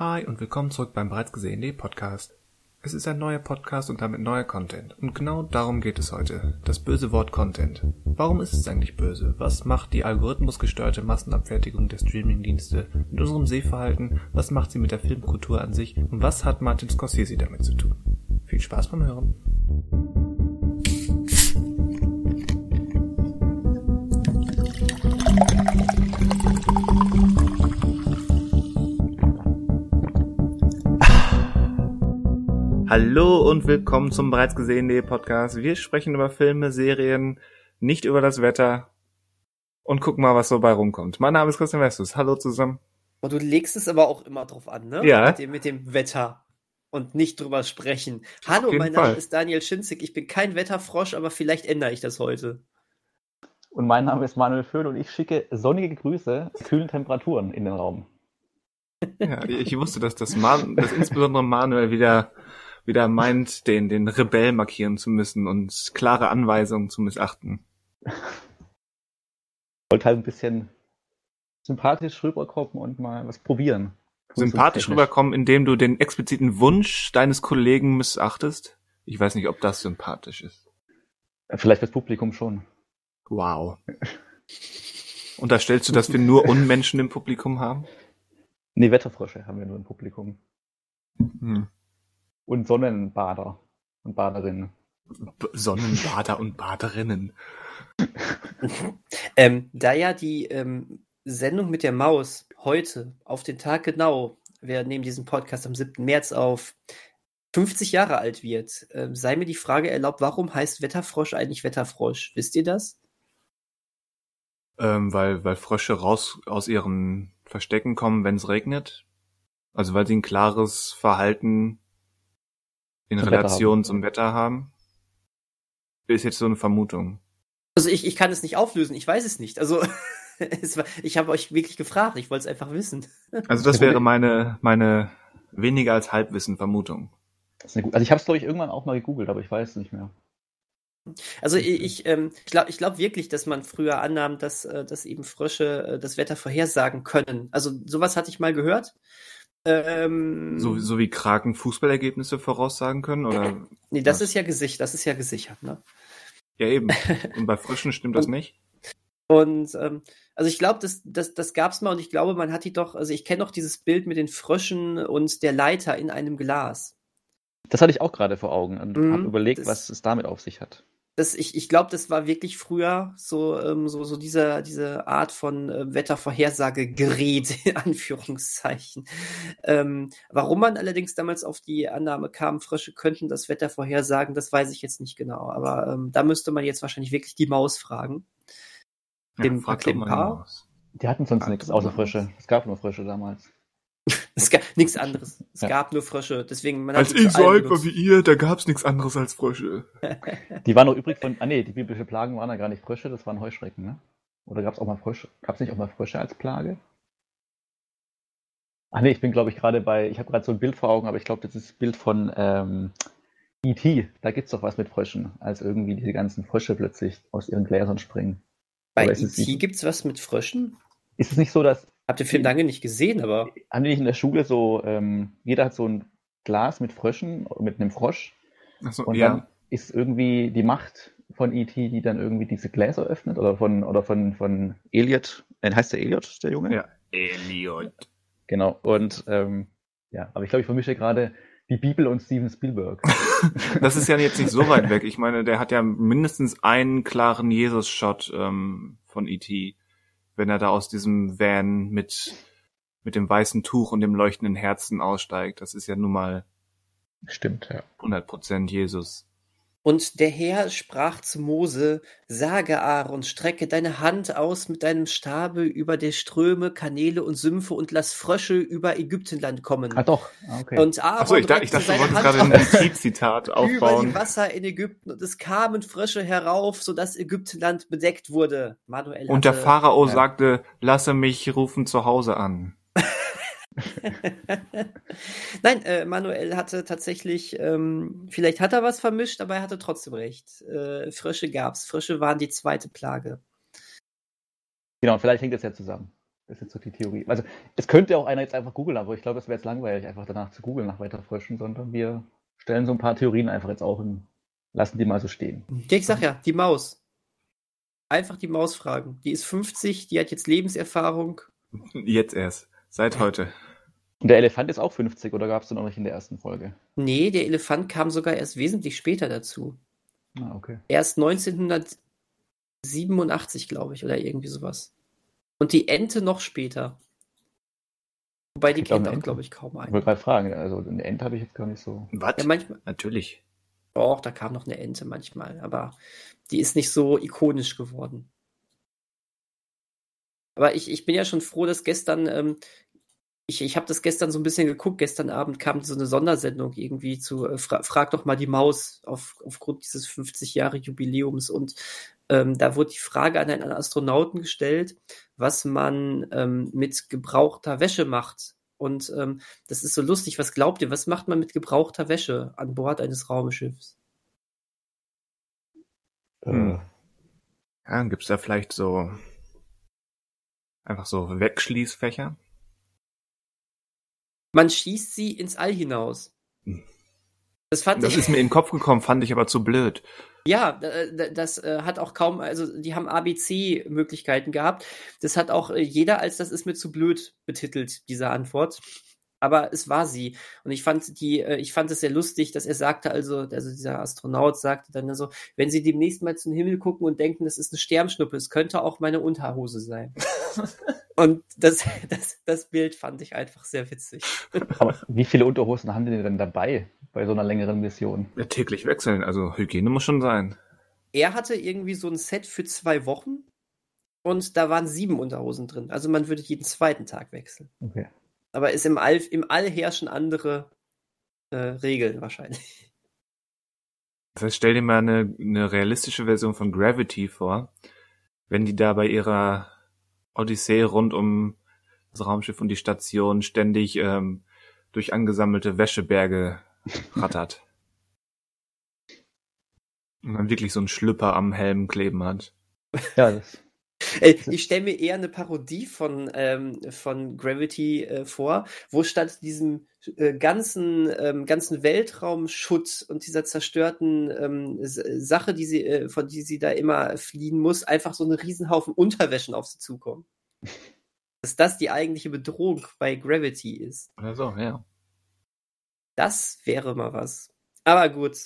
Hi und willkommen zurück beim bereits gesehenen Podcast. Es ist ein neuer Podcast und damit neuer Content. Und genau darum geht es heute. Das böse Wort Content. Warum ist es eigentlich böse? Was macht die algorithmusgesteuerte Massenabfertigung der Streamingdienste mit unserem Sehverhalten? Was macht sie mit der Filmkultur an sich? Und was hat Martin Scorsese damit zu tun? Viel Spaß beim Hören. Hallo und willkommen zum bereits gesehenen Podcast. Wir sprechen über Filme, Serien, nicht über das Wetter und gucken mal, was so bei rumkommt. Mein Name ist Christian Westus. Hallo zusammen. Und du legst es aber auch immer drauf an, ne? Ja. Mit dem, mit dem Wetter und nicht drüber sprechen. Hallo, mein Name Fall. ist Daniel Schinzig. Ich bin kein Wetterfrosch, aber vielleicht ändere ich das heute. Und mein Name ist Manuel Föhn und ich schicke sonnige Grüße, kühlen Temperaturen in den Raum. Ja, ich wusste, dass das Man dass insbesondere Manuel wieder wieder meint, den den Rebell markieren zu müssen und klare Anweisungen zu missachten. Wollte halt ein bisschen sympathisch rüberkommen und mal was probieren. Sympathisch rüberkommen, indem du den expliziten Wunsch deines Kollegen missachtest. Ich weiß nicht, ob das sympathisch ist. Vielleicht das Publikum schon. Wow. Unterstellst du, dass wir nur Unmenschen im Publikum haben? Nee, Wetterfrösche haben wir nur im Publikum. Hm. Und Sonnenbader und Baderinnen. B Sonnenbader und Baderinnen. Ähm, da ja die ähm, Sendung mit der Maus heute auf den Tag genau, wir nehmen diesen Podcast am 7. März auf, 50 Jahre alt wird, ähm, sei mir die Frage erlaubt, warum heißt Wetterfrosch eigentlich Wetterfrosch? Wisst ihr das? Ähm, weil, weil Frösche raus aus ihren Verstecken kommen, wenn es regnet. Also weil sie ein klares Verhalten in Zum Wetter Relation haben. zum Wetter haben. Ist jetzt so eine Vermutung. Also ich, ich kann es nicht auflösen, ich weiß es nicht. Also es war, ich habe euch wirklich gefragt, ich wollte es einfach wissen. Also das wäre meine, meine weniger als Halbwissen Vermutung. Also ich habe es, glaube ich, irgendwann auch mal gegoogelt, aber ich weiß es nicht mehr. Also ich, ich, ähm, ich glaube ich glaub wirklich, dass man früher annahm, dass, äh, dass eben Frösche äh, das Wetter vorhersagen können. Also sowas hatte ich mal gehört. Ähm, So, so wie Kraken Fußballergebnisse voraussagen können, oder? nee, das was? ist ja gesichert, das ist ja gesichert, ne? Ja, eben. Und bei Fröschen stimmt das nicht? Und ähm, also ich glaube, das, das, das gab's mal und ich glaube, man hat die doch, also ich kenne noch dieses Bild mit den Fröschen und der Leiter in einem Glas. Das hatte ich auch gerade vor Augen und Mhm, habe überlegt, das- was es damit auf sich hat. Das, ich ich glaube, das war wirklich früher so, ähm, so, so diese, diese Art von äh, Wettervorhersagegerät, in Anführungszeichen. Ähm, warum man allerdings damals auf die Annahme kam, Frösche könnten das Wetter vorhersagen, das weiß ich jetzt nicht genau. Aber ähm, da müsste man jetzt wahrscheinlich wirklich die Maus fragen. Dem frag Klimpar? Die hatten sonst nichts außer. Frösche. Es gab nur Frösche damals. Es gab nichts anderes. Es Ja. gab nur Frösche. Deswegen, man hat Als ich so alt war wie ihr, da gab's nichts anderes als Frösche. Die waren noch übrig von. Ah nee, die biblische Plagen waren ja gar nicht Frösche, das waren Heuschrecken, ne? Oder gab es auch mal Frösche? Gab es nicht auch mal Frösche als Plage? Ach nee, ich bin glaube ich gerade bei. Ich habe gerade so ein Bild vor Augen, aber ich glaube, das ist das Bild von ähm, E.T. Da gibt's doch was mit Fröschen, als irgendwie diese ganzen Frösche plötzlich aus ihren Gläsern springen. Bei es E.T. nicht- gibt's was mit Fröschen? Ist es nicht so, dass. Hab den Film lange nicht gesehen, aber Haben die nicht in der Schule so. Ähm, jeder hat so ein Glas mit Fröschen, mit einem Frosch. Achso, Und ja. dann ist irgendwie die Macht von E.T., die dann irgendwie diese Gläser öffnet oder von, oder von, von Elliot. Äh, heißt der Elliot, der Junge? Ja. Elliot. Genau. Und ähm, ja, aber ich glaube, ich vermische gerade die Bibel und Steven Spielberg. Das ist ja jetzt nicht so weit weg. Ich meine, der hat ja mindestens einen klaren Jesus-Shot ähm, von E.T., wenn er da aus diesem Van mit, mit dem weißen Tuch und dem leuchtenden Herzen aussteigt. Das ist ja nun mal Stimmt, ja. 100% Jesus. Und der Herr sprach zu Mose, sage Aaron, strecke deine Hand aus mit deinem Stabe über der Ströme, Kanäle und Sümpfe und lass Frösche über Ägyptenland kommen. Ah, doch. Ah, okay. Und Aaron Achso, ich, dachte, ich dachte, du seine wolltest Hand gerade ein aus Lied-Zitat über aufbauen. die Wasser in Ägypten und es kamen Frösche herauf, sodass Ägyptenland bedeckt wurde. Manuel Und der hatte- Pharao Ja. sagte, lasse mich rufen zu Hause an. Nein, äh, Manuel hatte tatsächlich, ähm, vielleicht hat er was vermischt, aber er hatte trotzdem recht. Äh, Frösche gab's. Frösche waren die zweite Plage. Genau, vielleicht hängt das ja zusammen. Das ist jetzt so die Theorie. Also, es könnte auch einer jetzt einfach googeln, aber ich glaube, es wäre jetzt langweilig, einfach danach zu googeln nach weiter Fröschen, sondern wir stellen so ein paar Theorien einfach jetzt auch und lassen die mal so stehen. Ja, ich sag ja, die Maus. Einfach die Maus fragen. Die ist 50, die hat jetzt Lebenserfahrung. Jetzt erst. Seit heute. Und der Elefant ist auch 50 oder gab es den noch nicht in der ersten Folge? Nee, der Elefant kam sogar erst wesentlich später dazu. Ah, okay. Erst 1987, glaube ich, oder irgendwie sowas. Und die Ente noch später. Wobei die kennt auch, glaube ich, kaum Ich einen. wollte gerade fragen, also eine Ente habe ich jetzt gar nicht so. Was? Ja, manchmal. Natürlich. Doch, da kam noch eine Ente manchmal, aber die ist nicht so ikonisch geworden. Aber ich, ich bin ja schon froh, dass gestern, ähm, ich, ich habe das gestern so ein bisschen geguckt, gestern Abend kam so eine Sondersendung irgendwie zu äh, Fra Frag doch mal die Maus auf, aufgrund dieses 50 Jahre Jubiläums und ähm, da wurde die Frage an einen Astronauten gestellt, was man ähm, mit gebrauchter Wäsche macht. Und ähm, das ist so lustig. Was glaubt ihr, was macht man mit gebrauchter Wäsche an Bord eines Raumschiffs? Hm. Ja, dann gibt's da vielleicht so einfach so Wegschließfächer. Man schießt sie ins All hinaus. Hm. Das fand Das ich. ist mir in den Kopf gekommen, fand ich aber zu blöd. Ja, das äh, hat auch kaum, also die haben ABC-Möglichkeiten gehabt. Das hat auch äh, jeder als das ist mir zu blöd betitelt, diese Antwort. Aber es war sie. Und ich fand die, äh, ich fand es sehr lustig, dass er sagte, also, also dieser Astronaut sagte dann so, wenn Sie demnächst mal zum Himmel gucken und denken, das ist eine Sternschnuppe, es könnte auch meine Unterhose sein. und das, das, das Bild fand ich einfach sehr witzig. aber wie viele Unterhosen haben die denn dabei bei so einer längeren Mission? Ja, täglich wechseln, also Hygiene muss schon sein. er hatte irgendwie so ein Set für zwei Wochen und da waren sieben Unterhosen drin. Also man würde jeden zweiten Tag wechseln. Okay. Aber ist im All, im All herrschen andere äh, Regeln wahrscheinlich. Das heißt, stell dir mal eine, eine realistische Version von Gravity vor, wenn die da bei ihrer Odyssee rund um das Raumschiff und die Station ständig ähm, durch angesammelte Wäscheberge rattert. Und dann wirklich so einen Schlüpper am Helm kleben hat. Ja, das, ich stelle mir eher eine Parodie von, ähm, von Gravity äh, vor, wo statt diesem äh, ganzen, ähm, ganzen Weltraumschutz und dieser zerstörten ähm, Sache, die sie, äh, von die sie da immer fliehen muss, einfach so eine Riesenhaufen Unterwäschen auf sie zukommen. Dass das die eigentliche Bedrohung bei Gravity ist. Oder so, ja. Das wäre mal was. Aber gut.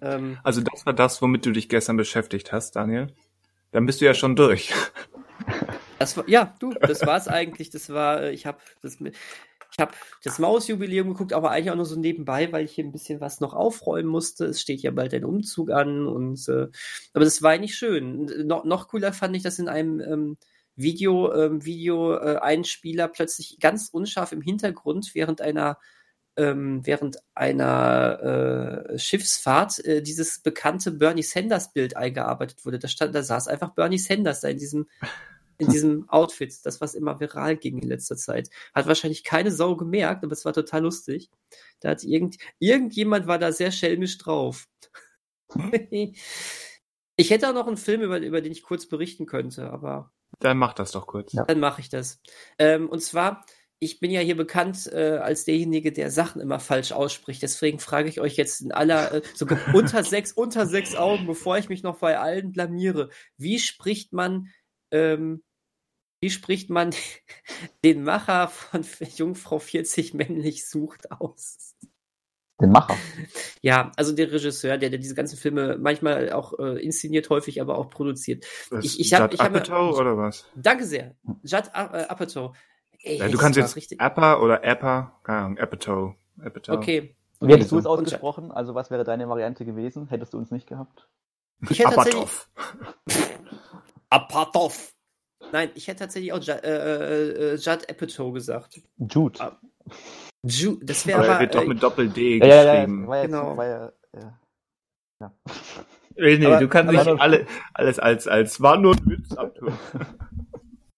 Ähm, Also das war das, womit du dich gestern beschäftigt hast, Daniel. Dann bist du ja schon durch. Das war, ja, du, das war's eigentlich. Das war, äh, ich habe das ich habe das Mausjubiläum geguckt, aber eigentlich auch nur so nebenbei, weil ich hier ein bisschen was noch aufräumen musste. Es steht ja bald ein Umzug an und äh, aber das war eigentlich schön. No, noch cooler fand ich, dass in einem ähm, Video, ähm, Video äh, ein Spieler plötzlich ganz unscharf im Hintergrund während einer ähm, während einer äh, Schiffsfahrt äh, dieses bekannte Bernie Sanders Bild eingearbeitet wurde. Da stand, da saß einfach Bernie Sanders da in diesem in diesem Outfit, das was immer viral ging in letzter Zeit. Hat wahrscheinlich keine Sau gemerkt, aber es war total lustig. Da hat irgend, irgendjemand war da sehr schelmisch drauf. ich hätte auch noch einen Film, über, über den ich kurz berichten könnte, aber Dann mach das doch kurz. Ja. dann mache ich das. Ähm, und zwar, ich bin ja hier bekannt äh, als derjenige, der Sachen immer falsch ausspricht. Deswegen frage ich euch jetzt in aller, äh, sogar unter sechs, unter sechs Augen, bevor ich mich noch bei allen blamiere. Wie spricht man, ähm, wie spricht man den Macher von Jungfrau 40 männlich sucht aus? den Macher. Ja, also der Regisseur, der, der diese ganzen Filme manchmal auch äh, inszeniert, häufig aber auch produziert. Das Ich- ich hab- Judd ich hab- Apatow oder was? Danke sehr. Judd äh, Apatow. Ey, Ja, hätte du kannst ich jetzt richtig. Appa oder Appa, keine Ahnung, Apatow. Okay. Wie hättest du es ausgesprochen? Also was wäre deine Variante gewesen? Hättest du uns nicht gehabt? Ich hätte tatsächlich. Apatow. Apatow. Nein, ich hätte tatsächlich auch Judd, äh, äh, Judd Apatow gesagt. Jude. Ah, Ju das wäre Aber er wird doch äh, mit Doppel-D ja, ja, ja, geschrieben. war ja, Genau. war ja, ja. ja. Nee, nee, Aber- du kannst nicht alle, alles als, als war nur ein Witz abtun.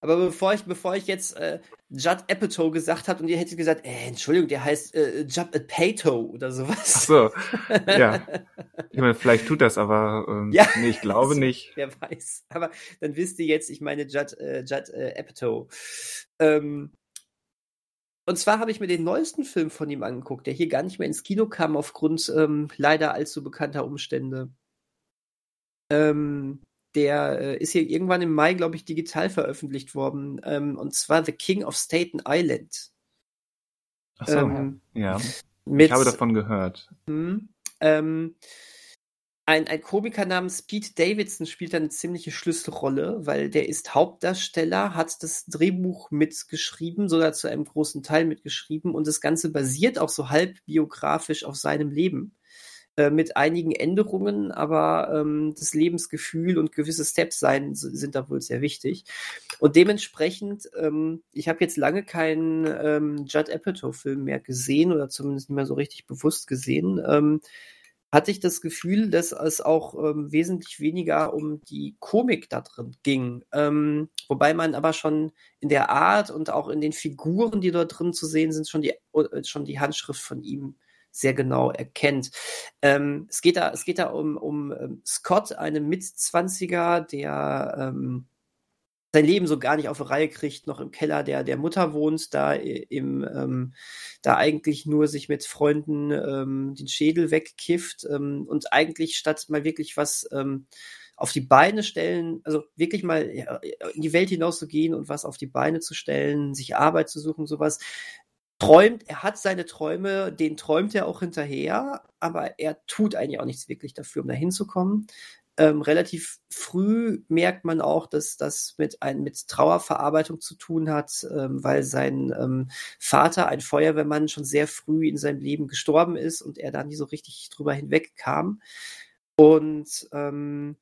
Aber bevor ich, bevor ich jetzt äh, Judd Apatow gesagt habe und ihr hättet gesagt, äh, Entschuldigung, der heißt äh, Judd Apatow oder sowas. Ach so, ja. Ich meine, vielleicht tut das, aber ähm, Ja. nee, ich glaube nicht. Wer weiß. Aber dann wisst ihr jetzt, ich meine Judd, äh, Judd äh, Apatow. Ähm, und zwar habe ich mir den neuesten Film von ihm angeguckt, der hier gar nicht mehr ins Kino kam, aufgrund ähm, leider allzu bekannter Umstände. Ähm, der äh, ist hier irgendwann im Mai, glaube ich, digital veröffentlicht worden. Ähm, und zwar The King of Staten Island. Ach so, Ähm, ja. mit, Ich habe davon gehört. hm, ähm, ein, ein Komiker namens Pete Davidson spielt da eine ziemliche Schlüsselrolle, weil der ist Hauptdarsteller, hat das Drehbuch mitgeschrieben, sogar zu einem großen Teil mitgeschrieben und das Ganze basiert auch so halb biografisch auf seinem Leben. Äh, mit einigen Änderungen, aber ähm, das Lebensgefühl und gewisse Steps sein sind da wohl sehr wichtig. Und dementsprechend, ähm, ich habe jetzt lange keinen ähm, Judd Apatow-Film mehr gesehen oder zumindest nicht mehr so richtig bewusst gesehen. Ähm, hatte ich das Gefühl, dass es auch ähm, wesentlich weniger um die Komik da drin ging. Ähm, wobei man aber schon in der Art und auch in den Figuren, die dort drin zu sehen sind, schon die, äh, schon die Handschrift von ihm sehr genau erkennt. Ähm, es geht da, es geht da um, um ähm, Scott, einen Mitzwanziger, der ähm, sein Leben so gar nicht auf die Reihe kriegt, noch im Keller der, der Mutter wohnt, da im, ähm, da eigentlich nur sich mit Freunden ähm, den Schädel wegkifft ähm, und eigentlich statt mal wirklich was ähm, auf die Beine stellen, also wirklich mal ja, in die Welt hinaus zu gehen und was auf die Beine zu stellen, sich Arbeit zu suchen, sowas, träumt, er hat seine Träume, den träumt er auch hinterher, aber er tut eigentlich auch nichts wirklich dafür, um da hinzukommen. Ähm, relativ früh merkt man auch, dass das mit, ein, mit Trauerverarbeitung zu tun hat, ähm, weil sein ähm, Vater, ein Feuerwehrmann, schon sehr früh in seinem Leben gestorben ist und er da nie so richtig drüber hinweg kam. Und ähm,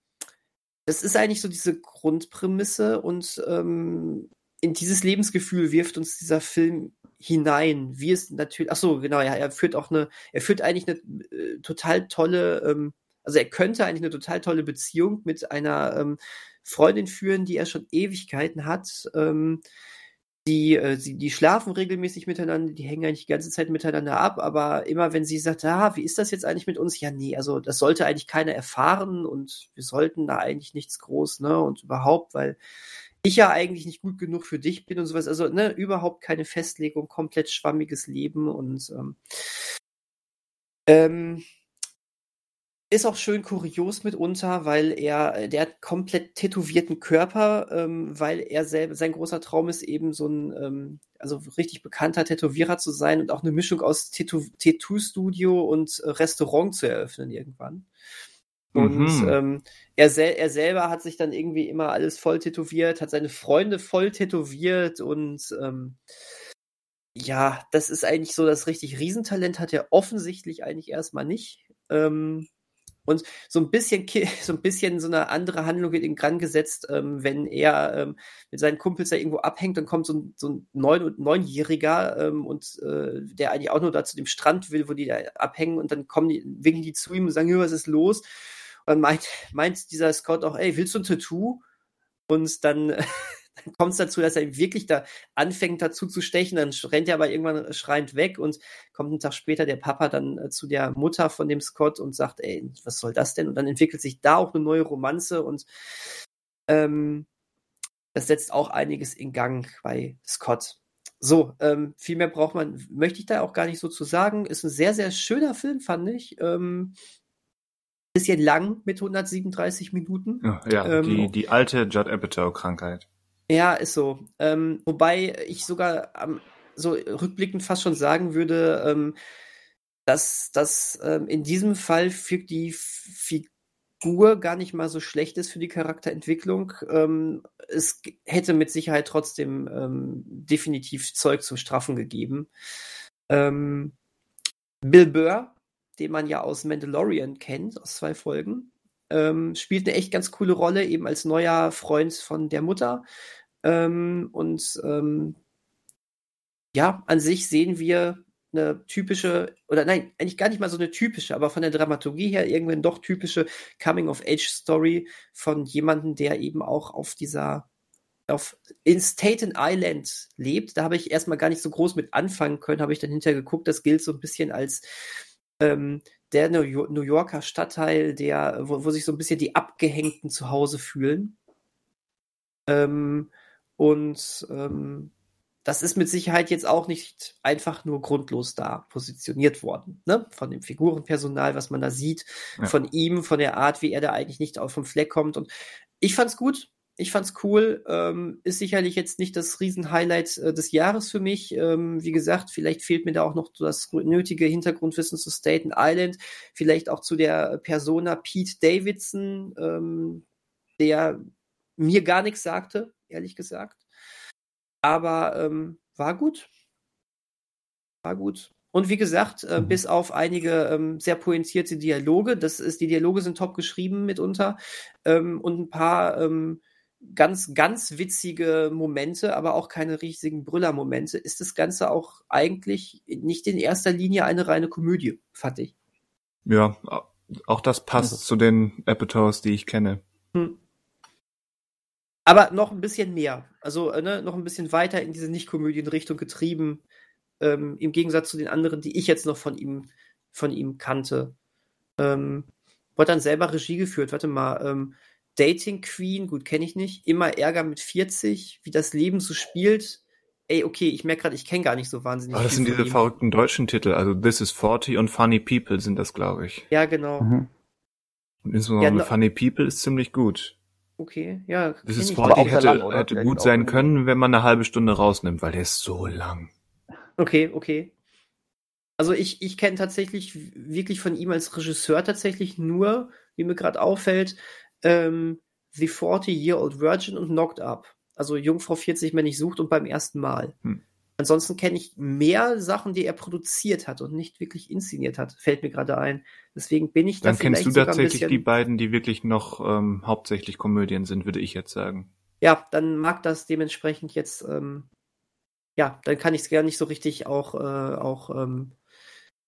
das ist eigentlich so diese Grundprämisse und ähm, in dieses Lebensgefühl wirft uns dieser Film hinein, wie es natürlich, ach so, genau, ja, er führt auch eine, er führt eigentlich eine äh, total tolle, ähm, also er könnte eigentlich eine total tolle Beziehung mit einer ähm, Freundin führen, die er schon Ewigkeiten hat. Ähm, die, äh, sie, die schlafen regelmäßig miteinander, die hängen eigentlich die ganze Zeit miteinander ab, aber immer wenn sie sagt, ah, wie ist das jetzt eigentlich mit uns? Ja, nee, also das sollte eigentlich keiner erfahren und wir sollten da eigentlich nichts groß, ne, und überhaupt, weil ich ja eigentlich nicht gut genug für dich bin und sowas. Also, ne, überhaupt keine Festlegung, komplett schwammiges Leben und ähm, ähm, ist auch schön kurios mitunter, weil er, der hat komplett tätowierten Körper, ähm, weil er selber, sein großer Traum ist eben so ein, ähm, also richtig bekannter Tätowierer zu sein und auch eine Mischung aus Tattoo-Studio und äh, Restaurant zu eröffnen irgendwann. Und Mhm. ähm, er, sel er selber hat sich dann irgendwie immer alles voll tätowiert, hat seine Freunde voll tätowiert und ähm, ja, das ist eigentlich so das richtig Riesentalent hat er offensichtlich eigentlich erstmal nicht. Ähm, und so ein bisschen, so ein bisschen so eine andere Handlung wird in Gang gesetzt, ähm, wenn er ähm, mit seinen Kumpels da irgendwo abhängt, dann kommt so ein, so ein Neun Neunjähriger ähm, und äh, der eigentlich auch nur da zu dem Strand will, wo die da abhängen und dann kommen die, winken die zu ihm und sagen, "Hör, was ist los? Und meint, meint dieser Scott auch, ey, willst du ein Tattoo? Und dann, dann kommt es dazu, dass er wirklich da anfängt dazu zu stechen, dann rennt er aber irgendwann schreiend weg und kommt einen Tag später der Papa dann äh, zu der Mutter von dem Scott und sagt, ey, was soll das denn? Und dann entwickelt sich da auch eine neue Romanze und ähm, das setzt auch einiges in Gang bei Scott. So, ähm, viel mehr braucht man, möchte ich da auch gar nicht so zu sagen. Ist ein sehr, sehr schöner Film, fand ich. Ähm, bisschen lang mit 137 Minuten. Ja, ja Ähm, die, die alte Judd Apatow-Krankheit. Ja, ist so. Ähm, wobei ich sogar ähm, so rückblickend fast schon sagen würde, ähm, dass das ähm, in diesem Fall für die Figur gar nicht mal so schlecht ist für die Charakterentwicklung. Ähm, es hätte mit Sicherheit trotzdem definitiv Zeug zum Straffen gegeben. Bill Burr, den man ja aus Mandalorian kennt, aus zwei Folgen, ähm, spielt eine echt ganz coole Rolle, eben als neuer Freund von der Mutter. Ähm, und ähm, ja, an sich sehen wir eine typische, oder nein, eigentlich gar nicht mal so eine typische, aber von der Dramaturgie her irgendwann doch typische Coming-of-Age-Story von jemandem, der eben auch auf dieser auf in Staten Island lebt. Da habe ich erstmal gar nicht so groß mit anfangen können, habe ich dann hinterher geguckt, das gilt so ein bisschen als ähm, der New Yorker Stadtteil, der, wo, wo sich so ein bisschen die Abgehängten zu Hause fühlen. Ähm, und ähm, das ist mit Sicherheit jetzt auch nicht einfach nur grundlos da positioniert worden, ne? Von dem Figurenpersonal, was man da sieht, ja. von ihm, von der Art, wie er da eigentlich nicht auf vom Fleck kommt. Und ich fand's gut. Ich fand's cool. Ähm, ist sicherlich jetzt nicht das Riesen-Highlight äh, des Jahres für mich. Ähm, wie gesagt, vielleicht fehlt mir da auch noch das nötige Hintergrundwissen zu Staten Island. Vielleicht auch zu der Persona Pete Davidson, ähm, der mir gar nichts sagte, ehrlich gesagt. Aber ähm, war gut. War gut. Und wie gesagt, äh, mhm. bis auf einige ähm, sehr pointierte Dialoge, das ist, die Dialoge sind top geschrieben mitunter, ähm, und ein paar ähm, ganz, ganz witzige Momente, aber auch keine riesigen Brüllermomente, ist das Ganze auch eigentlich nicht in erster Linie eine reine Komödie, fand ich. Ja, auch das passt also. zu den Epitors, die ich kenne. Hm. Aber noch ein bisschen mehr. Also äh, ne, noch ein bisschen weiter in diese Nicht-Komödien-Richtung getrieben. Ähm, Im Gegensatz zu den anderen, die ich jetzt noch von ihm, von ihm kannte. Ähm, wurde dann selber Regie geführt. Warte mal, ähm, Dating Queen, gut, kenne ich nicht. Immer Ärger mit 40, wie das Leben so spielt. Ey, okay, ich merke gerade, ich kenne gar nicht so wahnsinnig. Aber das sind diese ihm. verrückten deutschen Titel. Also This is 40 und Funny People sind das, glaube ich. Ja, genau. Mhm. Und insbesondere ja, Funny People ist ziemlich gut. Okay, ja. Das ist Sporty hätte, lang, hätte gut sein können, wenn man eine halbe Stunde rausnimmt, weil der ist so lang. Okay, okay. Also ich, ich kenne tatsächlich wirklich von ihm als Regisseur tatsächlich nur, wie mir gerade auffällt, ähm, The 40-Year-Old Virgin und Knocked Up. Also Jungfrau 40 Männlich sucht und beim ersten Mal. Hm. Ansonsten kenne ich mehr Sachen, die er produziert hat und nicht wirklich inszeniert hat, fällt mir gerade ein. Deswegen bin ich da Dann kennst du tatsächlich die beiden, die wirklich noch ähm, hauptsächlich Komödien sind, würde ich jetzt sagen. Ja, dann mag das dementsprechend jetzt, ähm, ja, dann kann ich es gar nicht so richtig auch, äh, auch ähm,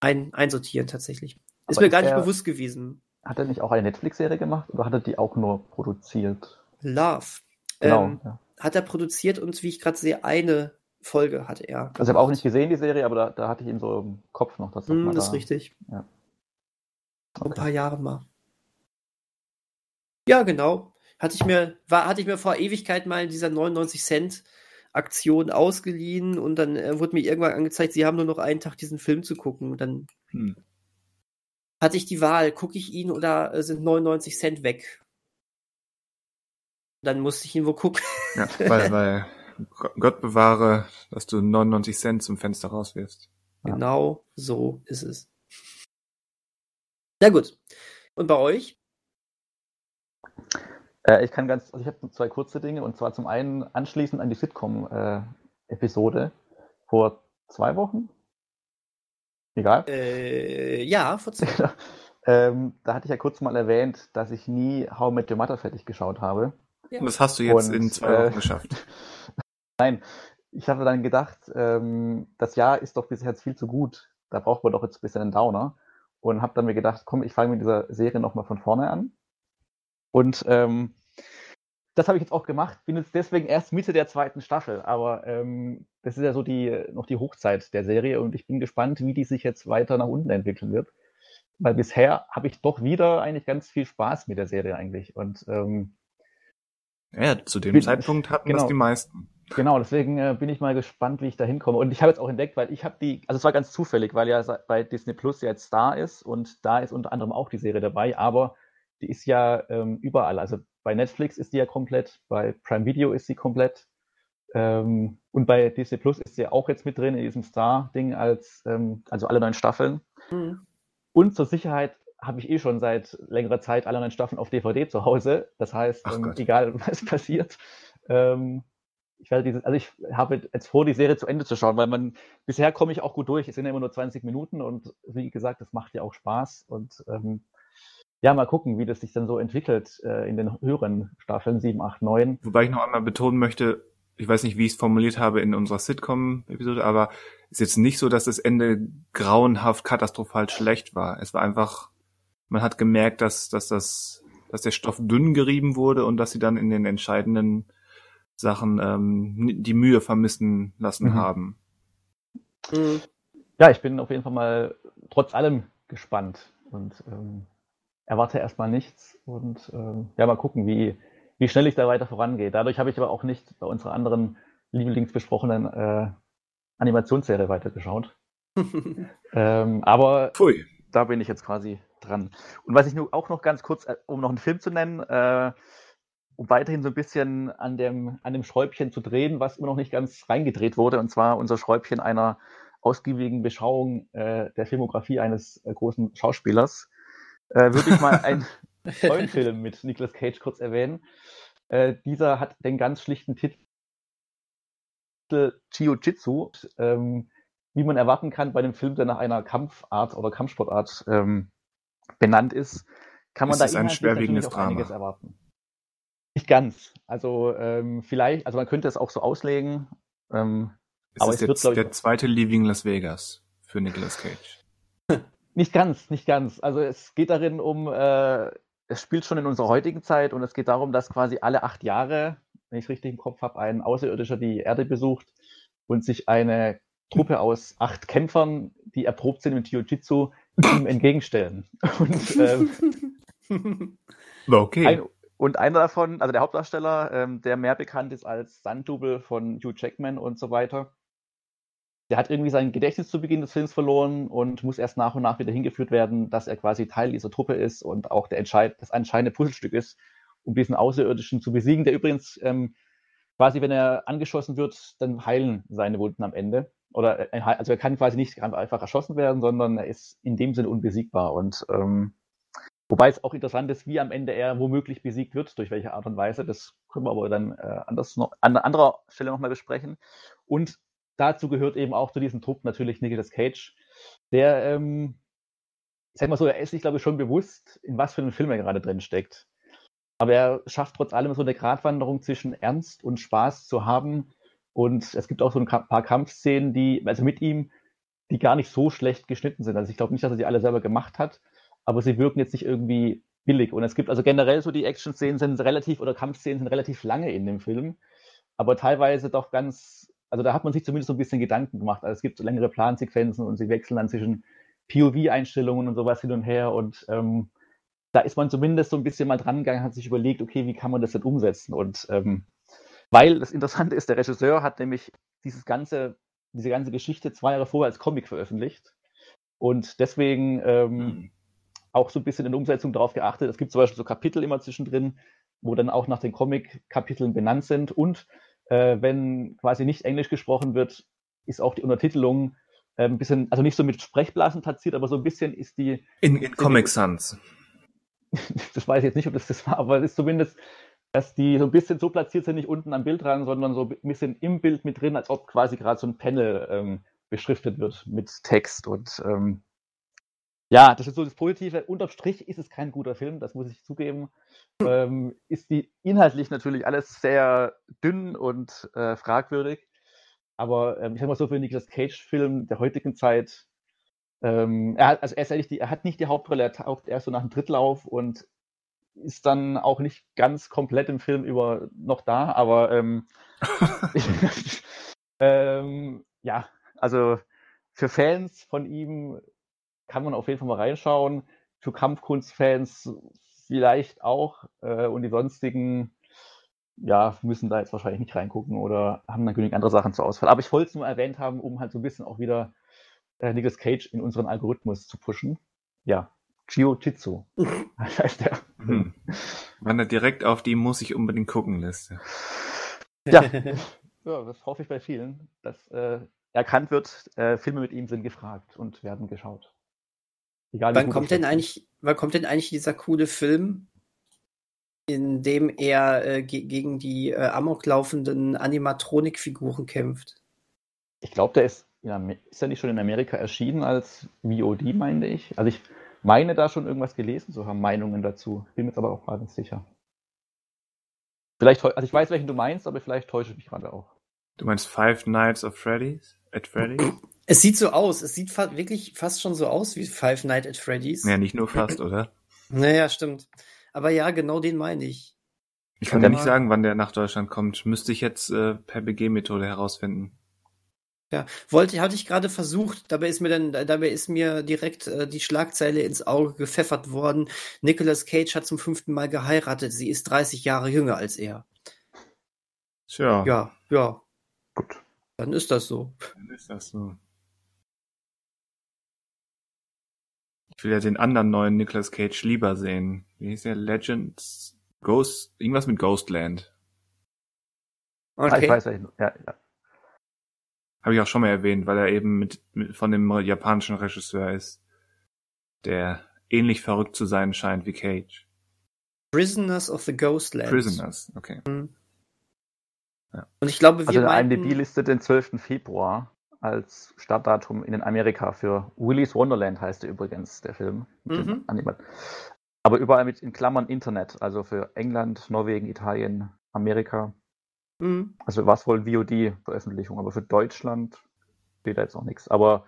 ein, einsortieren tatsächlich. Ist Aber mir gar nicht bewusst gewesen. Hat er nicht auch eine Netflix-Serie gemacht oder hat er die auch nur produziert? Love. Genau. Ähm, ja. Hat er produziert und wie ich gerade sehe, eine Folge hatte er. Gemacht. Also ich habe auch nicht gesehen, die Serie, aber da, da, hatte ich ihn so im Kopf noch. Dass mm, das ist richtig. Ja. Okay. Ein paar Jahre mal. Ja, genau. Hatte ich mir, war, hatte ich mir vor Ewigkeit mal in dieser 99 Cent Aktion ausgeliehen und dann äh, wurde mir irgendwann angezeigt, sie haben nur noch einen Tag diesen Film zu gucken. Und dann hm. Hatte ich die Wahl, gucke ich ihn oder äh, sind 99 Cent weg? Dann musste ich ihn wo gucken. Ja, weil, weil Gott bewahre, dass du 99 Cent zum Fenster rauswirfst. Genau so ist es. Na gut. Und bei euch? Äh, ich kann ganz, also ich habe zwei kurze Dinge und zwar zum einen anschließend an die Sitcom-Episode äh, vor zwei Wochen. Egal. Äh, ja, vor zwei Wochen. ähm, da hatte ich ja kurz mal erwähnt, dass ich nie How Met Your Mother fertig geschaut habe. Ja. Und das hast du jetzt und, in zwei Wochen äh, geschafft. Nein, ich habe dann gedacht, ähm, das Jahr ist doch bisher jetzt viel zu gut. Da braucht man doch jetzt ein bisschen einen Downer. Und habe dann mir gedacht, komm, ich fange mit dieser Serie nochmal von vorne an. Und ähm, das habe ich jetzt auch gemacht. Bin jetzt deswegen erst Mitte der zweiten Staffel. Aber ähm, das ist ja so die noch die Hochzeit der Serie und ich bin gespannt, wie die sich jetzt weiter nach unten entwickeln wird. Weil bisher habe ich doch wieder eigentlich ganz viel Spaß mit der Serie eigentlich. Und ähm, ja, zu dem bin, Zeitpunkt hatten genau, das die meisten. Genau, deswegen äh, bin ich mal gespannt, wie ich da hinkomme. Und ich habe jetzt auch entdeckt, weil ich habe die, also es war ganz zufällig, weil ja bei Disney Plus jetzt da ist und da ist unter anderem auch die Serie dabei, aber die ist ja ähm, überall. Also bei Netflix ist die ja komplett, bei Prime Video ist sie komplett ähm, und bei Disney Plus ist sie auch jetzt mit drin in diesem Star-Ding als, ähm, also alle neun Staffeln. Mhm. Und zur Sicherheit habe ich eh schon seit längerer Zeit alle neun Staffeln auf DVD zu Hause. Das heißt, ähm, egal was passiert, ähm, ich werde dieses, also ich habe jetzt vor, die Serie zu Ende zu schauen, weil man, bisher komme ich auch gut durch. Es sind ja immer nur 20 Minuten und wie gesagt, das macht ja auch Spaß und ähm, ja, mal gucken, wie das sich dann so entwickelt äh, in den höheren Staffeln 7, 8, 9. Wobei ich noch einmal betonen möchte, ich weiß nicht, wie ich es formuliert habe in unserer Sitcom-Episode, aber es ist jetzt nicht so, dass das Ende grauenhaft katastrophal schlecht war. Es war einfach, man hat gemerkt, dass, dass das, dass der Stoff dünn gerieben wurde und dass sie dann in den entscheidenden Sachen ähm, die Mühe vermissen lassen Mhm. haben. Mhm. Ja, ich bin auf jeden Fall mal trotz allem gespannt und ähm, erwarte erstmal nichts und ähm, ja, mal gucken, wie, wie schnell ich da weiter vorangehe. Dadurch habe ich aber auch nicht bei unserer anderen lieblingsbesprochenen äh, Animationsserie weitergeschaut. Ähm, aber Pfui. da bin ich jetzt quasi dran. Und was ich nur auch noch ganz kurz, äh, um noch einen Film zu nennen, äh, um weiterhin so ein bisschen an dem, an dem Schräubchen zu drehen, was immer noch nicht ganz reingedreht wurde, und zwar unser Schräubchen einer ausgiebigen Beschauung äh, der Filmografie eines äh, großen Schauspielers, äh, würde ich mal einen neuen Film mit Nicolas Cage kurz erwähnen. Äh, dieser hat den ganz schlichten Titel Jiu-Jitsu, ähm, wie man erwarten kann bei einem Film, der nach einer Kampfart oder Kampfsportart ähm, benannt ist, kann man Ist da es ein inhaltlich schwerwiegendes auch einiges Drama? erwarten. Nicht ganz. Also ähm, vielleicht, also man könnte es auch so auslegen. Ähm, Es Aber ist es wird, glaub ich, der zweite Leaving Las Vegas für Nicolas Cage. Nicht ganz, nicht ganz. Also es geht darin um, äh, es spielt schon in unserer heutigen Zeit und es geht darum, dass quasi alle acht Jahre, wenn ich es richtig im Kopf habe, ein Außerirdischer die Erde besucht und sich eine Truppe aus acht Kämpfern, die erprobt sind mit Jiu-Jitsu, ihm entgegenstellen. Und, ähm, Okay. ein, und einer davon, also der Hauptdarsteller, ähm, der mehr bekannt ist als Stunt-Double von Hugh Jackman und so weiter, der hat irgendwie sein Gedächtnis zu Beginn des Films verloren und muss erst nach und nach wieder hingeführt werden, dass er quasi Teil dieser Truppe ist und auch der entscheid das entscheidende Puzzlestück ist, um diesen Außerirdischen zu besiegen, der übrigens ähm, quasi, wenn er angeschossen wird, dann heilen seine Wunden am Ende. Oder er, also er kann quasi nicht einfach erschossen werden, sondern er ist in dem Sinne unbesiegbar. Und ähm, wobei es auch interessant ist, wie am Ende er womöglich besiegt wird, durch welche Art und Weise. Das können wir aber dann äh, anders noch, an anderer Stelle nochmal besprechen. Und dazu gehört eben auch zu diesem Trupp natürlich Nicolas Cage, der, ähm, ich sag mal so, er ist sich, glaube ich, schon bewusst, in was für einem Film er gerade drin steckt. Aber er schafft trotz allem so eine Gratwanderung zwischen Ernst und Spaß zu haben. Und es gibt auch so ein paar Kampfszenen, die, also mit ihm, die gar nicht so schlecht geschnitten sind. Also ich glaube nicht, dass er sie alle selber gemacht hat, aber sie wirken jetzt nicht irgendwie billig. Und es gibt also generell so die Action-Szenen sind relativ, oder Kampfszenen sind relativ lange in dem Film, aber teilweise doch ganz, also da hat man sich zumindest so ein bisschen Gedanken gemacht. Also es gibt so längere Plansequenzen und sie wechseln dann zwischen POV-Einstellungen und sowas hin und her und ähm, da ist man zumindest so ein bisschen mal dran gegangen, hat sich überlegt, okay, wie kann man das denn umsetzen? Und ähm, weil das Interessante ist, der Regisseur hat nämlich dieses ganze, diese ganze Geschichte zwei Jahre vorher als Comic veröffentlicht. Und deswegen ähm, Hm. auch so ein bisschen in der Umsetzung darauf geachtet. Es gibt zum Beispiel so Kapitel immer zwischendrin, wo dann auch nach den Comic-Kapiteln benannt sind. Und äh, wenn quasi nicht Englisch gesprochen wird, ist auch die Untertitelung äh, ein bisschen, also nicht so mit Sprechblasen platziert, aber so ein bisschen ist die, In, in Comic Sans. das weiß ich jetzt nicht, ob das das war, aber es ist zumindest, dass die so ein bisschen so platziert sind, nicht unten am Bild dran, sondern so ein bisschen im Bild mit drin, als ob quasi gerade so ein Panel ähm, beschriftet wird mit Text. Und ähm, ja, das ist so das Positive. Unterm Strich ist es kein guter Film, das muss ich zugeben. Ähm, ist die inhaltlich natürlich alles sehr dünn und äh, fragwürdig. Aber ähm, ich sag mal so, für Nicolas Cage-Film der heutigen Zeit, ähm, er hat, also er, die, er hat nicht die Hauptrolle, er taucht erst so nach dem Drittlauf und ist dann auch nicht ganz komplett im Film über noch da, aber ähm, ähm, ja, also für Fans von ihm kann man auf jeden Fall mal reinschauen. Für Kampfkunstfans vielleicht auch. Äh, und die sonstigen, ja, müssen da jetzt wahrscheinlich nicht reingucken oder haben dann genügend andere Sachen zur Auswahl. Aber ich wollte es nur erwähnt haben, um halt so ein bisschen auch wieder äh, Nicolas Cage in unseren Algorithmus zu pushen. Ja, Jiu-Jitsu heißt der. Hm. Wandert direkt auf die muss ich unbedingt gucken Liste. Ja. ja, das hoffe ich bei vielen, dass äh, erkannt wird, äh, Filme mit ihm sind gefragt und werden geschaut. Egal, wann kommt denn eigentlich, wann kommt denn eigentlich dieser coole Film, in dem er äh, ge gegen die äh, amoklaufenden Animatronik-Figuren kämpft? Ich glaube, der ist, ja, ist er nicht schon in Amerika erschienen als VOD, meine ich. Also ich meine da schon irgendwas gelesen zu haben, Meinungen dazu. Bin mir jetzt aber auch gerade nicht sicher. Vielleicht, also ich weiß, welchen du meinst, aber vielleicht täusche ich mich gerade auch. Du meinst Five Nights of Freddy's? At Freddy's? Es sieht so aus, es sieht fa wirklich fast schon so aus wie Five Nights at Freddy's. ja, nicht nur fast, oder? Naja, stimmt. Aber ja, genau den meine ich. Ich kann dir nicht sagen, wann der nach Deutschland kommt. Müsste ich jetzt äh, per BG-Methode herausfinden. Ja, wollte, hatte ich gerade versucht, dabei ist mir dann, dabei ist mir direkt äh, die Schlagzeile ins Auge gepfeffert worden. Nicolas Cage hat zum fünften Mal geheiratet. Sie ist 30 Jahre jünger als er. Tja. Ja, ja. Dann ist das so. Dann ist das so. Ich will ja den anderen neuen Nicolas Cage lieber sehen. Wie hieß der? Legends? Ghost? Irgendwas mit Ghostland. Ah, ich weiß nicht. Ja, ja. Habe ich auch schon mal erwähnt, weil er eben mit, mit von dem japanischen Regisseur ist, der ähnlich verrückt zu sein scheint wie Cage. Prisoners of the Ghostlands. Prisoners, okay. Mhm. Ja. Und ich glaube, wir also der meinten... IMDb-Liste den 12. Februar als Startdatum in Amerika für Willy's Wonderland heißt er übrigens, der Film. Mhm. Aber überall mit in Klammern Internet, also für England, Norwegen, Italien, Amerika. Mhm. Also was wohl VOD-Veröffentlichung, aber für Deutschland steht da jetzt noch nichts. Aber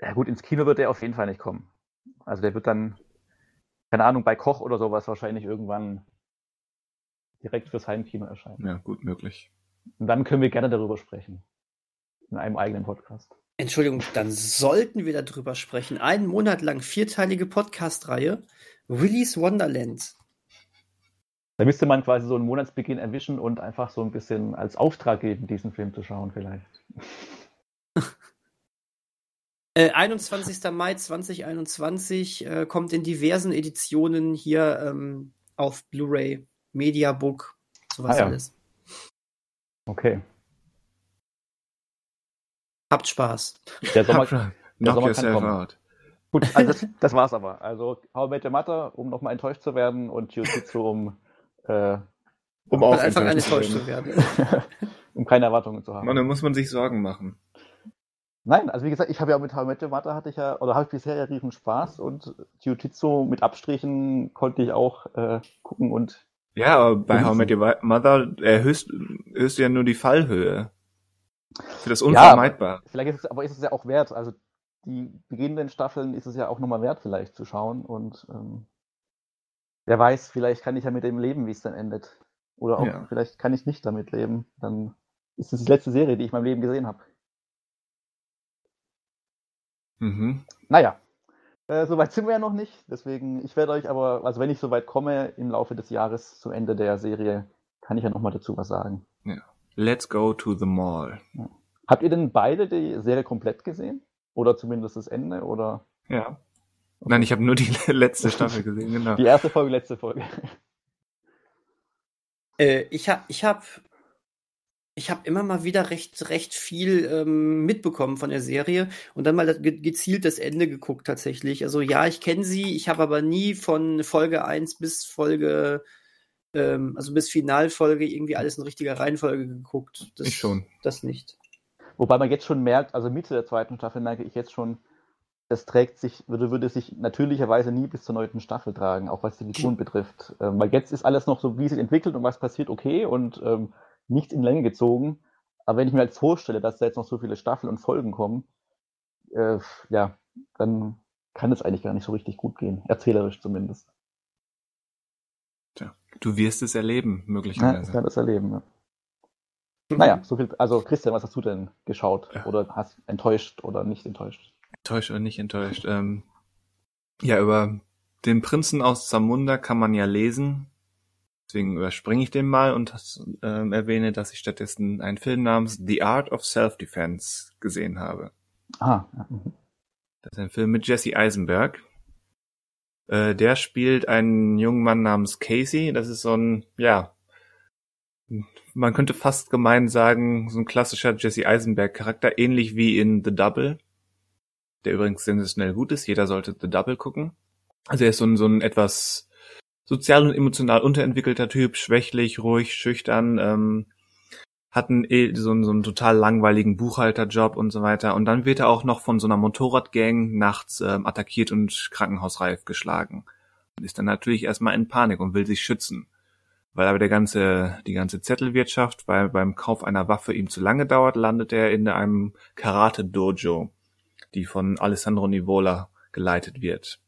ja gut, ins Kino wird der auf jeden Fall nicht kommen. Also der wird dann, keine Ahnung, bei Koch oder sowas wahrscheinlich irgendwann direkt fürs Heimkino erscheinen. Ja, gut möglich. Und dann können wir gerne darüber sprechen. In einem eigenen Podcast. Entschuldigung, dann sollten wir darüber sprechen. Einen Monat lang vierteilige Podcast-Reihe. Willy's Wonderland. Da müsste man quasi so einen Monatsbeginn erwischen und einfach so ein bisschen als Auftrag geben, diesen Film zu schauen, vielleicht. Äh, 21. Mai 2021 äh, kommt in diversen Editionen hier ähm, auf Blu-ray, Mediabook, sowas Ah, ja. alles. Okay. Habt Spaß. Der Sommer, Knock Sommer kann kommen. out. gut, also das, das war's aber. Also How I Met Your Mother, um nochmal enttäuscht zu werden und Jiu-Jitsu, um, äh, Um auch an enttäuscht zu enttäuscht zu werden. um keine Erwartungen zu haben. Man, da muss man sich Sorgen machen. Nein, also wie gesagt, ich habe ja mit Your Mother hatte ich ja, oder habe ich bisher ja riesen Spaß und Jiu-Jitsu mit Abstrichen konnte ich auch äh, gucken und Ja, aber bei. How Met Your Mother erhöhst, erhöhst du ja nur die Fallhöhe. Für das Unvermeidbar. vielleicht ist es, aber ist es ja auch wert, also die beginnenden Staffeln ist es ja auch nochmal wert vielleicht zu schauen und ähm, wer weiß, vielleicht kann ich ja mit dem leben, wie es dann endet. Oder auch Ja. vielleicht kann ich nicht damit leben. Dann ist es die letzte Serie, die ich in meinem Leben gesehen habe. mhm. Naja, äh, soweit sind wir ja noch nicht. Deswegen, ich werde euch aber, also wenn ich soweit komme im Laufe des Jahres zum Ende der Serie, kann ich ja nochmal dazu was sagen. Let's go to the mall. Habt ihr denn beide die Serie komplett gesehen? Oder zumindest das Ende? Oder Ja. Nein, ich habe nur die letzte Staffel gesehen, genau. die erste Folge, letzte Folge? Äh, ich habe ich hab, ich hab immer mal wieder recht, recht viel ähm, mitbekommen von der Serie und dann mal ge gezielt das Ende geguckt tatsächlich. Also ja, ich kenne sie, ich habe aber nie von Folge 1 bis Folge, ähm, also bis Finalfolge irgendwie alles in richtiger Reihenfolge geguckt. Das, Ich schon. Das nicht. Wobei man jetzt schon merkt, also Mitte der zweiten Staffel merke ich jetzt schon, das trägt sich, würde, würde sich natürlicherweise nie bis zur neunten Staffel tragen, auch was die Figuren betrifft. Ähm, weil jetzt ist alles noch so, wie sich entwickelt und was passiert, okay und nichts in Länge gezogen. Aber wenn ich mir jetzt vorstelle, dass da jetzt noch so viele Staffeln und Folgen kommen, äh, ja, dann kann es eigentlich gar nicht so richtig gut gehen. Erzählerisch zumindest. Tja, du wirst es erleben, Ja, ich möglicherweise. kann das erleben. Ja. Naja, so viel. Also Christian, was hast du denn geschaut? Ja. Oder hast enttäuscht oder nicht enttäuscht? Enttäuscht oder nicht enttäuscht. Ähm, ja, über den Prinzen aus Zamunda kann man ja lesen. Deswegen überspringe ich den mal und ähm, erwähne, dass ich stattdessen einen Film namens The Art of Self-Defense gesehen habe. Ah. Das ist ein Film mit Jesse Eisenberg. Äh, der spielt einen jungen Mann namens Casey. Das ist so ein, ja, man könnte fast gemein sagen, so ein klassischer Jesse Eisenberg-Charakter, ähnlich wie in The Double, der übrigens sensationell gut ist. Jeder sollte The Double gucken. Also er ist so ein, so ein etwas sozial und emotional unterentwickelter Typ, schwächlich, ruhig, schüchtern, ähm, hat einen, eh- so, einen, so einen total langweiligen Buchhalterjob und so weiter. Und dann wird er auch noch von so einer Motorradgang nachts ähm, attackiert und krankenhausreif geschlagen. Und ist dann natürlich erstmal in Panik und will sich schützen. Weil aber der ganze, die ganze Zettelwirtschaft bei, beim Kauf einer Waffe ihm zu lange dauert, landet er in einem Karate-Dojo, die von Alessandro Nivola geleitet wird.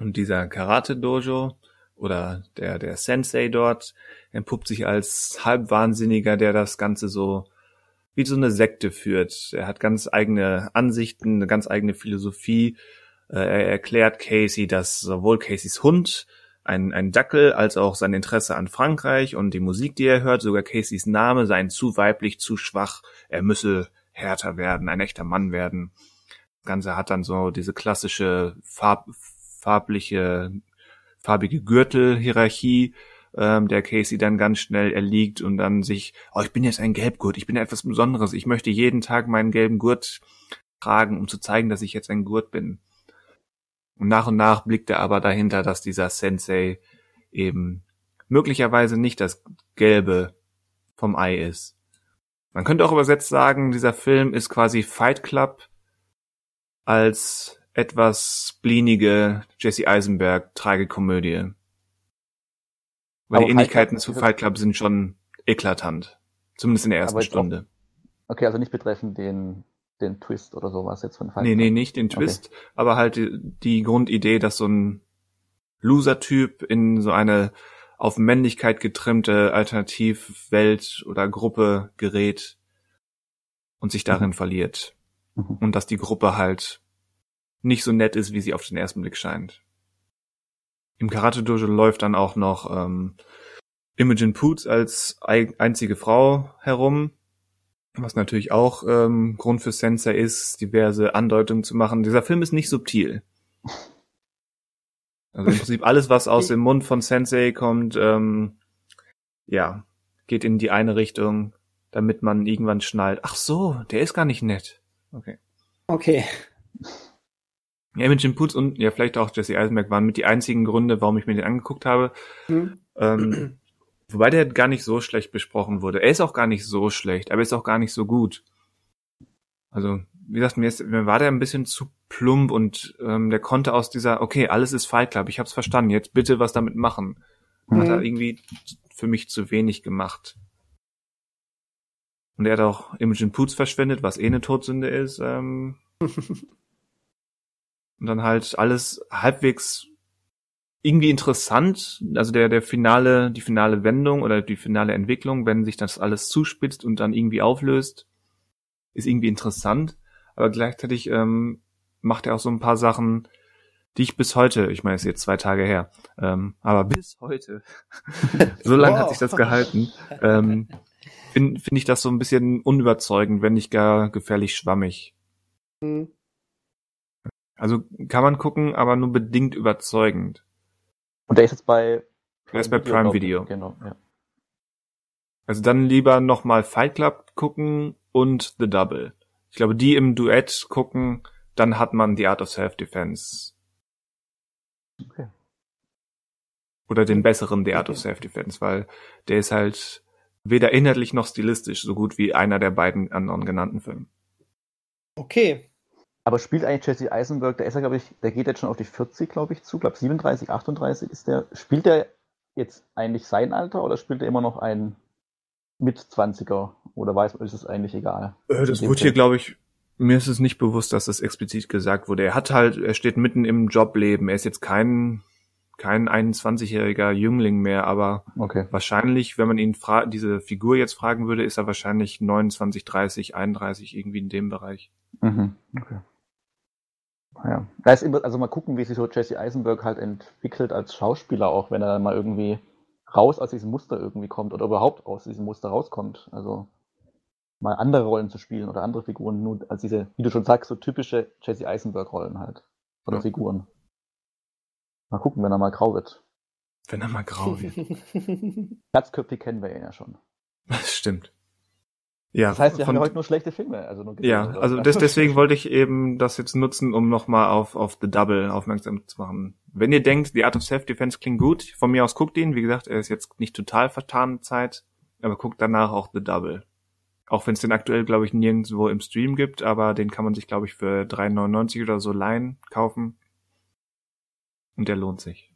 Und dieser Karate-Dojo oder der, der Sensei dort entpuppt sich als Halbwahnsinniger, der das Ganze so wie so eine Sekte führt. Er hat ganz eigene Ansichten, eine ganz eigene Philosophie. Äh, er erklärt Casey, dass sowohl Caseys Hund ein, ein Dackel als auch sein Interesse an Frankreich und die Musik, die er hört, sogar Caseys Name seien zu weiblich, zu schwach. Er müsse härter werden, ein echter Mann werden. Das Ganze hat dann so diese klassische Farb, farbliche, farbige Gürtelhierarchie, ähm, der Casey dann ganz schnell erliegt und dann sich, oh, ich bin jetzt ein Gelbgurt, ich bin etwas Besonderes, ich möchte jeden Tag meinen gelben Gurt tragen, um zu zeigen, dass ich jetzt ein Gurt bin. Und nach und nach blickt er aber dahinter, dass dieser Sensei eben möglicherweise nicht das Gelbe vom Ei ist. Man könnte auch übersetzt sagen, dieser Film ist quasi Fight Club als etwas blinige Jesse Eisenberg Tragikomödie. Weil aber die Ähnlichkeiten zu Fight Club sind schon eklatant. Zumindest in der ersten Stunde. Auch, okay, also nicht betreffend den den Twist oder sowas jetzt von Fight Nee, nee, nicht den Twist, okay. aber halt die, die Grundidee, dass so ein Loser-Typ in so eine auf Männlichkeit getrimmte Alternativwelt oder Gruppe gerät und sich darin mhm. verliert. Mhm. Und dass die Gruppe halt nicht so nett ist, wie sie auf den ersten Blick scheint. Im Karate Dojo läuft dann auch noch ähm, Imogen Poots als einzige Frau herum, was natürlich auch ähm, Grund für Sensei ist, diverse Andeutungen zu machen. Dieser Film ist nicht subtil. Also im Prinzip alles, was aus dem Mund von Sensei kommt, ähm, ja, geht in die eine Richtung, damit man irgendwann schnallt. Ach so, der ist gar nicht nett. Okay. Okay. Ja, Imogen Poots und ja, vielleicht auch Jesse Eisenberg waren mit die einzigen Gründe, warum ich mir den angeguckt habe. Hm. Ähm, Wobei der gar nicht so schlecht besprochen wurde. Er ist auch gar nicht so schlecht, aber er ist auch gar nicht so gut. Also, wie gesagt, mir, ist, mir war der ein bisschen zu plump und ähm, der konnte aus dieser, okay, alles ist Fight Club, ich hab's verstanden, jetzt bitte was damit machen. Mhm. Hat er irgendwie für mich zu wenig gemacht. Und er hat auch Imogen Poots verschwendet, was eh eine Todsünde ist. Ähm. und dann halt alles halbwegs irgendwie interessant, also der, der finale, die finale Wendung oder die finale Entwicklung, wenn sich das alles zuspitzt und dann irgendwie auflöst, ist irgendwie interessant, aber gleichzeitig ähm, macht er auch so ein paar Sachen, die ich bis heute, ich meine, es ist jetzt zwei Tage her, ähm, aber bis heute, so lange wow. hat sich das gehalten, ähm, finde find ich das so ein bisschen unüberzeugend, wenn nicht gar gefährlich schwammig. Mhm. Also kann man gucken, aber nur bedingt überzeugend. Und der ist jetzt bei Der ist bei Prime Video. Genau, ja. Also dann lieber nochmal Fight Club gucken und The Double. Ich glaube, die im Duett gucken, dann hat man The Art of Self-Defense. Okay. Oder den besseren The Art okay. of Self-Defense, weil der ist halt weder inhaltlich noch stilistisch so gut wie einer der beiden anderen genannten Filme. Okay. Aber spielt eigentlich Jesse Eisenberg, der ist ja, glaube ich, der geht jetzt schon auf die 40, glaube ich, zu. glaube 37, 38 ist der. Spielt der jetzt eigentlich sein Alter oder spielt er immer noch ein Mit-20er? Oder weiß man, ist es eigentlich egal? Äh, das wurde hier, glaube ich, mir ist es nicht bewusst, dass das explizit gesagt wurde. Er hat halt, er steht mitten im Jobleben. Er ist jetzt kein, kein 21-jähriger Jüngling mehr, aber okay. wahrscheinlich, wenn man ihn diese Figur jetzt fragen würde, ist er wahrscheinlich 29, 30, 31, irgendwie in dem Bereich. Mhm. Okay. Ja. Da ist immer, also mal gucken, wie sich so Jesse Eisenberg halt entwickelt als Schauspieler, auch wenn er dann mal irgendwie raus aus diesem Muster irgendwie kommt oder überhaupt aus diesem Muster rauskommt. Also mal andere Rollen zu spielen oder andere Figuren, nur als diese, wie du schon sagst, so typische Jesse Eisenberg-Rollen halt. Oder ja. Figuren. Mal gucken, wenn er mal grau wird. Wenn er mal grau wird. Glatzköpfig kennen wir ihn ja schon. Das stimmt. Ja, das heißt, wir von, haben heute nur schlechte Filme. Also nur ja, oder? also des, deswegen wollte ich eben das jetzt nutzen, um nochmal auf, auf The Double aufmerksam zu machen. Wenn ihr denkt, The Art of Self-Defense klingt gut, von mir aus guckt ihn. Wie gesagt, er ist jetzt nicht total vertan Zeit, aber guckt danach auch The Double. Auch wenn es den aktuell, glaube ich, nirgendwo im Stream gibt, aber den kann man sich, glaube ich, für 3,99 oder so leihen, kaufen. Und der lohnt sich.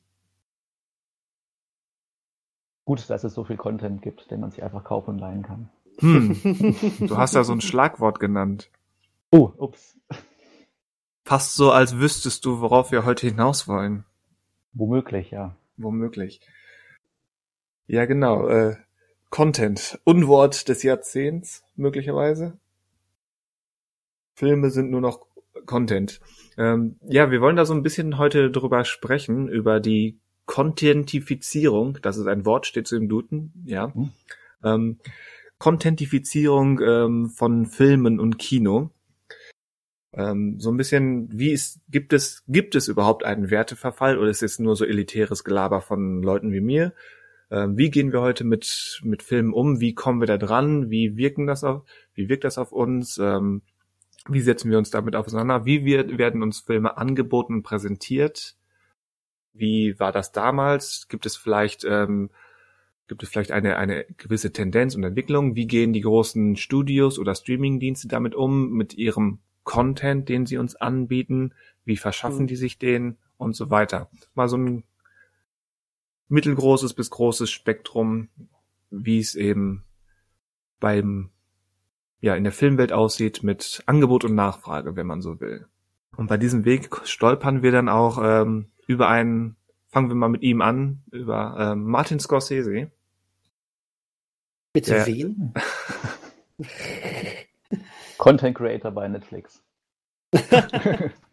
Gut, dass es so viel Content gibt, den man sich einfach kaufen und leihen kann. Hm. Du hast da so ein Schlagwort genannt. Oh, ups. Fast so, als wüsstest du, worauf wir heute hinaus wollen. Womöglich, ja. womöglich. Ja, genau. Äh, Content. Unwort des Jahrzehnts, möglicherweise. Filme sind nur noch Content. Ähm, ja, wir wollen da so ein bisschen heute drüber sprechen, über die Contentifizierung. Das ist ein Wort, steht so im Duden, ja. Mhm. Ähm, Contentifizierung ähm, von Filmen und Kino. Ähm, so ein bisschen, wie ist, gibt es, gibt es überhaupt einen Werteverfall oder ist es nur so elitäres Gelaber von Leuten wie mir? Ähm, wie gehen wir heute mit, mit Filmen um? Wie kommen wir da dran? Wie wirken das auf, wie wirkt das auf uns? Ähm, wie setzen wir uns damit auseinander? Wie wir, werden uns Filme angeboten und präsentiert? Wie war das damals? Gibt es vielleicht, ähm, gibt es vielleicht eine, eine gewisse Tendenz und Entwicklung? Wie gehen die großen Studios oder Streamingdienste damit um, mit ihrem Content, den sie uns anbieten? Wie verschaffen mhm. die sich den und so weiter? Mal so ein mittelgroßes bis großes Spektrum, wie es eben beim ja in der Filmwelt aussieht mit Angebot und Nachfrage, wenn man so will. Und bei diesem Weg stolpern wir dann auch ähm, über einen, fangen wir mal mit ihm an, über ähm, Martin Scorsese. Bitte der, wen? Content Creator bei Netflix.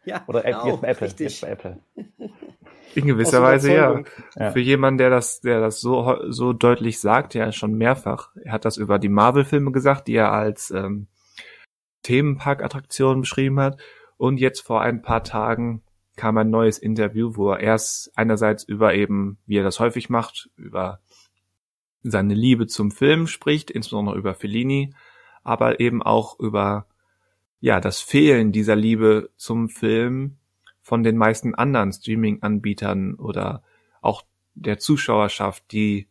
ja, Oder genau, jetzt bei Apple. Jetzt bei Apple. In gewisser Weise ja. ja. Für jemanden, der das, der das so, so deutlich sagt, ja schon mehrfach. Er hat das über die Marvel-Filme gesagt, die er als ähm, Themenpark-Attraktion beschrieben hat. Und jetzt vor ein paar Tagen kam ein neues Interview, wo er erst einerseits über eben, wie er das häufig macht, über seine Liebe zum Film spricht, insbesondere über Fellini, aber eben auch über ja das Fehlen dieser Liebe zum Film von den meisten anderen Streaming-Anbietern oder auch der Zuschauerschaft, die,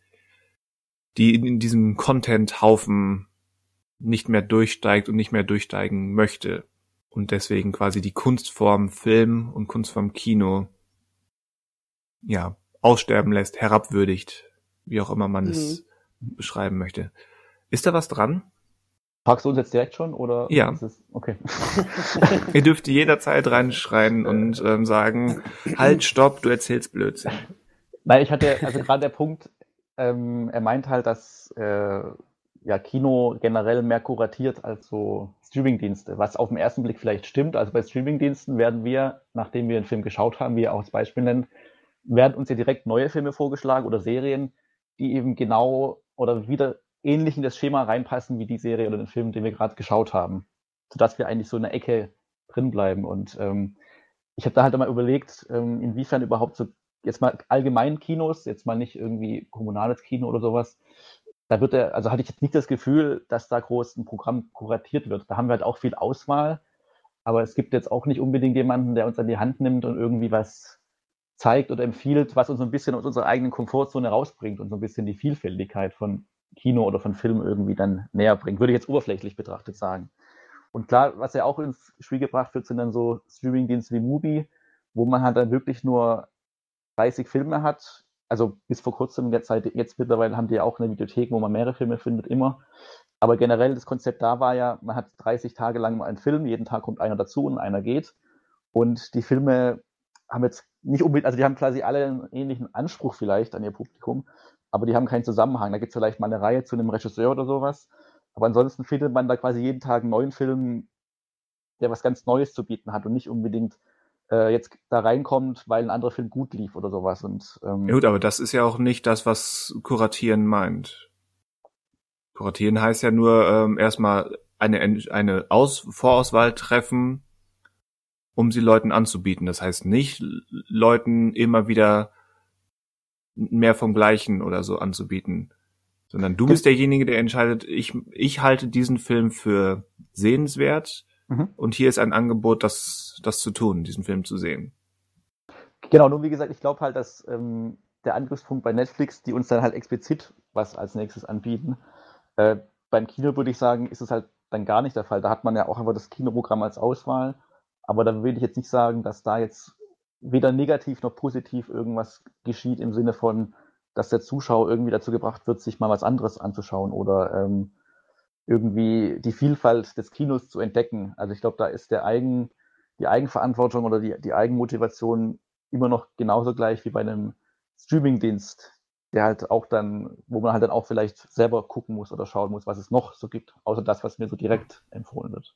die in diesem Content-Haufen nicht mehr durchsteigt und nicht mehr durchsteigen möchte. Und deswegen quasi die Kunstform Film und Kunstform Kino ja aussterben lässt, herabwürdigt, wie auch immer man mhm. es beschreiben möchte. Ist da was dran? Fragst du uns jetzt direkt schon oder? Ja. Es, okay. Ihr dürft jederzeit reinschreien und ähm, sagen, halt, stopp, du erzählst Blödsinn. Nein, ich hatte, also gerade der Punkt, ähm, er meint halt, dass äh, ja Kino generell mehr kuratiert als so Streamingdienste, was auf den ersten Blick vielleicht stimmt. Also bei Streamingdiensten werden wir, nachdem wir den Film geschaut haben, wie er auch als Beispiel nennt, werden uns ja direkt neue Filme vorgeschlagen oder Serien, die eben genau oder wieder ähnlich in das Schema reinpassen wie die Serie oder den Film, den wir gerade geschaut haben. Sodass wir eigentlich so in der Ecke drin bleiben. Und ähm, ich habe da halt mal überlegt, ähm, inwiefern überhaupt so jetzt mal allgemein Kinos, jetzt mal nicht irgendwie kommunales Kino oder sowas, da wird er, also hatte ich jetzt nicht das Gefühl, dass da groß ein Programm kuratiert wird. Da haben wir halt auch viel Auswahl, aber es gibt jetzt auch nicht unbedingt jemanden, der uns an die Hand nimmt und irgendwie was zeigt oder empfiehlt, was uns ein bisschen aus unserer eigenen Komfortzone rausbringt und so ein bisschen die Vielfältigkeit von Kino oder von Film irgendwie dann näher bringt. Würde ich jetzt oberflächlich betrachtet sagen. Und klar, was ja auch ins Spiel gebracht wird, sind dann so Streaming-Dienste wie Mubi, wo man halt dann wirklich nur 30 Filme hat. Also bis vor kurzem in der Zeit, jetzt mittlerweile haben die ja auch eine Videothek, wo man mehrere Filme findet, immer. Aber generell das Konzept da war ja, man hat 30 Tage lang mal einen Film, jeden Tag kommt einer dazu und einer geht. Und die Filme haben jetzt nicht unbedingt, also die haben quasi alle einen ähnlichen Anspruch vielleicht an ihr Publikum, aber die haben keinen Zusammenhang. Da gibt es vielleicht mal eine Reihe zu einem Regisseur oder sowas. Aber ansonsten findet man da quasi jeden Tag einen neuen Film, der was ganz Neues zu bieten hat und nicht unbedingt äh, jetzt da reinkommt, weil ein anderer Film gut lief oder sowas. Und, ähm, ja gut, aber das ist ja auch nicht das, was Kuratieren meint. Kuratieren heißt ja nur ähm, erstmal eine, eine Aus Vorauswahl treffen, um sie Leuten anzubieten. Das heißt nicht, Leuten immer wieder mehr vom Gleichen oder so anzubieten. Sondern du bist derjenige, der entscheidet, ich, ich halte diesen Film für sehenswert mhm. und hier ist ein Angebot, das, das zu tun, diesen Film zu sehen. Genau, nun wie gesagt, ich glaube halt, dass ähm, der Angriffspunkt bei Netflix, die uns dann halt explizit was als nächstes anbieten, äh, beim Kino würde ich sagen, ist es halt dann gar nicht der Fall. Da hat man ja auch einfach das Kinoprogramm als Auswahl. Aber da will ich jetzt nicht sagen, dass da jetzt weder negativ noch positiv irgendwas geschieht im Sinne von, dass der Zuschauer irgendwie dazu gebracht wird, sich mal was anderes anzuschauen oder ähm, irgendwie die Vielfalt des Kinos zu entdecken. Also ich glaube, da ist der Eigen, die Eigenverantwortung oder die, die Eigenmotivation immer noch genauso gleich wie bei einem Streamingdienst, der halt auch dann, wo man halt dann auch vielleicht selber gucken muss oder schauen muss, was es noch so gibt, außer das, was mir so direkt empfohlen wird.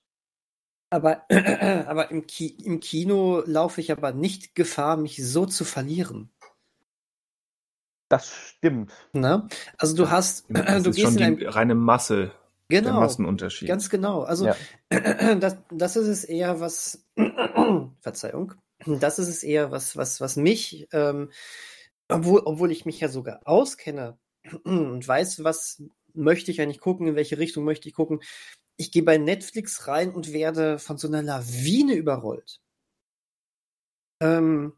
Aber, aber im, Ki im Kino laufe ich aber nicht Gefahr, mich so zu verlieren. Das stimmt. Ne? Also du hast, das du ist gehst schon in die ein, reine Masse, der genau, Massenunterschied. ganz genau. Also Ja. das, das ist es eher was, Verzeihung, das ist es eher was, was, was mich, ähm, obwohl, obwohl ich mich ja sogar auskenne und weiß, was möchte ich eigentlich gucken, in welche Richtung möchte ich gucken. Ich gehe bei Netflix rein und werde von so einer Lawine überrollt. Ähm,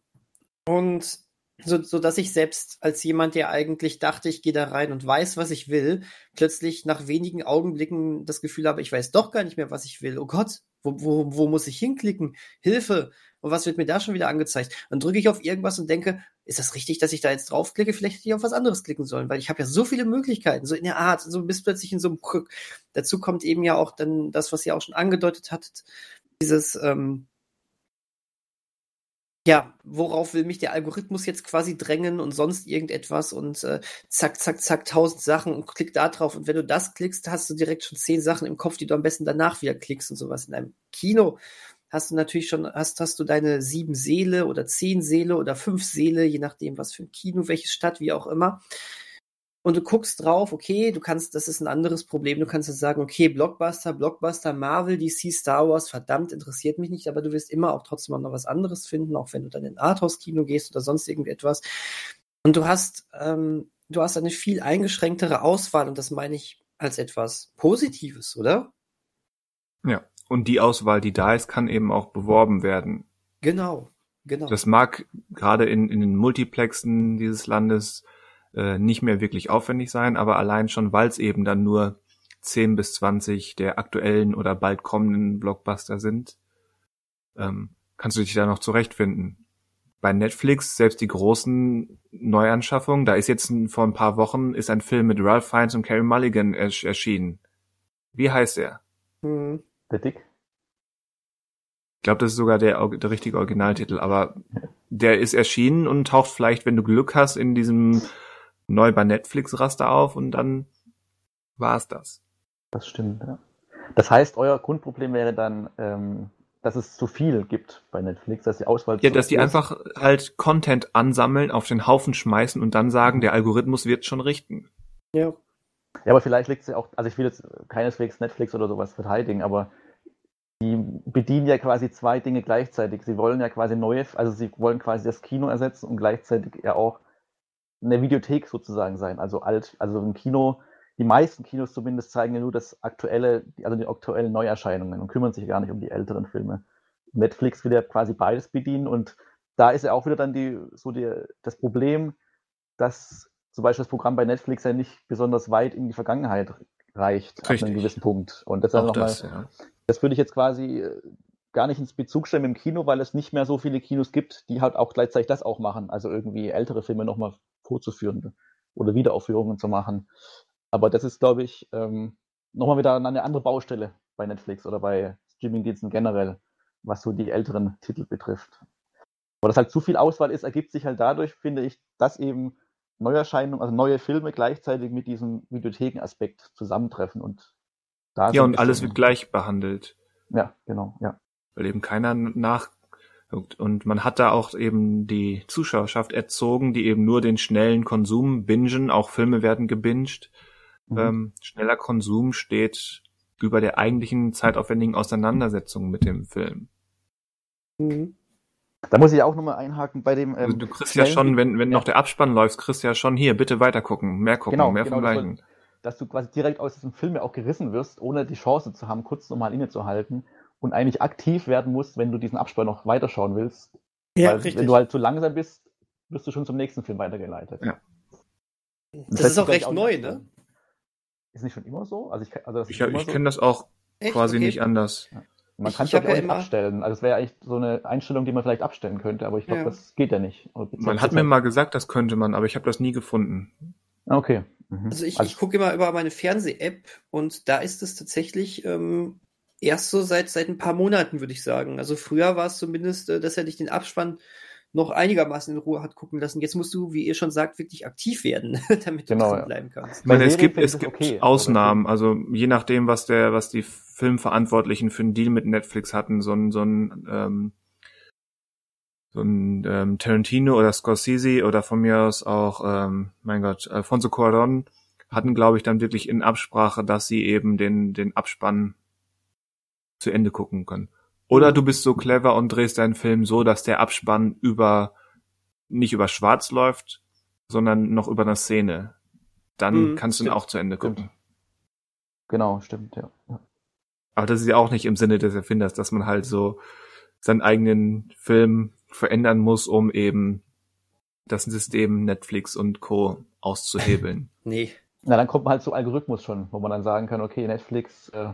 und so, so dass ich selbst als jemand, der eigentlich dachte, ich gehe da rein und weiß, was ich will, plötzlich nach wenigen Augenblicken das Gefühl habe, ich weiß doch gar nicht mehr, was ich will. Oh Gott, wo, wo, wo muss ich hinklicken? Hilfe! Und was wird mir da schon wieder angezeigt? Dann drücke ich auf irgendwas und denke, ist das richtig, dass ich da jetzt draufklicke? Vielleicht hätte ich auf was anderes klicken sollen, weil ich habe ja so viele Möglichkeiten, so in der Art, so bist plötzlich in so einem Krück. Dazu kommt eben ja auch dann das, was ihr auch schon angedeutet hattet, dieses, ähm, ja, worauf will mich der Algorithmus jetzt quasi drängen und sonst irgendetwas und äh, zack, zack, zack, tausend Sachen und klick da drauf. Und wenn du das klickst, hast du direkt schon zehn Sachen im Kopf, die du am besten danach wieder klickst und sowas. In einem Kino hast du natürlich schon, hast, hast du deine sieben Seele oder zehn Seele oder fünf Seele, je nachdem, was für ein Kino, welche Stadt, wie auch immer. Und du guckst drauf, okay, du kannst, das ist ein anderes Problem, du kannst jetzt sagen, okay, Blockbuster, Blockbuster, Marvel, DC, Star Wars, verdammt, interessiert mich nicht, aber du wirst immer auch trotzdem auch noch was anderes finden, auch wenn du dann in Arthouse-Kino gehst oder sonst irgendetwas. Und du hast, ähm, du hast eine viel eingeschränktere Auswahl und das meine ich als etwas Positives, oder? Ja. Und die Auswahl, die da ist, kann eben auch beworben werden. Genau, genau. Das mag gerade in, in den Multiplexen dieses Landes äh, nicht mehr wirklich aufwendig sein, aber allein schon, weil es eben dann nur 10 bis 20 der aktuellen oder bald kommenden Blockbuster sind, ähm, kannst du dich da noch zurechtfinden. Bei Netflix, selbst die großen Neuanschaffungen, da ist jetzt ein, vor ein paar Wochen ist ein Film mit Ralph Fiennes und Carey Mulligan ersch erschienen. Wie heißt er? Hm. Der Dick? Ich glaube, das ist sogar der, der richtige Originaltitel, aber der ist erschienen und taucht vielleicht, wenn du Glück hast, in diesem neu bei Netflix Raster auf und dann war's das. Das stimmt, ja. Das heißt, euer Grundproblem wäre dann, ähm, dass es zu viel gibt bei Netflix, dass die Auswahl Ja, zu dass die groß- einfach halt Content ansammeln, auf den Haufen schmeißen und dann sagen, der Algorithmus wird schon richten. Ja. Ja, aber vielleicht liegt es ja auch, also ich will jetzt keineswegs Netflix oder sowas verteidigen, aber die bedienen ja quasi zwei Dinge gleichzeitig. Sie wollen ja quasi neue, also sie wollen quasi das Kino ersetzen und gleichzeitig ja auch eine Videothek sozusagen sein. Also alt, also ein Kino, die meisten Kinos zumindest zeigen ja nur das aktuelle, also die aktuellen Neuerscheinungen und kümmern sich gar nicht um die älteren Filme. Netflix will ja quasi beides bedienen und da ist ja auch wieder dann die, so die, das Problem, dass zum Beispiel das Programm bei Netflix ja nicht besonders weit in die Vergangenheit reicht, ab Richtig. einem gewissen Punkt. Und das, ist Auch noch das, ja. das würde ich jetzt quasi äh, gar nicht ins Bezug stellen mit dem Kino, weil es nicht mehr so viele Kinos gibt, die halt auch gleichzeitig das auch machen, also irgendwie ältere Filme nochmal vorzuführen oder Wiederaufführungen zu machen. Aber das ist, glaube ich, ähm, nochmal wieder eine andere Baustelle bei Netflix oder bei Streamingdiensten generell, was so die älteren Titel betrifft. Aber dass halt zu viel Auswahl ist, ergibt sich halt dadurch, finde ich, dass eben Neuerscheinungen, also neue Filme gleichzeitig mit diesem Videothekenaspekt zusammentreffen und da Ja, und alles wird gleich behandelt, Ja, genau, ja. weil eben keiner nach und man hat da auch eben die Zuschauerschaft erzogen, die eben nur den schnellen Konsum bingen, auch Filme werden gebinged. Mhm. Ähm, schneller Konsum steht über der eigentlichen zeitaufwendigen Auseinandersetzung mit dem Film. Mhm. Da muss ich auch nochmal einhaken bei dem. Also Ähm, du kriegst ja schon, wenn, wenn Ja. noch der Abspann läuft, kriegst du ja schon hier, bitte weiter gucken, mehr gucken, Genau, mehr genau, vom Gleichen. dass du quasi direkt aus diesem Film ja auch gerissen wirst, ohne die Chance zu haben, kurz nochmal innezuhalten und eigentlich aktiv werden musst, wenn du diesen Abspann noch weiterschauen willst. Ja, Weil richtig. wenn du halt zu langsam bist, wirst du schon zum nächsten Film weitergeleitet. Ja. das, Das ist auch recht auch neu, nicht- ne? Ist nicht schon immer so? Also ich, also Ich, ich so. kenne das auch Echt? quasi Okay. nicht anders. Man ich- kann es auch ja nicht immer- abstellen. Also es wäre eigentlich so eine Einstellung, die man vielleicht abstellen könnte, aber ich glaube, Ja. das geht ja nicht. Man hat mir mal gesagt, das könnte man, aber ich habe das nie gefunden. Okay. Mhm. Also ich, ich gucke immer über meine Fernseh-App und da ist es tatsächlich ähm, erst so seit, seit ein paar Monaten, würde ich sagen. Also früher war es zumindest, äh, dass er dich den Abspann noch einigermaßen in Ruhe hat gucken lassen. Jetzt musst du, wie ihr schon sagt, wirklich aktiv werden, damit Genau, du drin ja. bleiben kannst. Ich meine, es gibt, es gibt okay. Ausnahmen, also je nachdem, was der, was die Filmverantwortlichen für einen Deal mit Netflix hatten, so ein, so ein, ähm, so ein ähm, Tarantino oder Scorsese oder von mir aus auch, ähm, mein Gott, Alfonso Cuarón hatten, glaube ich, dann wirklich in Absprache, dass sie eben den, den Abspann zu Ende gucken können. Oder du bist so clever und drehst deinen Film so, dass der Abspann über, nicht über schwarz läuft, sondern noch über eine Szene. Dann Mhm, kannst du ihn auch zu Ende gucken. Stimmt. Genau, stimmt, ja. ja. Aber das ist ja auch nicht im Sinne des Erfinders, dass man halt so seinen eigenen Film verändern muss, um eben das System Netflix und Co. auszuhebeln. Nee. Na, dann kommt man halt zu Algorithmus schon, wo man dann sagen kann, okay, Netflix äh,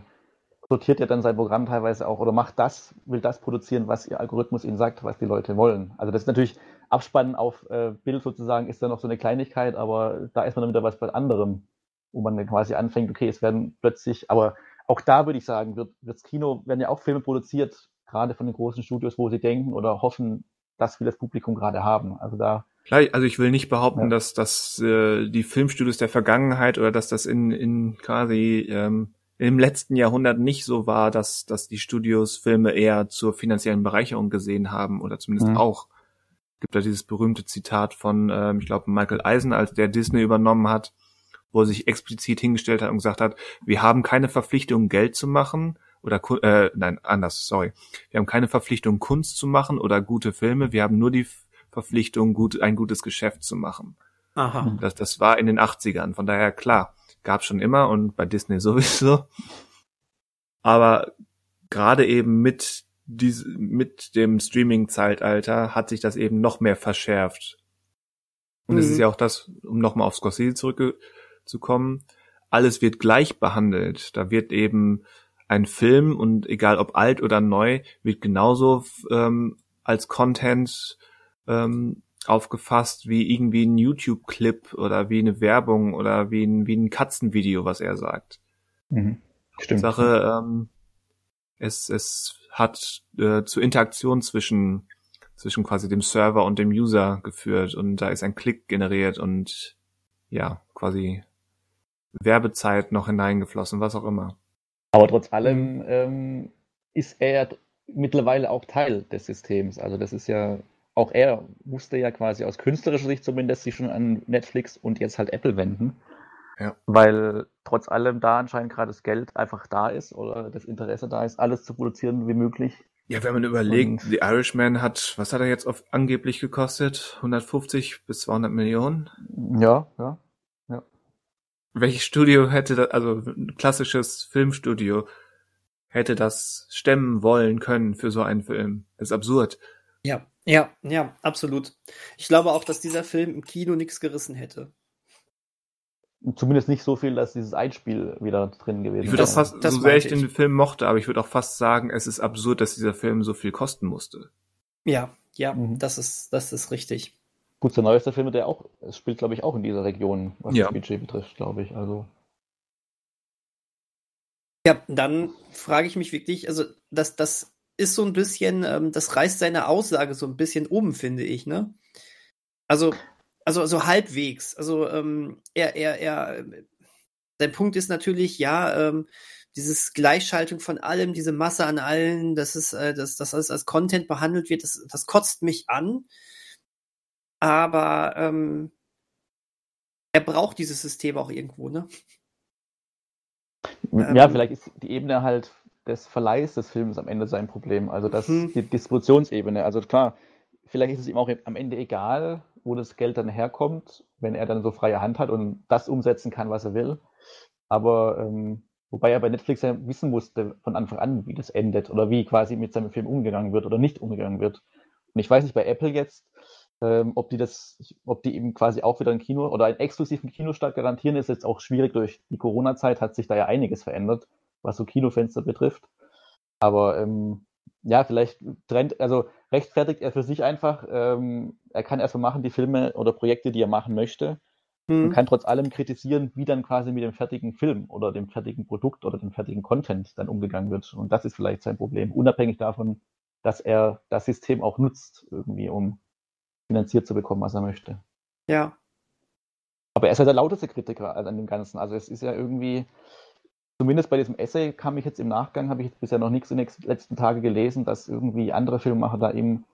sortiert ja dann sein Programm teilweise auch oder macht das, will das produzieren, was ihr Algorithmus ihnen sagt, was die Leute wollen. Also das ist natürlich Abspannen auf äh, Bild sozusagen ist dann noch so eine Kleinigkeit, aber da ist man dann wieder was bei anderem, wo man dann quasi anfängt, okay, es werden plötzlich, aber auch da würde ich sagen, wird wirds Kino, werden ja auch Filme produziert, gerade von den großen Studios, wo sie denken oder hoffen, dass wir das Publikum gerade haben. Also da Klar, also ich will nicht behaupten, Ja. dass dass äh, die Filmstudios der Vergangenheit oder dass das in, in quasi ähm, im letzten Jahrhundert nicht so war, dass, dass die Studios Filme eher zur finanziellen Bereicherung gesehen haben oder zumindest Mhm. auch. Gibt da dieses berühmte Zitat von, ähm, ich glaube, Michael Eisen, als der Disney übernommen hat, wo er sich explizit hingestellt hat und gesagt hat, wir haben keine Verpflichtung, Geld zu machen oder äh, nein, anders, sorry. Wir haben keine Verpflichtung, Kunst zu machen oder gute Filme, wir haben nur die Verpflichtung, gut, ein gutes Geschäft zu machen. Aha. Das, das war in den 80ern. Von daher, klar, gab schon immer und bei Disney sowieso. Aber gerade eben mit, dies, mit dem Streaming-Zeitalter hat sich das eben noch mehr verschärft. Und es Mhm. ist ja auch das, um nochmal auf Scorsese zurückzukommen, alles wird gleich behandelt. Da wird eben ein Film und egal ob alt oder neu, wird genauso ähm, als Content ähm, aufgefasst wie irgendwie ein YouTube-Clip oder wie eine Werbung oder wie ein, wie ein Katzenvideo, was er sagt. mhm. stimmt. Sache, ähm, es, es hat äh, zu Interaktion zwischen, zwischen quasi dem Server und dem User geführt und da ist ein Klick generiert und ja, quasi Werbezeit noch hineingeflossen, was auch immer. Aber trotz allem ähm, ist er mittlerweile auch Teil des Systems. Also das ist ja, auch er musste ja quasi aus künstlerischer Sicht zumindest sich schon an Netflix und jetzt halt Apple wenden. Ja. Weil trotz allem da anscheinend gerade das Geld einfach da ist oder das Interesse da ist, alles zu produzieren wie möglich. Ja, wenn man überlegt, Und- The Irishman hat, was hat er jetzt auf, angeblich gekostet? 150 bis 200 Millionen? Ja, ja. Welches Studio hätte das, also ein klassisches Filmstudio, hätte das stemmen wollen können für so einen Film? Das ist absurd. Ja, ja, ja, absolut. Ich glaube auch, dass dieser Film im Kino nichts gerissen hätte. Zumindest nicht so viel, dass dieses Einspiel wieder drin gewesen Ich würde auch Das- fast, das so sehr ich ich. den Film mochte, aber ich würde auch fast sagen, es ist absurd, dass dieser Film so viel kosten musste. Ja, ja, Mhm. das ist, das ist richtig. Gut, der neueste Film, der auch, es spielt, glaube ich, auch in dieser Region, was Ja. das Budget betrifft, glaube ich. Also. Ja, dann frage ich mich wirklich, also das, das ist so ein bisschen, ähm, das reißt seine Aussage so ein bisschen um, finde ich, ne? Also, also, also halbwegs. Also, ähm, er, er, er, sein Punkt ist natürlich, ja, ähm, dieses Gleichschaltung von allem, diese Masse an allen, dass es, äh, dass das alles als Content behandelt wird, das, das kotzt mich an. Aber ähm, er braucht dieses System auch irgendwo, ne? ja, Ähm, vielleicht ist die Ebene halt des Verleihs des Films am Ende sein Problem. Also das, Mhm. die Distributionsebene. Also klar, vielleicht ist es ihm auch am Ende egal, wo das Geld dann herkommt, wenn er dann so freie Hand hat und das umsetzen kann, was er will. Aber ähm, wobei er bei Netflix ja wissen musste von Anfang an, wie das endet oder wie quasi mit seinem Film umgegangen wird oder nicht umgegangen wird. Und ich weiß nicht bei Apple jetzt, ähm, ob die das, ob die eben quasi auch wieder ein Kino oder einen exklusiven Kinostart garantieren, ist jetzt auch schwierig durch die Corona-Zeit, hat sich da ja einiges verändert, was so Kinofenster betrifft. Aber ähm, ja, vielleicht trennt, also rechtfertigt er für sich einfach, ähm, er kann erstmal machen die Filme oder Projekte, die er machen möchte Hm. und kann trotz allem kritisieren, wie dann quasi mit dem fertigen Film oder dem fertigen Produkt oder dem fertigen Content dann umgegangen wird. Und das ist vielleicht sein Problem, unabhängig davon, dass er das System auch nutzt, irgendwie, um finanziert zu bekommen, was er möchte. Ja. Aber er ist ja der lauteste Kritiker an dem Ganzen. Also es ist ja irgendwie, zumindest bei diesem Essay kam ich jetzt im Nachgang, habe ich jetzt bisher noch nichts in den letzten Tagen gelesen, dass irgendwie andere Filmemacher da ihm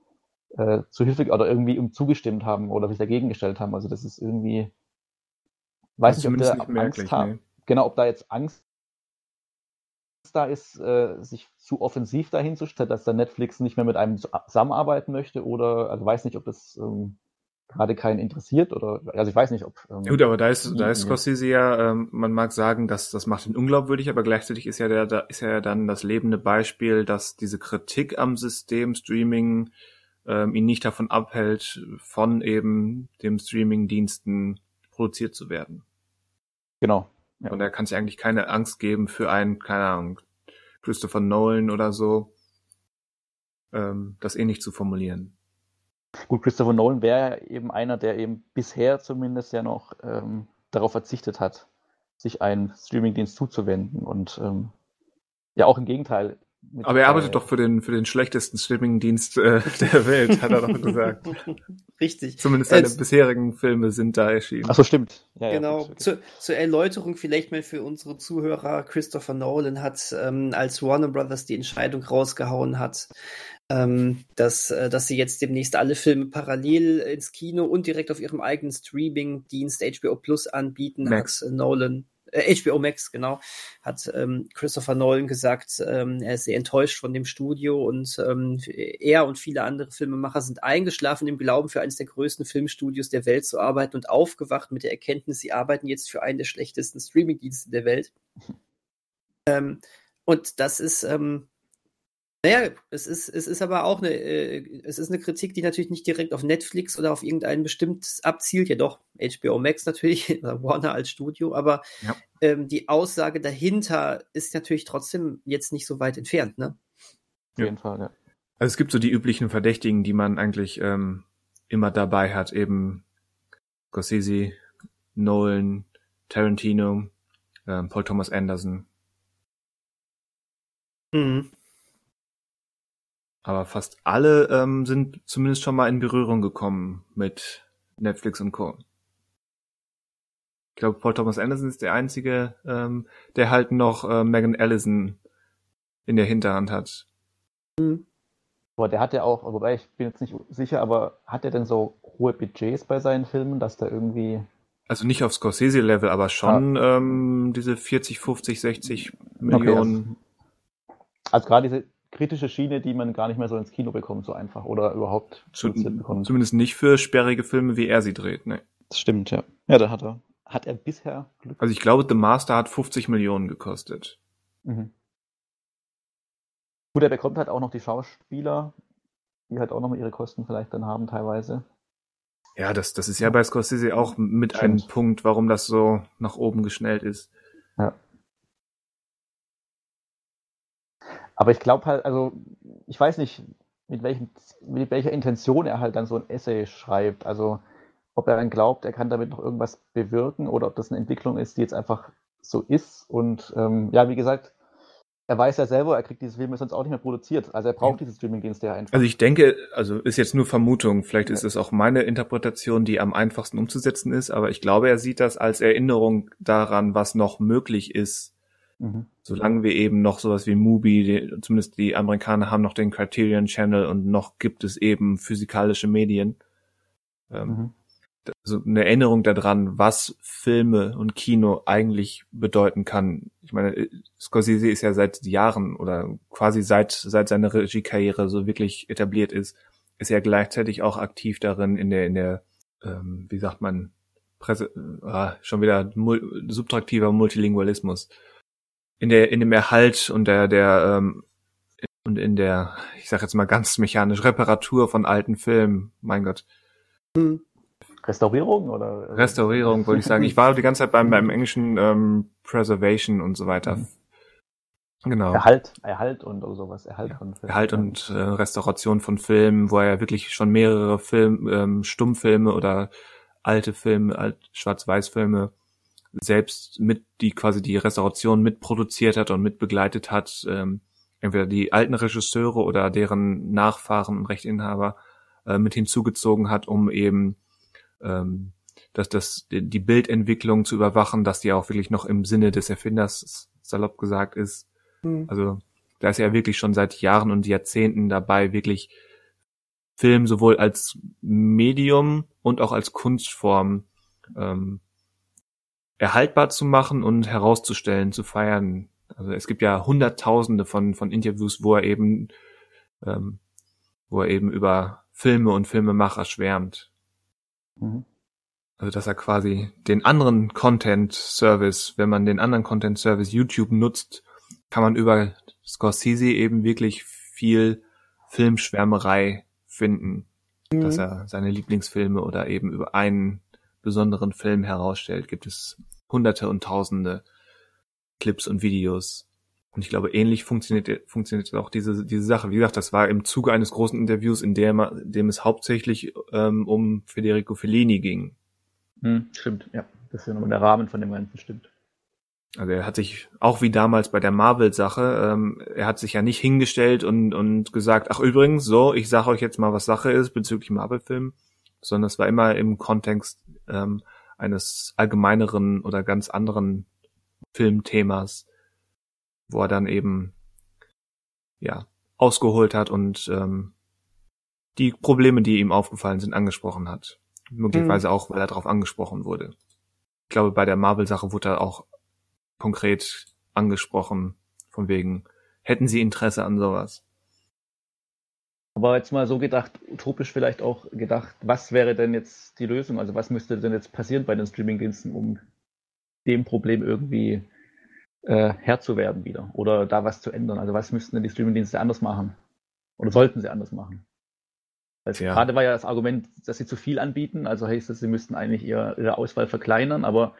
äh, zu Hilfe oder irgendwie ihm zugestimmt haben oder sich dagegen gestellt haben. Also das ist irgendwie, weiß nicht, ob der nicht Angst hat, nee. genau, ob da jetzt Angst da ist, äh, sich zu offensiv dahin zu stellen, dass der Netflix nicht mehr mit einem zusammenarbeiten möchte oder, also weiß nicht, ob das ähm, gerade keinen interessiert oder, also ich weiß nicht, ob. Ähm, Gut, aber da ist, da ist Mhm. Scorsese ja, ähm, man mag sagen, dass das macht ihn unglaubwürdig, aber gleichzeitig ist ja der, da ist ja dann das lebende Beispiel, dass diese Kritik am System Streaming ähm, ihn nicht davon abhält, von eben dem Streaming-Diensten produziert zu werden. Genau. Ja. Und er kann sich eigentlich keine Angst geben für einen, keine Ahnung, Christopher Nolan oder so, ähm, das ähnlich zu formulieren. Gut, Christopher Nolan wäre eben einer, der eben bisher zumindest ja noch ähm, darauf verzichtet hat, sich einem Streamingdienst zuzuwenden und ähm, ja auch im Gegenteil. mit, Aber er arbeitet doch für den, für den schlechtesten Streaming-Dienst äh, der Welt, hat er doch gesagt. Richtig. Zumindest seine Äh, bisherigen Filme sind da erschienen. Ach so, stimmt. Ja, ja, Genau. gut. Zu, zur Erläuterung vielleicht mal für unsere Zuhörer. Christopher Nolan hat, ähm, als Warner Brothers die Entscheidung rausgehauen hat, ähm, dass, äh, dass sie jetzt demnächst alle Filme parallel ins Kino und direkt auf ihrem eigenen Streaming-Dienst HBO Plus anbieten, Max. hat äh, Nolan, äh, HBO Max, genau, hat ähm, Christopher Nolan gesagt, ähm, er ist sehr enttäuscht von dem Studio und ähm, er und viele andere Filmemacher sind eingeschlafen im Glauben, für eines der größten Filmstudios der Welt zu arbeiten und aufgewacht mit der Erkenntnis, sie arbeiten jetzt für einen der schlechtesten Streamingdienste der Welt. Ähm, und das ist, ähm, naja, es ist, es ist aber auch eine, äh, es ist eine Kritik, die natürlich nicht direkt auf Netflix oder auf irgendein bestimmtes abzielt, ja doch, HBO Max natürlich, oder Warner als Studio, aber Ja. ähm, die Aussage dahinter ist natürlich trotzdem jetzt nicht so weit entfernt, ne? Auf jeden Fall, ja. Also es gibt so die üblichen Verdächtigen, die man eigentlich ähm, immer dabei hat, eben Scorsese, Nolan, Tarantino, ähm, Paul Thomas Anderson, Mhm. Aber fast alle ähm, sind zumindest schon mal in Berührung gekommen mit Netflix und Co. Ich glaube, Paul Thomas Anderson ist der einzige, ähm, der halt noch äh, Megan Allison in der Hinterhand hat. Aber der hat ja auch, wobei ich bin jetzt nicht sicher, aber hat er denn so hohe Budgets bei seinen Filmen, dass der irgendwie. Also nicht auf Scorsese-Level, aber schon ähm, diese 40, 50, 60 Millionen. Also gerade diese kritische Schiene, die man gar nicht mehr so ins Kino bekommt, so einfach oder überhaupt Zu, bekommt. zumindest nicht für sperrige Filme, wie er sie dreht. Ne. Das stimmt, ja. Ja, da hat er. Hat er bisher Glück. Also ich glaube, The Master hat 50 Millionen gekostet. Mhm. Gut, er bekommt halt auch noch die Schauspieler, die halt auch noch mal ihre Kosten vielleicht dann haben teilweise. Ja, das, das ist ja bei Scorsese auch mit einem Stimmt. Punkt, warum das so nach oben geschnellt ist. Aber ich glaube halt, also ich weiß nicht, mit, welchem, mit welcher Intention er halt dann so ein Essay schreibt. Also ob er dann glaubt, er kann damit noch irgendwas bewirken oder ob das eine Entwicklung ist, die jetzt einfach so ist. Und ähm, ja, wie gesagt, er weiß ja selber, er kriegt diese Filme sonst auch nicht mehr produziert. Also er braucht diese Streaming-Dienste ja einfach. Also ich denke, also ist jetzt nur Vermutung, vielleicht Ja. ist es auch meine Interpretation, die am einfachsten umzusetzen ist, aber ich glaube, er sieht das als Erinnerung daran, was noch möglich ist, Mhm. Solange wir eben noch sowas wie Mubi, die, zumindest die Amerikaner haben noch den Criterion Channel und noch gibt es eben physikalische Medien. Ähm, Mhm. so eine Erinnerung daran, was Filme und Kino eigentlich bedeuten kann. Ich meine, Scorsese ist ja seit Jahren oder quasi seit, seit seiner Regiekarriere so wirklich etabliert ist, ist er gleichzeitig auch aktiv darin in der, in der, ähm, wie sagt man, Presse, ah, schon wieder mul subtraktiver Multilingualismus. In der, in dem Erhalt und der, der, ähm, und in der, ich sag jetzt mal ganz mechanisch, Reparatur von alten Filmen, mein Gott. Mhm. Restaurierung oder? Restaurierung, wollte ich sagen. Ich war die ganze Zeit beim, beim englischen ähm, Preservation und so weiter. Mhm. Genau. Erhalt, Erhalt und oder sowas. Erhalt von Filmen. Erhalt und äh, Restauration von Filmen, wo er wirklich schon mehrere Film, ähm, Stummfilme oder alte Filme, alt, Schwarz-Weiß-Filme selbst mit, die quasi die Restauration mitproduziert hat und mitbegleitet hat. Ähm, entweder die alten Regisseure oder deren Nachfahren und Rechteinhaber äh, mit hinzugezogen hat, um eben ähm, dass das die Bildentwicklung zu überwachen, dass die auch wirklich noch im Sinne des Erfinders salopp gesagt ist. Mhm. Also da ist er wirklich schon seit Jahren und Jahrzehnten dabei, wirklich Film sowohl als Medium und auch als Kunstform ähm, erhaltbar zu machen und herauszustellen, zu feiern. Also es gibt ja Hunderttausende von von Interviews, wo er eben ähm, wo er eben über Filme und Filmemacher schwärmt. Mhm. Also dass er quasi den anderen Content Service, wenn man den anderen Content Service YouTube nutzt, kann man über Scorsese eben wirklich viel Filmschwärmerei finden, mhm. dass er seine Lieblingsfilme oder eben über einen besonderen Film herausstellt, gibt es hunderte und tausende Clips und Videos. Und ich glaube, ähnlich funktioniert, funktioniert auch diese, diese Sache. Wie gesagt, das war im Zuge eines großen Interviews, in dem, dem es hauptsächlich ähm, um Federico Fellini ging. Hm, stimmt, ja. Das ist ja nochmal der Rahmen von dem Ganzen, stimmt. Also er hat sich, auch wie damals bei der Marvel-Sache, ähm, er hat sich ja nicht hingestellt und, und gesagt, ach übrigens, so, ich sage euch jetzt mal, was Sache ist bezüglich Marvel-Filmen, sondern es war immer im Kontext ähm, eines allgemeineren oder ganz anderen Filmthemas, wo er dann eben ja ausgeholt hat und ähm, die Probleme, die ihm aufgefallen sind, angesprochen hat. Möglicherweise mhm. auch, weil er darauf angesprochen wurde. Ich glaube, bei der Marvel-Sache wurde er auch konkret angesprochen, von wegen, hätten Sie Interesse an sowas? Aber jetzt mal so gedacht, utopisch vielleicht auch gedacht, was wäre denn jetzt die Lösung? Also was müsste denn jetzt passieren bei den Streamingdiensten, um dem Problem irgendwie äh, Herr zu werden wieder oder da was zu ändern? Also was müssten denn die Streamingdienste anders machen? Oder sollten sie anders machen? Also ja. Gerade war ja das Argument, dass sie zu viel anbieten, also heißt es, sie müssten eigentlich ihre, ihre Auswahl verkleinern, aber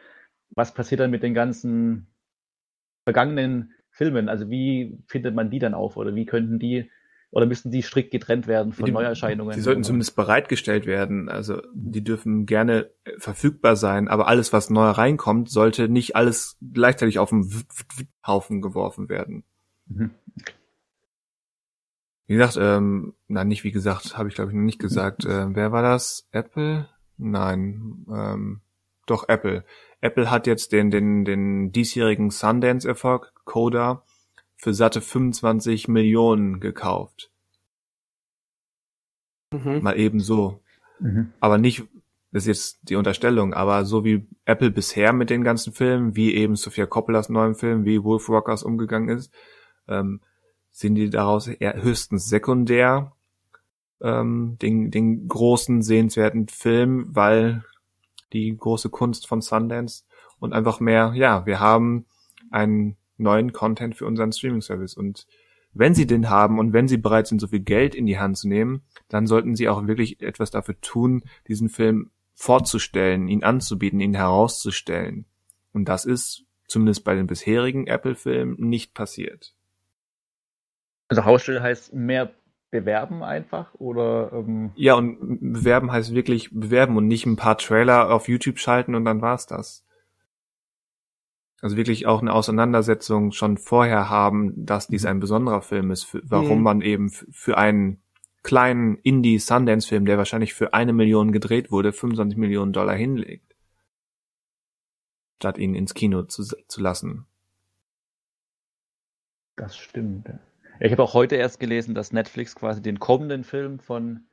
was passiert dann mit den ganzen vergangenen Filmen? Also wie findet man die dann auf oder wie könnten die oder müssten die strikt getrennt werden von die, Neuerscheinungen? Die sollten zumindest bereitgestellt werden. Also die dürfen gerne verfügbar sein, aber alles, was neu reinkommt, sollte nicht alles gleichzeitig auf den Haufen geworfen werden. Mhm. Wie gesagt, ähm, na nicht wie gesagt, habe ich glaube ich noch nicht gesagt. Äh, wer war das? Apple? Nein, ähm, doch Apple. Apple hat jetzt den den den diesjährigen Sundance-Erfolg Coda für satte 25 Millionen gekauft. Mhm. Mal eben so. Mhm. Aber nicht, das ist jetzt die Unterstellung, aber so wie Apple bisher mit den ganzen Filmen, wie eben Sophia Coppolas neuen Film, wie Wolf Rockers umgegangen ist, ähm, sind die daraus eher höchstens sekundär ähm, den, den großen sehenswerten Film, weil die große Kunst von Sundance und einfach mehr, ja, wir haben einen neuen Content für unseren Streaming-Service und wenn sie den haben und wenn sie bereit sind, so viel Geld in die Hand zu nehmen, dann sollten sie auch wirklich etwas dafür tun, diesen Film vorzustellen, ihn anzubieten, ihn herauszustellen. Und das ist zumindest bei den bisherigen Apple-Filmen nicht passiert. Also Hausstelle heißt mehr bewerben einfach oder ähm ja und bewerben heißt wirklich bewerben und nicht ein paar Trailer auf YouTube schalten und dann war's das. Also wirklich auch eine Auseinandersetzung schon vorher haben, dass dies ein besonderer Film ist, für, warum mhm. man eben für einen kleinen Indie-Sundance-Film, der wahrscheinlich für eine Million gedreht wurde, 25 Millionen Dollar hinlegt, statt ihn ins Kino zu, zu lassen. Das stimmt. Ich habe auch heute erst gelesen, dass Netflix quasi den kommenden Film von,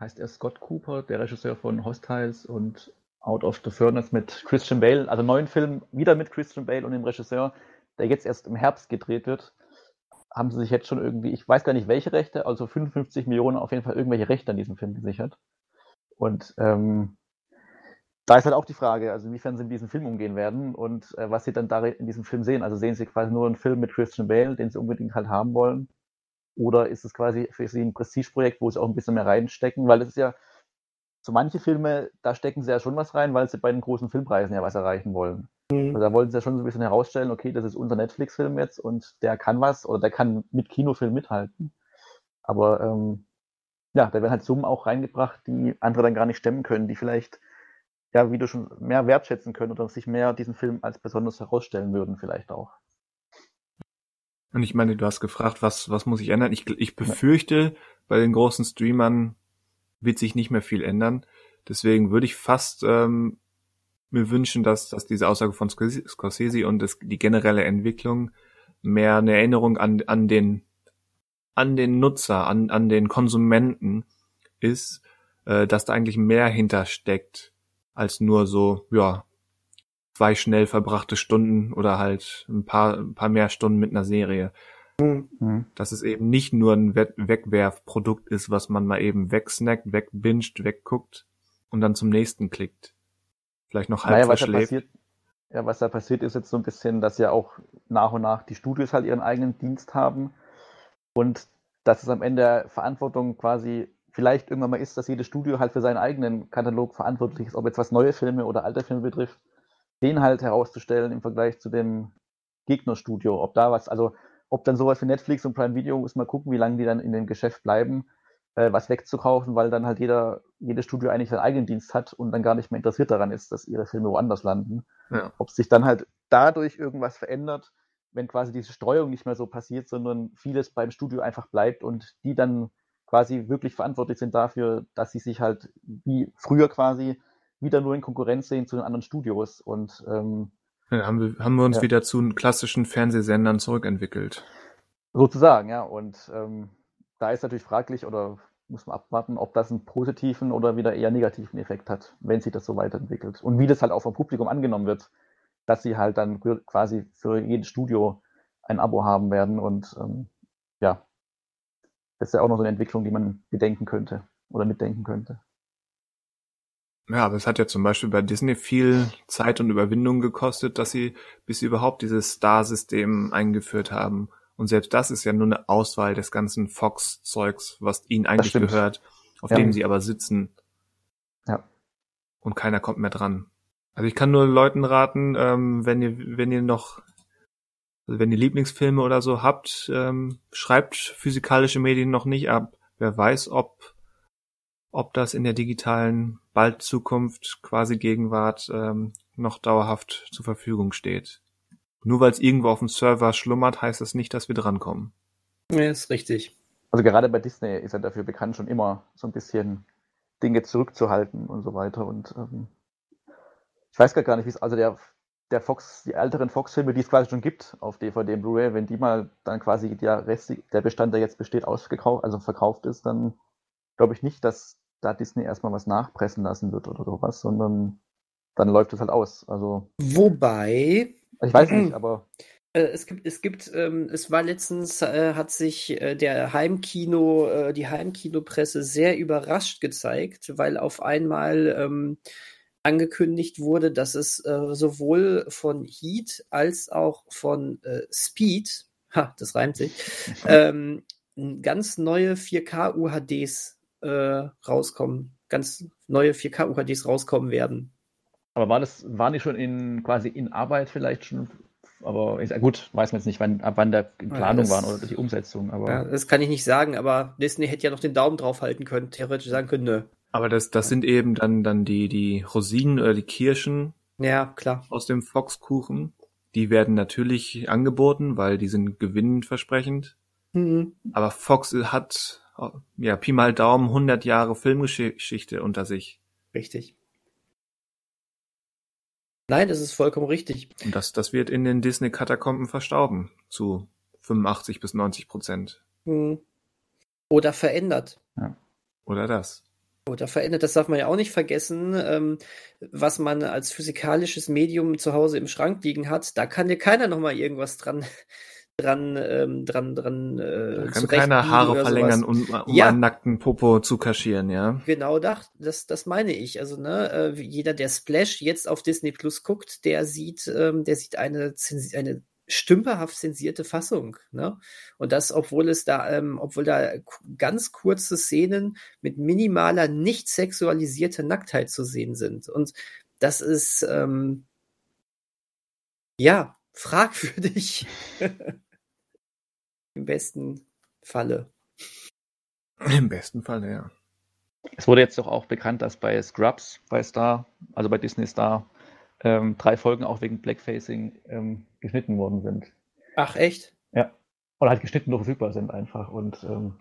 heißt er Scott Cooper, der Regisseur von Hostiles und Out of the Furnace mit Christian Bale, also neuen Film wieder mit Christian Bale und dem Regisseur, der jetzt erst im Herbst gedreht wird, haben sie sich jetzt schon irgendwie, ich weiß gar nicht welche Rechte, also 55 Millionen auf jeden Fall irgendwelche Rechte an diesem Film gesichert. Und ähm, da ist halt auch die Frage, also inwiefern sie mit diesem Film umgehen werden und äh, was sie dann da in diesem Film sehen. Also sehen sie quasi nur einen Film mit Christian Bale, den sie unbedingt halt haben wollen? Oder ist es quasi für sie ein Prestigeprojekt, wo sie auch ein bisschen mehr reinstecken? Weil es ist ja, so manche Filme, da stecken sie ja schon was rein, weil sie bei den großen Filmpreisen ja was erreichen wollen. Mhm. Also da wollten sie ja schon so ein bisschen herausstellen, okay, das ist unser Netflix-Film jetzt und der kann was oder der kann mit Kinofilm mithalten. Aber ähm, ja, da werden halt Summen auch reingebracht, die andere dann gar nicht stemmen können, die vielleicht, ja, wie du schon mehr wertschätzen können oder sich mehr diesen Film als besonders herausstellen würden, vielleicht auch. Und ich meine, du hast gefragt, was, was muss ich ändern? Ich, ich befürchte, bei den großen Streamern wird sich nicht mehr viel ändern. Deswegen würde ich fast ähm, mir wünschen, dass, dass diese Aussage von Scorsese und das, die generelle Entwicklung mehr eine Erinnerung an, an den an den Nutzer, an, an den Konsumenten ist, äh, dass da eigentlich mehr hintersteckt als nur so, ja, zwei schnell verbrachte Stunden oder halt ein paar, ein paar mehr Stunden mit einer Serie. Mhm. Dass es eben nicht nur ein Wegwerfprodukt ist, was man mal eben wegsnackt, wegbinged, wegguckt und dann zum nächsten klickt. Vielleicht noch halb naja, verschläft. Was ja, was da passiert ist jetzt so ein bisschen, dass ja auch nach und nach die Studios halt ihren eigenen Dienst haben und dass es am Ende Verantwortung quasi vielleicht irgendwann mal ist, dass jedes Studio halt für seinen eigenen Katalog verantwortlich ist, ob jetzt was neue Filme oder alte Filme betrifft, den halt herauszustellen im Vergleich zu dem Gegnerstudio. Ob da was, also ob dann sowas wie Netflix und Prime Video, muss mal gucken, wie lange die dann in dem Geschäft bleiben, äh, was wegzukaufen, weil dann halt jeder, jedes Studio eigentlich seinen eigenen Dienst hat und dann gar nicht mehr interessiert daran ist, dass ihre Filme woanders landen. Ja. Ob sich dann halt dadurch irgendwas verändert, wenn quasi diese Streuung nicht mehr so passiert, sondern vieles beim Studio einfach bleibt und die dann quasi wirklich verantwortlich sind dafür, dass sie sich halt wie früher quasi wieder nur in Konkurrenz sehen zu den anderen Studios und ähm, ja, haben, wir, haben wir uns ja. wieder zu klassischen Fernsehsendern zurückentwickelt. Sozusagen, ja. Und ähm, da ist natürlich fraglich oder muss man abwarten, ob das einen positiven oder wieder eher negativen Effekt hat, wenn sich das so weiterentwickelt. Und wie das halt auch vom Publikum angenommen wird dass sie halt dann quasi für jedes Studio ein Abo haben werden. Und ähm, ja, das ist ja auch noch so eine Entwicklung, die man bedenken könnte oder mitdenken könnte. Ja, aber es hat ja zum Beispiel bei Disney viel Zeit und Überwindung gekostet, dass sie, bis sie überhaupt dieses Star-System eingeführt haben. Und selbst das ist ja nur eine Auswahl des ganzen Fox-Zeugs, was ihnen eigentlich gehört, auf ja. dem sie aber sitzen. Ja. Und keiner kommt mehr dran. Also ich kann nur Leuten raten, ähm, wenn ihr, wenn ihr noch, also wenn ihr Lieblingsfilme oder so habt, ähm, schreibt physikalische Medien noch nicht ab. Wer weiß, ob, ob das in der digitalen bald Zukunft, quasi Gegenwart, ähm, noch dauerhaft zur Verfügung steht. Nur weil es irgendwo auf dem Server schlummert, heißt das nicht, dass wir drankommen. Ja, ist richtig. Also gerade bei Disney ist er dafür bekannt, schon immer so ein bisschen Dinge zurückzuhalten und so weiter. Und ähm, ich weiß gar nicht, wie es, also der, der Fox, die älteren Fox-Filme, die es quasi schon gibt auf DVD und Blu-ray, wenn die mal dann quasi der Rest, der Bestand, der jetzt besteht, ausgekauft, also verkauft ist, dann glaube ich nicht, dass da Disney erstmal was nachpressen lassen wird oder sowas, sondern dann läuft es halt aus. Also. Wobei. Ich weiß nicht, aber. Äh, es gibt, es gibt, ähm, es war letztens, äh, hat sich äh, der Heimkino, äh, die Heimkinopresse sehr überrascht gezeigt, weil auf einmal ähm, angekündigt wurde, dass es äh, sowohl von Heat als auch von äh, Speed, ha, das reimt sich, ähm, ganz neue 4K UHDs äh, rauskommen, ganz neue 4K UHDs rauskommen werden. Aber war das, waren die schon in quasi in Arbeit vielleicht schon? Aber ist, gut, weiß man jetzt nicht, wann, ab wann der in Planung ja, waren oder die Umsetzung. Aber ja, das kann ich nicht sagen, aber Disney hätte ja noch den Daumen drauf halten können, theoretisch sagen können, nö. Aber das, das sind eben dann, dann die, die Rosinen oder die Kirschen. Ja, klar. Aus dem Foxkuchen. Die werden natürlich angeboten, weil die sind gewinnversprechend. Mhm. Aber Fox hat, ja, Pi mal Daumen 100 Jahre Filmgeschichte unter sich. Richtig. Nein, das ist vollkommen richtig. Und das, das wird in den Disney-Katakomben verstauben. Zu 85 bis 90 Prozent. Mhm. Oder verändert. Ja. Oder das. Oder verändert, das darf man ja auch nicht vergessen, ähm, was man als physikalisches Medium zu Hause im Schrank liegen hat. Da kann dir keiner nochmal irgendwas dran, dran, ähm, dran, dran. Äh, da kann keiner Haare verlängern, um, um ja. einen nackten Popo zu kaschieren, ja. Genau, das, das, das meine ich. Also ne, äh, jeder, der Splash jetzt auf Disney Plus guckt, der sieht, ähm, der sieht eine, eine stümperhaft zensierte Fassung. Ne? Und das, obwohl es da, ähm, obwohl da ganz kurze Szenen mit minimaler, nicht sexualisierter Nacktheit zu sehen sind. Und das ist ähm, ja fragwürdig. Im besten Falle. Im besten Falle, ja. Es wurde jetzt doch auch bekannt, dass bei Scrubs, bei Star, also bei Disney Star, ähm, drei Folgen auch wegen Blackfacing ähm, geschnitten worden sind. Ach, echt? Ja. Oder halt geschnitten nur verfügbar sind einfach. Und ähm,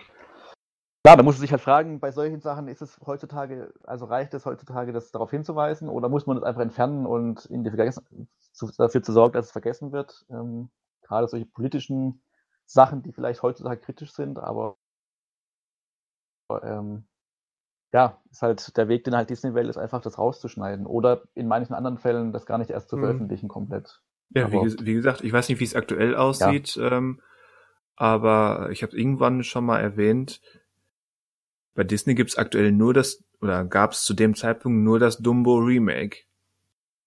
Klar, da muss man sich halt fragen, bei solchen Sachen ist es heutzutage, also reicht es heutzutage, das darauf hinzuweisen, oder muss man es einfach entfernen und in die dafür zu sorgen, dass es vergessen wird? Ähm, gerade solche politischen Sachen, die vielleicht heutzutage kritisch sind, aber ähm, ja, ist halt der Weg, den halt Disney wählt, ist einfach das rauszuschneiden oder in manchen anderen Fällen das gar nicht erst zu mhm. veröffentlichen komplett. Ja, wie, wie, gesagt, ich weiß nicht, wie es aktuell aussieht, ja. ähm, aber ich habe irgendwann schon mal erwähnt, bei Disney gibt's aktuell nur das, oder gab's zu dem Zeitpunkt nur das Dumbo Remake,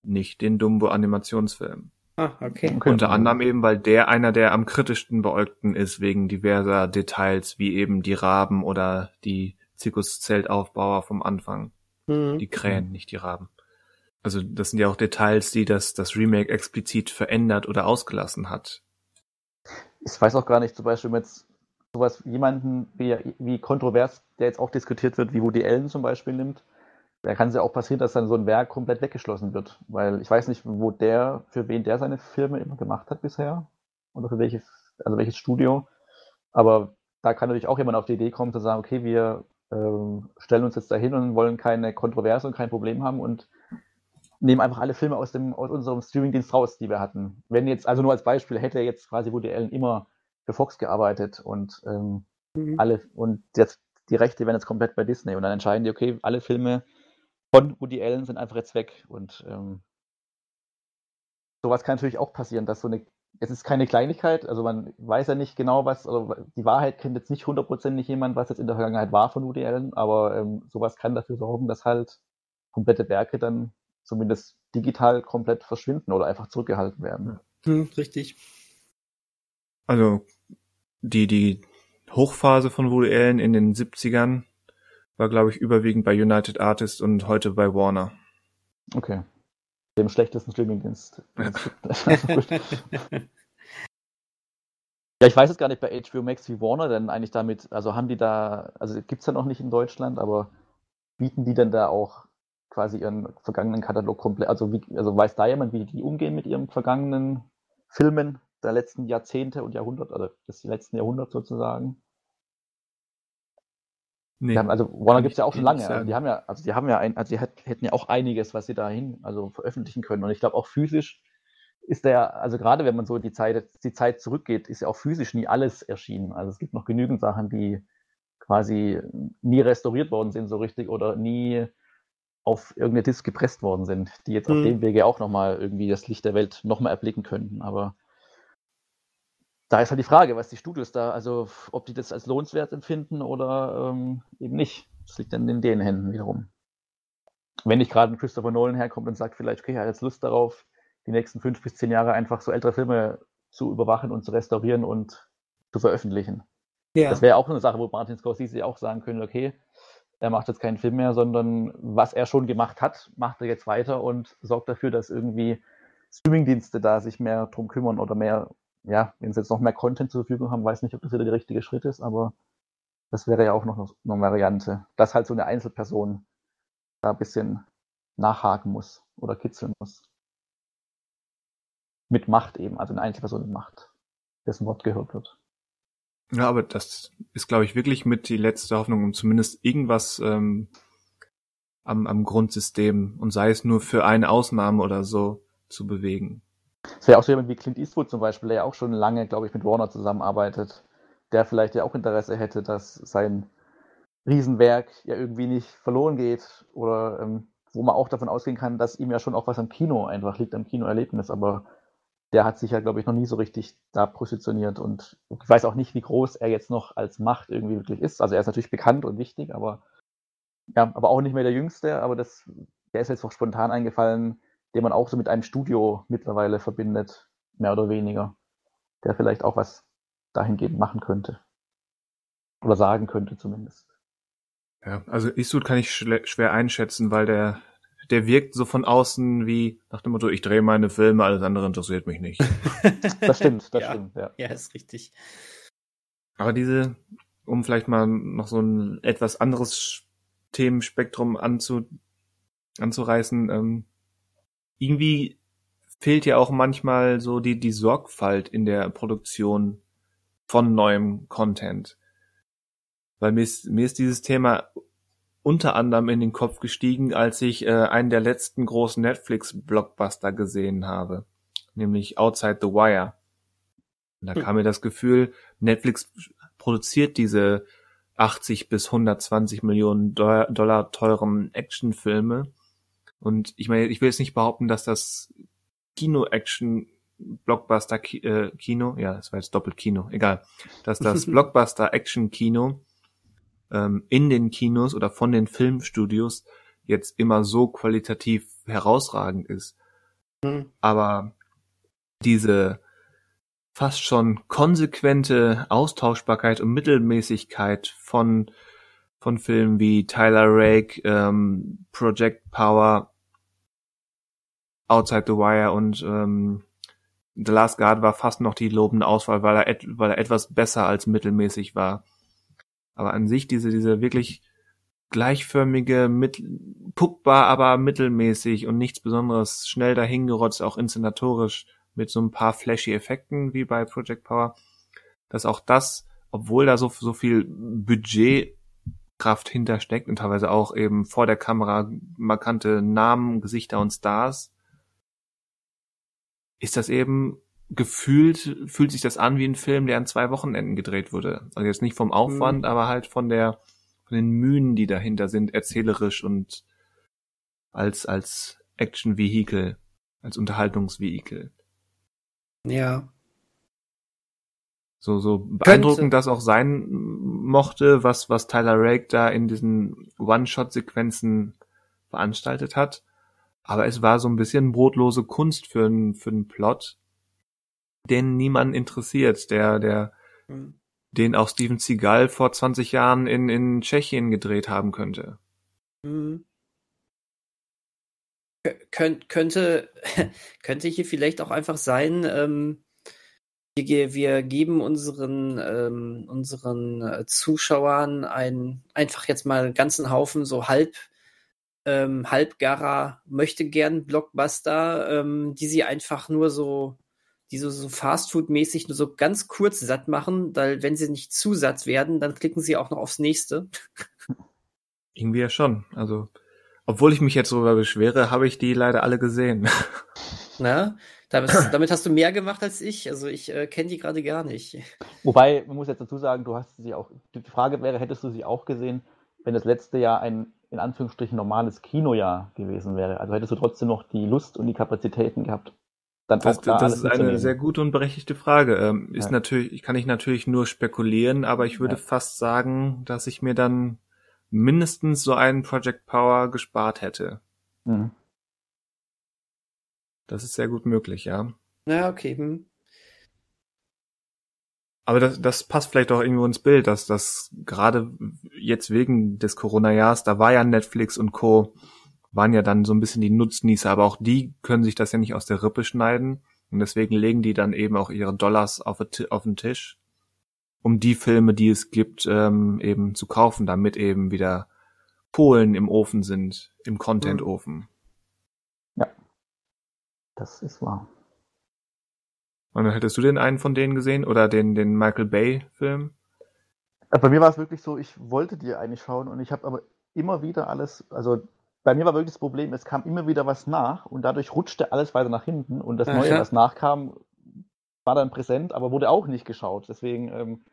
nicht den Dumbo Animationsfilm. Ah, okay. okay. Unter anderem eben, weil der einer der am kritischsten beäugten ist, wegen diverser Details, wie eben die Raben oder die Zirkuszeltaufbauer vom Anfang. Mhm. Die Krähen, nicht die Raben. Also das sind ja auch Details, die das, das Remake explizit verändert oder ausgelassen hat. Ich weiß auch gar nicht, zum Beispiel, wenn jetzt sowas jemanden wie, wie kontrovers, der jetzt auch diskutiert wird, wie Woody Allen zum Beispiel nimmt, da kann es ja auch passieren, dass dann so ein Werk komplett weggeschlossen wird. Weil ich weiß nicht, wo der, für wen der seine Filme immer gemacht hat bisher. Oder für welches, also welches Studio. Aber da kann natürlich auch jemand auf die Idee kommen, zu sagen, okay, wir ähm, stellen uns jetzt dahin und wollen keine Kontroverse und kein Problem haben und nehmen einfach alle Filme aus, dem, aus unserem Streamingdienst raus, die wir hatten. Wenn jetzt, also nur als Beispiel, hätte jetzt quasi Woody Allen immer für Fox gearbeitet und ähm, mhm. alle und jetzt die Rechte werden jetzt komplett bei Disney und dann entscheiden die, okay, alle Filme von Woody Allen sind einfach jetzt weg und ähm, sowas kann natürlich auch passieren, dass so eine, es ist keine Kleinigkeit, also man weiß ja nicht genau, was, also die Wahrheit kennt jetzt nicht hundertprozentig jemand, was jetzt in der Vergangenheit war von Woody Allen, aber ähm, sowas kann dafür sorgen, dass halt komplette Werke dann zumindest digital komplett verschwinden oder einfach zurückgehalten werden. Hm, richtig. Also die, die Hochphase von Woody Allen in den 70ern war, glaube ich, überwiegend bei United Artists und heute bei Warner. Okay. Dem schlechtesten Streamingdienst. Ja. ja, ich weiß jetzt gar nicht bei HBO Max wie Warner denn eigentlich damit, also haben die da, also gibt's ja noch nicht in Deutschland, aber bieten die denn da auch quasi ihren vergangenen Katalog komplett, also wie, also weiß da jemand, wie die umgehen mit ihren vergangenen Filmen der letzten Jahrzehnte und Jahrhunderte, also des letzten Jahrhunderts sozusagen? Nee, haben, also Warner gibt es ja auch schon lange. Also die haben ja, also die haben ja ein, also die hätten ja auch einiges, was sie dahin also veröffentlichen können. Und ich glaube auch physisch ist der, also gerade wenn man so die Zeit, die Zeit zurückgeht, ist ja auch physisch nie alles erschienen. Also es gibt noch genügend Sachen, die quasi nie restauriert worden sind so richtig oder nie auf irgendeine Disk gepresst worden sind, die jetzt mhm. auf dem Wege auch nochmal irgendwie das Licht der Welt nochmal erblicken könnten. Aber da ist halt die Frage, was die Studios da, also ob die das als lohnenswert empfinden oder ähm, eben nicht. Das liegt dann in den Händen wiederum. Wenn nicht gerade ein Christopher Nolan herkommt und sagt, vielleicht, okay, er hat jetzt Lust darauf, die nächsten fünf bis zehn Jahre einfach so ältere Filme zu überwachen und zu restaurieren und zu veröffentlichen. Ja. Das wäre auch eine Sache, wo Martin Scorsese auch sagen könnte, okay, er macht jetzt keinen Film mehr, sondern was er schon gemacht hat, macht er jetzt weiter und sorgt dafür, dass irgendwie Streamingdienste da sich mehr drum kümmern oder mehr ja, wenn sie jetzt noch mehr Content zur Verfügung haben, weiß nicht, ob das wieder der richtige Schritt ist, aber das wäre ja auch noch eine Variante, dass halt so eine Einzelperson da ein bisschen nachhaken muss oder kitzeln muss. Mit Macht eben, also eine Einzelperson mit Macht, dessen Wort gehört wird. Ja, aber das ist, glaube ich, wirklich mit die letzte Hoffnung, um zumindest irgendwas ähm, am, am Grundsystem und sei es nur für eine Ausnahme oder so zu bewegen. Es wäre auch so jemand wie Clint Eastwood zum Beispiel, der ja auch schon lange, glaube ich, mit Warner zusammenarbeitet, der vielleicht ja auch Interesse hätte, dass sein Riesenwerk ja irgendwie nicht verloren geht oder ähm, wo man auch davon ausgehen kann, dass ihm ja schon auch was am Kino einfach liegt, am Kinoerlebnis, aber der hat sich ja, glaube ich, noch nie so richtig da positioniert und ich weiß auch nicht, wie groß er jetzt noch als Macht irgendwie wirklich ist. Also er ist natürlich bekannt und wichtig, aber ja, aber auch nicht mehr der Jüngste, aber das, der ist jetzt auch spontan eingefallen, den man auch so mit einem Studio mittlerweile verbindet, mehr oder weniger, der vielleicht auch was dahingehend machen könnte. Oder sagen könnte zumindest. Ja, also Eastwood kann ich schwer einschätzen, weil der, der wirkt so von außen wie nach dem Motto, ich drehe meine Filme, alles andere interessiert mich nicht. das stimmt, das ja. stimmt, ja. Ja, ist richtig. Aber diese, um vielleicht mal noch so ein etwas anderes Themenspektrum anzu, anzureißen, ähm, irgendwie fehlt ja auch manchmal so die, die Sorgfalt in der Produktion von neuem Content. weil mir ist, mir ist dieses Thema unter anderem in den Kopf gestiegen, als ich äh, einen der letzten großen Netflix-Blockbuster gesehen habe, nämlich Outside the Wire. Und da hm. kam mir das Gefühl, Netflix produziert diese 80 bis 120 Millionen Dollar teuren Actionfilme. Und ich meine, ich will jetzt nicht behaupten, dass das Kino-Action Blockbuster äh, Kino, ja, das war jetzt doppelt Kino, egal, dass das Blockbuster Action Kino ähm, in den Kinos oder von den Filmstudios jetzt immer so qualitativ herausragend ist. Mhm. Aber diese fast schon konsequente Austauschbarkeit und Mittelmäßigkeit von von Filmen wie Tyler Rake, ähm, Project Power, Outside the Wire und ähm, The Last Guard war fast noch die lobende Auswahl, weil er, et weil er etwas besser als mittelmäßig war. Aber an sich diese, diese wirklich gleichförmige, mit, guckbar, aber mittelmäßig und nichts Besonderes, schnell dahingerotzt, auch inszenatorisch mit so ein paar flashy Effekten wie bei Project Power, dass auch das, obwohl da so, so viel Budgetkraft hintersteckt und teilweise auch eben vor der Kamera markante Namen, Gesichter und Stars, ist das eben gefühlt fühlt sich das an wie ein Film, der an zwei Wochenenden gedreht wurde. Also jetzt nicht vom Aufwand, mhm. aber halt von der von den Mühen, die dahinter sind, erzählerisch und als als Action-Vehikel, als Unterhaltungsvehikel. Ja. So so beeindruckend das auch sein mochte, was was Tyler Rake da in diesen One-Shot-Sequenzen veranstaltet hat. Aber es war so ein bisschen brotlose Kunst für einen für einen Plot, den niemand interessiert, der, der, mhm. den auch Steven Seagal vor 20 Jahren in, in Tschechien gedreht haben könnte. Mhm. Kön könnte, könnte hier vielleicht auch einfach sein, ähm, wir, wir geben unseren, ähm, unseren äh, Zuschauern ein, einfach jetzt mal einen ganzen Haufen so halb, ähm, halbgarer möchte gern Blockbuster, ähm, die sie einfach nur so die so, so Fastfood-mäßig nur so ganz kurz satt machen, weil wenn sie nicht zu satt werden, dann klicken sie auch noch aufs nächste. Irgendwie ja schon. Also, obwohl ich mich jetzt darüber beschwere, habe ich die leider alle gesehen. Na, damit, damit hast du mehr gemacht als ich. Also ich äh, kenne die gerade gar nicht. Wobei, man muss jetzt dazu sagen, du hast sie auch. Die Frage wäre, hättest du sie auch gesehen, wenn das letzte Jahr ein in Anführungsstrichen normales Kinojahr gewesen wäre? Also hättest du trotzdem noch die Lust und die Kapazitäten gehabt? dann das, da das ist eine sehr gute und berechtigte Frage. Ähm, ist ja. natürlich, kann ich natürlich nur spekulieren, aber ich würde ja. fast sagen, dass ich mir dann mindestens so einen Project Power gespart hätte. Mhm. Das ist sehr gut möglich, ja. Ja, okay. Hm. Aber das, das passt vielleicht auch irgendwo ins Bild, dass das gerade jetzt wegen des Corona-Jahres, da war ja Netflix und Co waren ja dann so ein bisschen die Nutznießer, aber auch die können sich das ja nicht aus der Rippe schneiden. Und deswegen legen die dann eben auch ihre Dollars auf, auf den Tisch, um die Filme, die es gibt, ähm, eben zu kaufen, damit eben wieder Polen im Ofen sind, im Content-Ofen. Ja, das ist wahr. Und hättest du den einen von denen gesehen oder den, den Michael Bay-Film? Äh, bei mir war es wirklich so, ich wollte dir eigentlich schauen und ich habe aber immer wieder alles, also bei mir war wirklich das Problem, es kam immer wieder was nach und dadurch rutschte alles weiter nach hinten und das Neue, was nachkam, war dann präsent, aber wurde auch nicht geschaut. Deswegen ähm,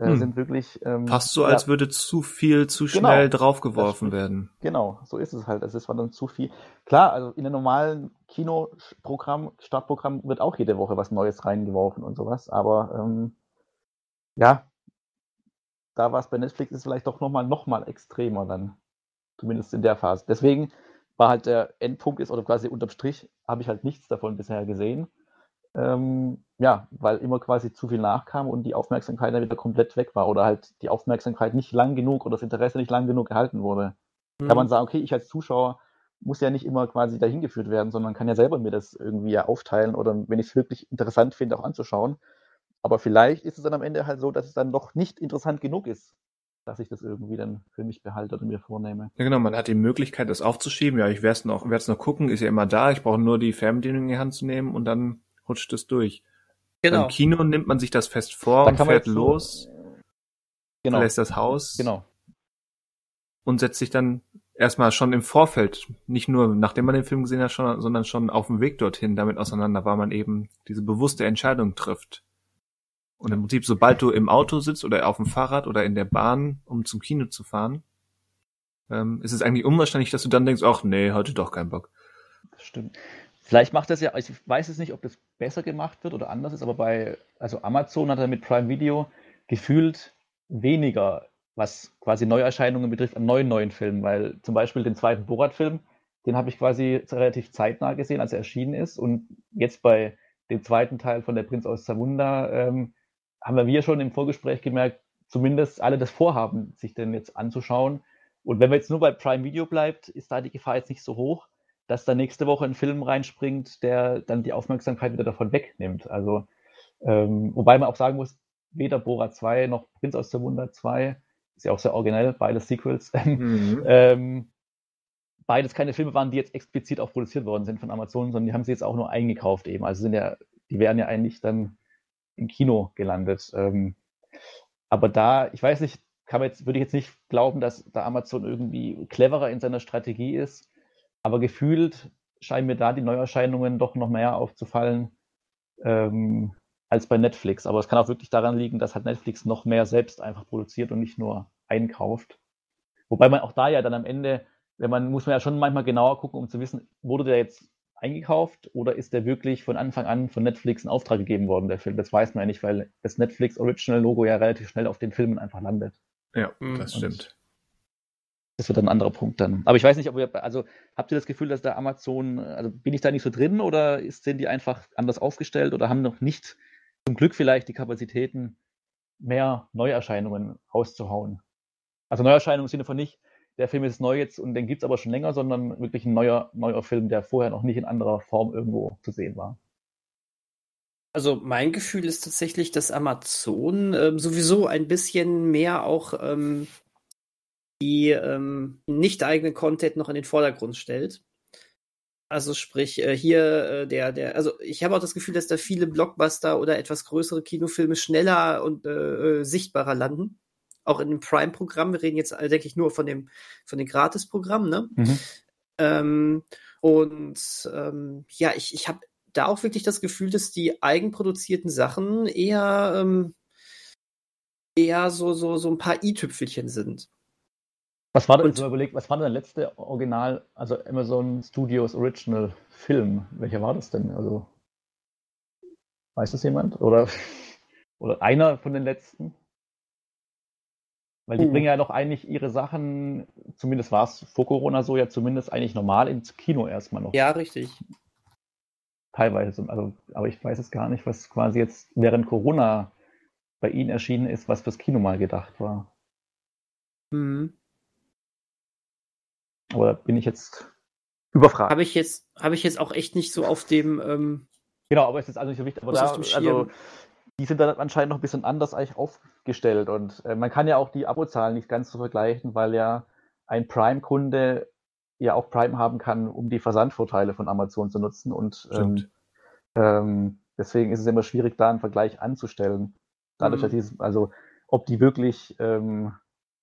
äh, hm. sind wirklich. Ähm, Fast so, ja, als würde zu viel zu genau. schnell genau, draufgeworfen werden. Genau, so ist es halt. Es war dann zu viel. Klar, also in einem normalen Kinoprogramm, Startprogramm wird auch jede Woche was Neues reingeworfen und sowas, aber ähm, ja, da war es bei Netflix ist vielleicht doch nochmal noch mal extremer dann. Zumindest in der Phase. Deswegen war halt der Endpunkt ist, oder quasi unterm Strich, habe ich halt nichts davon bisher gesehen. Ähm, ja, weil immer quasi zu viel nachkam und die Aufmerksamkeit dann wieder komplett weg war oder halt die Aufmerksamkeit nicht lang genug oder das Interesse nicht lang genug gehalten wurde. Mhm. Kann man sagen, okay, ich als Zuschauer muss ja nicht immer quasi dahin geführt werden, sondern kann ja selber mir das irgendwie ja aufteilen oder wenn ich es wirklich interessant finde, auch anzuschauen. Aber vielleicht ist es dann am Ende halt so, dass es dann doch nicht interessant genug ist dass ich das irgendwie dann für mich behalte oder mir vornehme. Ja genau, man hat die Möglichkeit, das aufzuschieben. Ja, ich werde es noch, werde noch gucken, ist ja immer da. Ich brauche nur die Fernbedienung in die Hand zu nehmen und dann rutscht es durch. Genau. Im Kino nimmt man sich das fest vor dann und fährt los. genau. verlässt das Haus. Genau. Und setzt sich dann erstmal schon im Vorfeld, nicht nur nachdem man den Film gesehen hat, schon, sondern schon auf dem Weg dorthin damit auseinander, weil man eben diese bewusste Entscheidung trifft. Und im Prinzip, sobald du im Auto sitzt oder auf dem Fahrrad oder in der Bahn, um zum Kino zu fahren, ähm, ist es eigentlich unwahrscheinlich, dass du dann denkst, ach nee, heute doch keinen Bock. Das stimmt. Vielleicht macht das ja, ich weiß es nicht, ob das besser gemacht wird oder anders ist, aber bei, also Amazon hat er mit Prime Video gefühlt weniger was quasi Neuerscheinungen betrifft, an neuen neuen Filmen, weil zum Beispiel den zweiten Borat-Film, den habe ich quasi relativ zeitnah gesehen, als er erschienen ist. Und jetzt bei dem zweiten Teil von Der Prinz aus Zamunda ähm, haben wir schon im Vorgespräch gemerkt, zumindest alle das vorhaben, sich den jetzt anzuschauen. Und wenn man jetzt nur bei Prime Video bleibt, ist da die Gefahr jetzt nicht so hoch, dass da nächste Woche ein Film reinspringt, der dann die Aufmerksamkeit wieder davon wegnimmt. Also, ähm, wobei man auch sagen muss, weder Borat 2 noch Prinz aus Zamunda 2 ist ja auch sehr originell, beide Sequels. Mhm. ähm, beides keine Filme waren, die jetzt explizit auch produziert worden sind von Amazon, sondern die haben sie jetzt auch nur eingekauft eben. Also sind ja, die wären ja eigentlich dann im Kino gelandet. Ähm, aber da, ich weiß nicht, kann man jetzt, würde ich jetzt nicht glauben, dass da Amazon irgendwie cleverer in seiner Strategie ist. Aber gefühlt scheinen mir da die Neuerscheinungen doch noch mehr aufzufallen, ähm, als bei Netflix. Aber es kann auch wirklich daran liegen, dass halt Netflix noch mehr selbst einfach produziert und nicht nur einkauft. Wobei man auch da ja dann am Ende, wenn man, muss man ja schon manchmal genauer gucken, um zu wissen, wurde der jetzt eingekauft oder ist der wirklich von Anfang an von Netflix in Auftrag gegeben worden, der Film? Das weiß man ja nicht, weil das Netflix Original Logo ja relativ schnell auf den Filmen einfach landet. Ja, mhm. das stimmt. Das wird ein anderer Punkt dann. Aber ich weiß nicht, ob ihr, also habt ihr das Gefühl, dass da Amazon, also bin ich da nicht so drin oder sind die einfach anders aufgestellt oder haben noch nicht zum Glück vielleicht die Kapazitäten, mehr Neuerscheinungen rauszuhauen. Also Neuerscheinungen im Sinne von nicht, der Film ist neu jetzt und den gibt es aber schon länger, sondern wirklich ein neuer, neuer Film, der vorher noch nicht in anderer Form irgendwo zu sehen war. Also mein Gefühl ist tatsächlich, dass Amazon ähm, sowieso ein bisschen mehr auch ähm, die ähm, nicht eigenen Content noch in den Vordergrund stellt. Also sprich, äh, hier äh, der, der, also ich habe auch das Gefühl, dass da viele Blockbuster oder etwas größere Kinofilme schneller und äh, äh sichtbarer landen. Auch in dem Prime-Programm. Wir reden jetzt, äh, denke ich, nur von dem, von dem Gratis-Programm, ne? Mhm. Ähm, und ähm, ja, ich, ich habe da auch wirklich das Gefühl, dass die eigenproduzierten Sachen eher, ähm, eher so, so, so ein paar i-Tüpfelchen sind. Was war denn, überlegt, was war denn der letzte Original, also Amazon Studios Original Film? Welcher war das denn? Also, weiß das jemand? Oder, oder einer von den letzten? Weil die uh. bringen ja noch eigentlich ihre Sachen, zumindest war es vor Corona so, ja zumindest eigentlich normal ins Kino erstmal noch. Ja, richtig. Teilweise, also, aber ich weiß es gar nicht, was quasi jetzt während Corona bei Ihnen erschienen ist, was fürs Kino mal gedacht war. Mhm. Aber bin ich jetzt überfragt. Habe ich jetzt, habe ich jetzt auch echt nicht so auf dem. Ähm, genau, aber es ist also nicht so wichtig. Aber da, also, die sind dann anscheinend noch ein bisschen anders eigentlich aufgestellt und äh, man kann ja auch die Abozahlen nicht ganz so vergleichen, weil ja ein Prime-Kunde ja auch Prime haben kann, um die Versandvorteile von Amazon zu nutzen und ähm, ähm, deswegen ist es immer schwierig, da einen Vergleich anzustellen. Dadurch, mhm. dass die, also ob die wirklich ähm,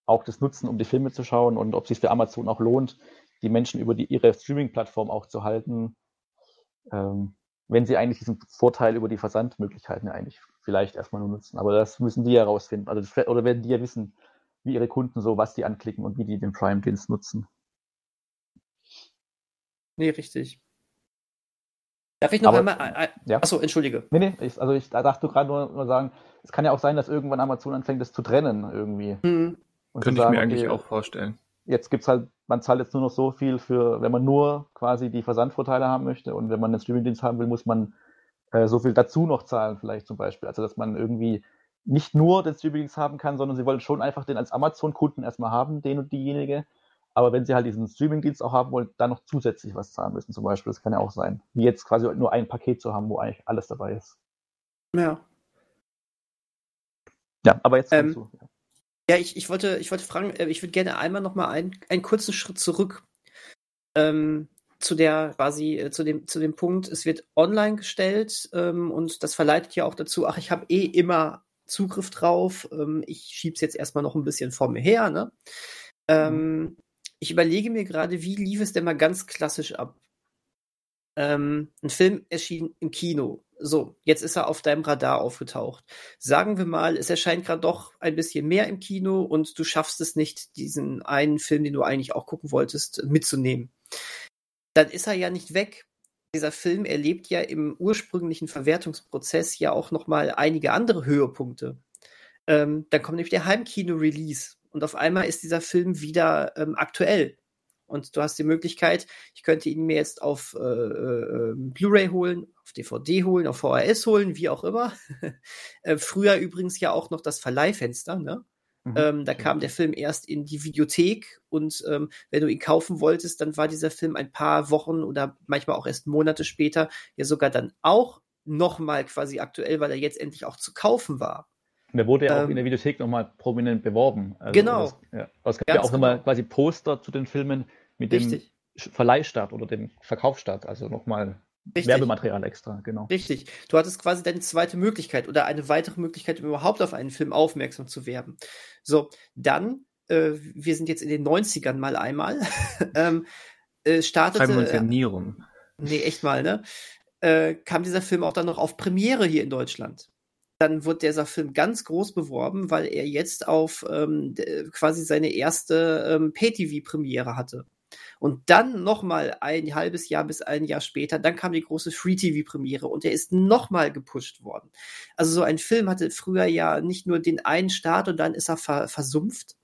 auch das nutzen, um die Filme zu schauen und ob es sich für Amazon auch lohnt, die Menschen über die, ihre Streaming-Plattform auch zu halten, ähm, wenn sie eigentlich diesen Vorteil über die Versandmöglichkeiten eigentlich vielleicht erstmal nur nutzen. Aber das müssen die ja rausfinden. Also das, oder werden die ja wissen, wie ihre Kunden so, was die anklicken und wie die den Prime-Dienst nutzen. Nee, richtig. Darf ich noch Aber, einmal. Äh, ja. Achso, entschuldige. Nee, nee, ich, also ich dachte gerade nur, nur sagen, es kann ja auch sein, dass irgendwann Amazon anfängt, das zu trennen irgendwie. Mhm. Und Könnte sagen, ich mir eigentlich auch vorstellen. Jetzt gibt's halt, man zahlt jetzt nur noch so viel für, wenn man nur quasi die Versandvorteile haben möchte und wenn man den Streamingdienst haben will, muss man äh, so viel dazu noch zahlen, vielleicht zum Beispiel. Also dass man irgendwie nicht nur den Streamingdienst haben kann, sondern sie wollen schon einfach den als Amazon-Kunden erstmal haben, den und diejenige. Aber wenn sie halt diesen Streamingdienst auch haben wollen, dann noch zusätzlich was zahlen müssen, zum Beispiel. Das kann ja auch sein. Wie jetzt quasi nur ein Paket zu haben, wo eigentlich alles dabei ist. Ja. Ja, aber jetzt ähm, du. Ja. Ja, ich, ich, wollte, ich wollte fragen, äh, ich würde gerne einmal noch mal einen, einen kurzen Schritt zurück ähm, zu der quasi äh, zu dem zu dem Punkt, es wird online gestellt ähm, und das verleitet ja auch dazu, ach, ich habe eh immer Zugriff drauf. Ähm, ich schieb's jetzt erstmal noch ein bisschen vor mir her. Ne? Ähm, ich überlege mir gerade, wie lief es denn mal ganz klassisch ab? Ähm, ein Film erschien im Kino. So, jetzt ist er auf deinem Radar aufgetaucht. Sagen wir mal, es erscheint gerade doch ein bisschen mehr im Kino und du schaffst es nicht, diesen einen Film, den du eigentlich auch gucken wolltest, mitzunehmen. Dann ist er ja nicht weg. Dieser Film erlebt ja im ursprünglichen Verwertungsprozess ja auch noch mal einige andere Höhepunkte. Ähm, dann kommt nämlich der Heimkino-Release und auf einmal ist dieser Film wieder ähm, aktuell. Und du hast die Möglichkeit, ich könnte ihn mir jetzt auf äh, äh, Blu-ray holen, auf DVD holen, auf VHS holen, wie auch immer. äh, früher übrigens ja auch noch das Verleihfenster, ne? Mhm. Ähm, da kam der Film erst in die Videothek und ähm, wenn du ihn kaufen wolltest, dann war dieser Film ein paar Wochen oder manchmal auch erst Monate später ja sogar dann auch nochmal quasi aktuell, weil er jetzt endlich auch zu kaufen war. Und der wurde ja ähm, auch in der Videothek nochmal prominent beworben. Also genau. Das, ja. Es gab ja auch genau. immer quasi Poster zu den Filmen mit Richtig. dem Verleihstart oder dem Verkaufsstart, also nochmal Werbematerial extra, genau. Richtig. Du hattest quasi deine zweite Möglichkeit oder eine weitere Möglichkeit, um überhaupt auf einen Film aufmerksam zu werden. So, dann, äh, wir sind jetzt in den 90ern mal einmal, ähm, äh, startete. Schreiben wir uns ja nie rum. Nee, echt mal, ne? Äh, kam dieser Film auch dann noch auf Premiere hier in Deutschland dann wird dieser Film ganz groß beworben, weil er jetzt auf ähm, quasi seine erste ähm, Pay-TV-Premiere hatte. Und dann nochmal ein halbes Jahr bis ein Jahr später, dann kam die große Free-TV-Premiere und er ist nochmal gepusht worden. Also so ein Film hatte früher ja nicht nur den einen Start und dann ist er ver versumpft,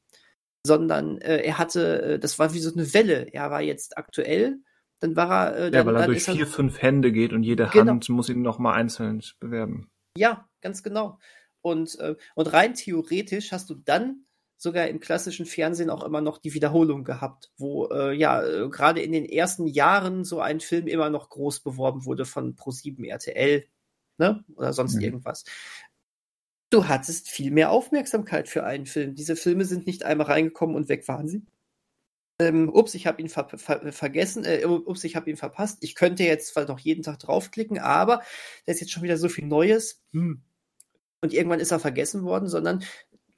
sondern äh, er hatte, äh, das war wie so eine Welle. Er war jetzt aktuell, dann war er. Äh, dann, ja, weil er durch vier, er, fünf Hände geht und jede genau. Hand muss ihn nochmal einzeln bewerben. Ja, ganz genau. Und, äh, und rein theoretisch hast du dann sogar im klassischen Fernsehen auch immer noch die Wiederholung gehabt, wo äh, ja äh, gerade in den ersten Jahren so ein Film immer noch groß beworben wurde von Pro7 RTL, ne? Oder sonst mhm. irgendwas. Du hattest viel mehr Aufmerksamkeit für einen Film. Diese Filme sind nicht einmal reingekommen und weg waren sie. Ähm, ups, ich habe ihn ver ver vergessen, äh, ups, ich habe ihn verpasst. Ich könnte jetzt zwar noch jeden Tag draufklicken, aber da ist jetzt schon wieder so viel Neues. Hm. Und irgendwann ist er vergessen worden, sondern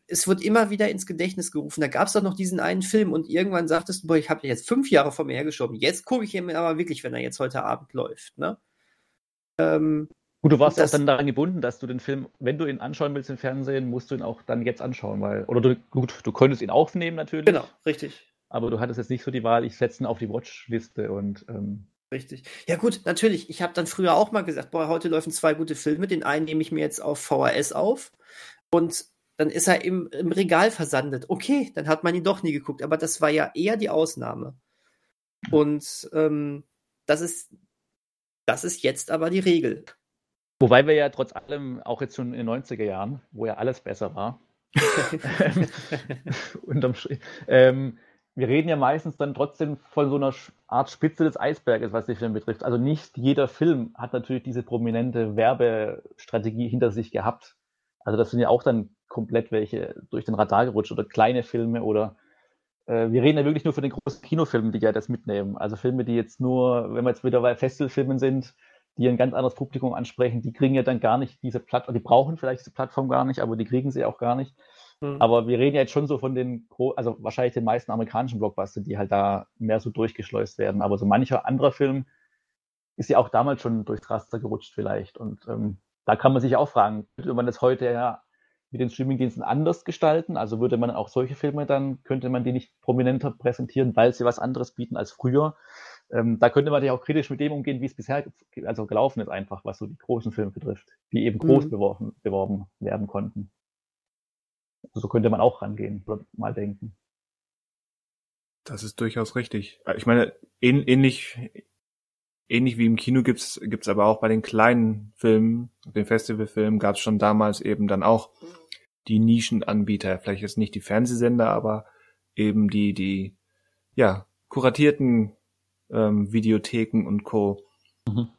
es wird immer wieder ins Gedächtnis gerufen. Da gab es doch noch diesen einen Film und irgendwann sagtest du, boah, ich habe jetzt fünf Jahre vor mir hergeschoben. Jetzt gucke ich ihn aber wirklich, wenn er jetzt heute Abend läuft. Ne? Ähm, Gut, du warst das, auch dann daran gebunden, dass du den Film, wenn du ihn anschauen willst im Fernsehen, musst du ihn auch dann jetzt anschauen, weil, oder du, gut, du könntest ihn aufnehmen natürlich. Genau, richtig aber du hattest jetzt nicht so die Wahl, ich setze ihn auf die Watchliste und ähm, Richtig. Ja gut, natürlich. Ich habe dann früher auch mal gesagt, boah, heute laufen zwei gute Filme. Den einen nehme ich mir jetzt auf VHS auf und dann ist er im, im Regal versandet. Okay, dann hat man ihn doch nie geguckt. Aber das war ja eher die Ausnahme. Und ähm, das ist das ist jetzt aber die Regel. Wobei wir ja trotz allem auch jetzt schon in den 90er Jahren, wo ja alles besser war, unterm Strich, ähm, wir reden ja meistens dann trotzdem von so einer Art Spitze des Eisberges, was die Filme betrifft. Also nicht jeder Film hat natürlich diese prominente Werbestrategie hinter sich gehabt. Also das sind ja auch dann komplett welche durch den Radar gerutscht oder kleine Filme oder äh, wir reden ja wirklich nur von den großen Kinofilmen, die ja das mitnehmen. Also Filme, die jetzt nur, wenn wir jetzt wieder bei Festivalfilmen sind, die ein ganz anderes Publikum ansprechen, die kriegen ja dann gar nicht diese Plattform, die brauchen vielleicht diese Plattform gar nicht, aber die kriegen sie auch gar nicht. Mhm. Aber wir reden ja jetzt schon so von den, also wahrscheinlich den meisten amerikanischen Blockbuster, die halt da mehr so durchgeschleust werden. Aber so mancher anderer Film ist ja auch damals schon durchs Raster gerutscht vielleicht. Und ähm, da kann man sich auch fragen, würde man das heute ja mit den Streamingdiensten anders gestalten? Also würde man auch solche Filme dann, könnte man die nicht prominenter präsentieren, weil sie was anderes bieten als früher? Ähm, da könnte man ja auch kritisch mit dem umgehen, wie es bisher also gelaufen ist, einfach, was so die großen Filme betrifft, die eben groß mhm. beworben, beworben werden konnten. So könnte man auch rangehen oder mal denken. Das ist durchaus richtig. Ich meine, ähnlich, ähnlich wie im Kino gibt's, gibt's aber auch bei den kleinen Filmen, den Festivalfilmen gab's schon damals eben dann auch die Nischenanbieter. Vielleicht jetzt nicht die Fernsehsender, aber eben die, die, ja, kuratierten ähm, Videotheken und Co., mhm.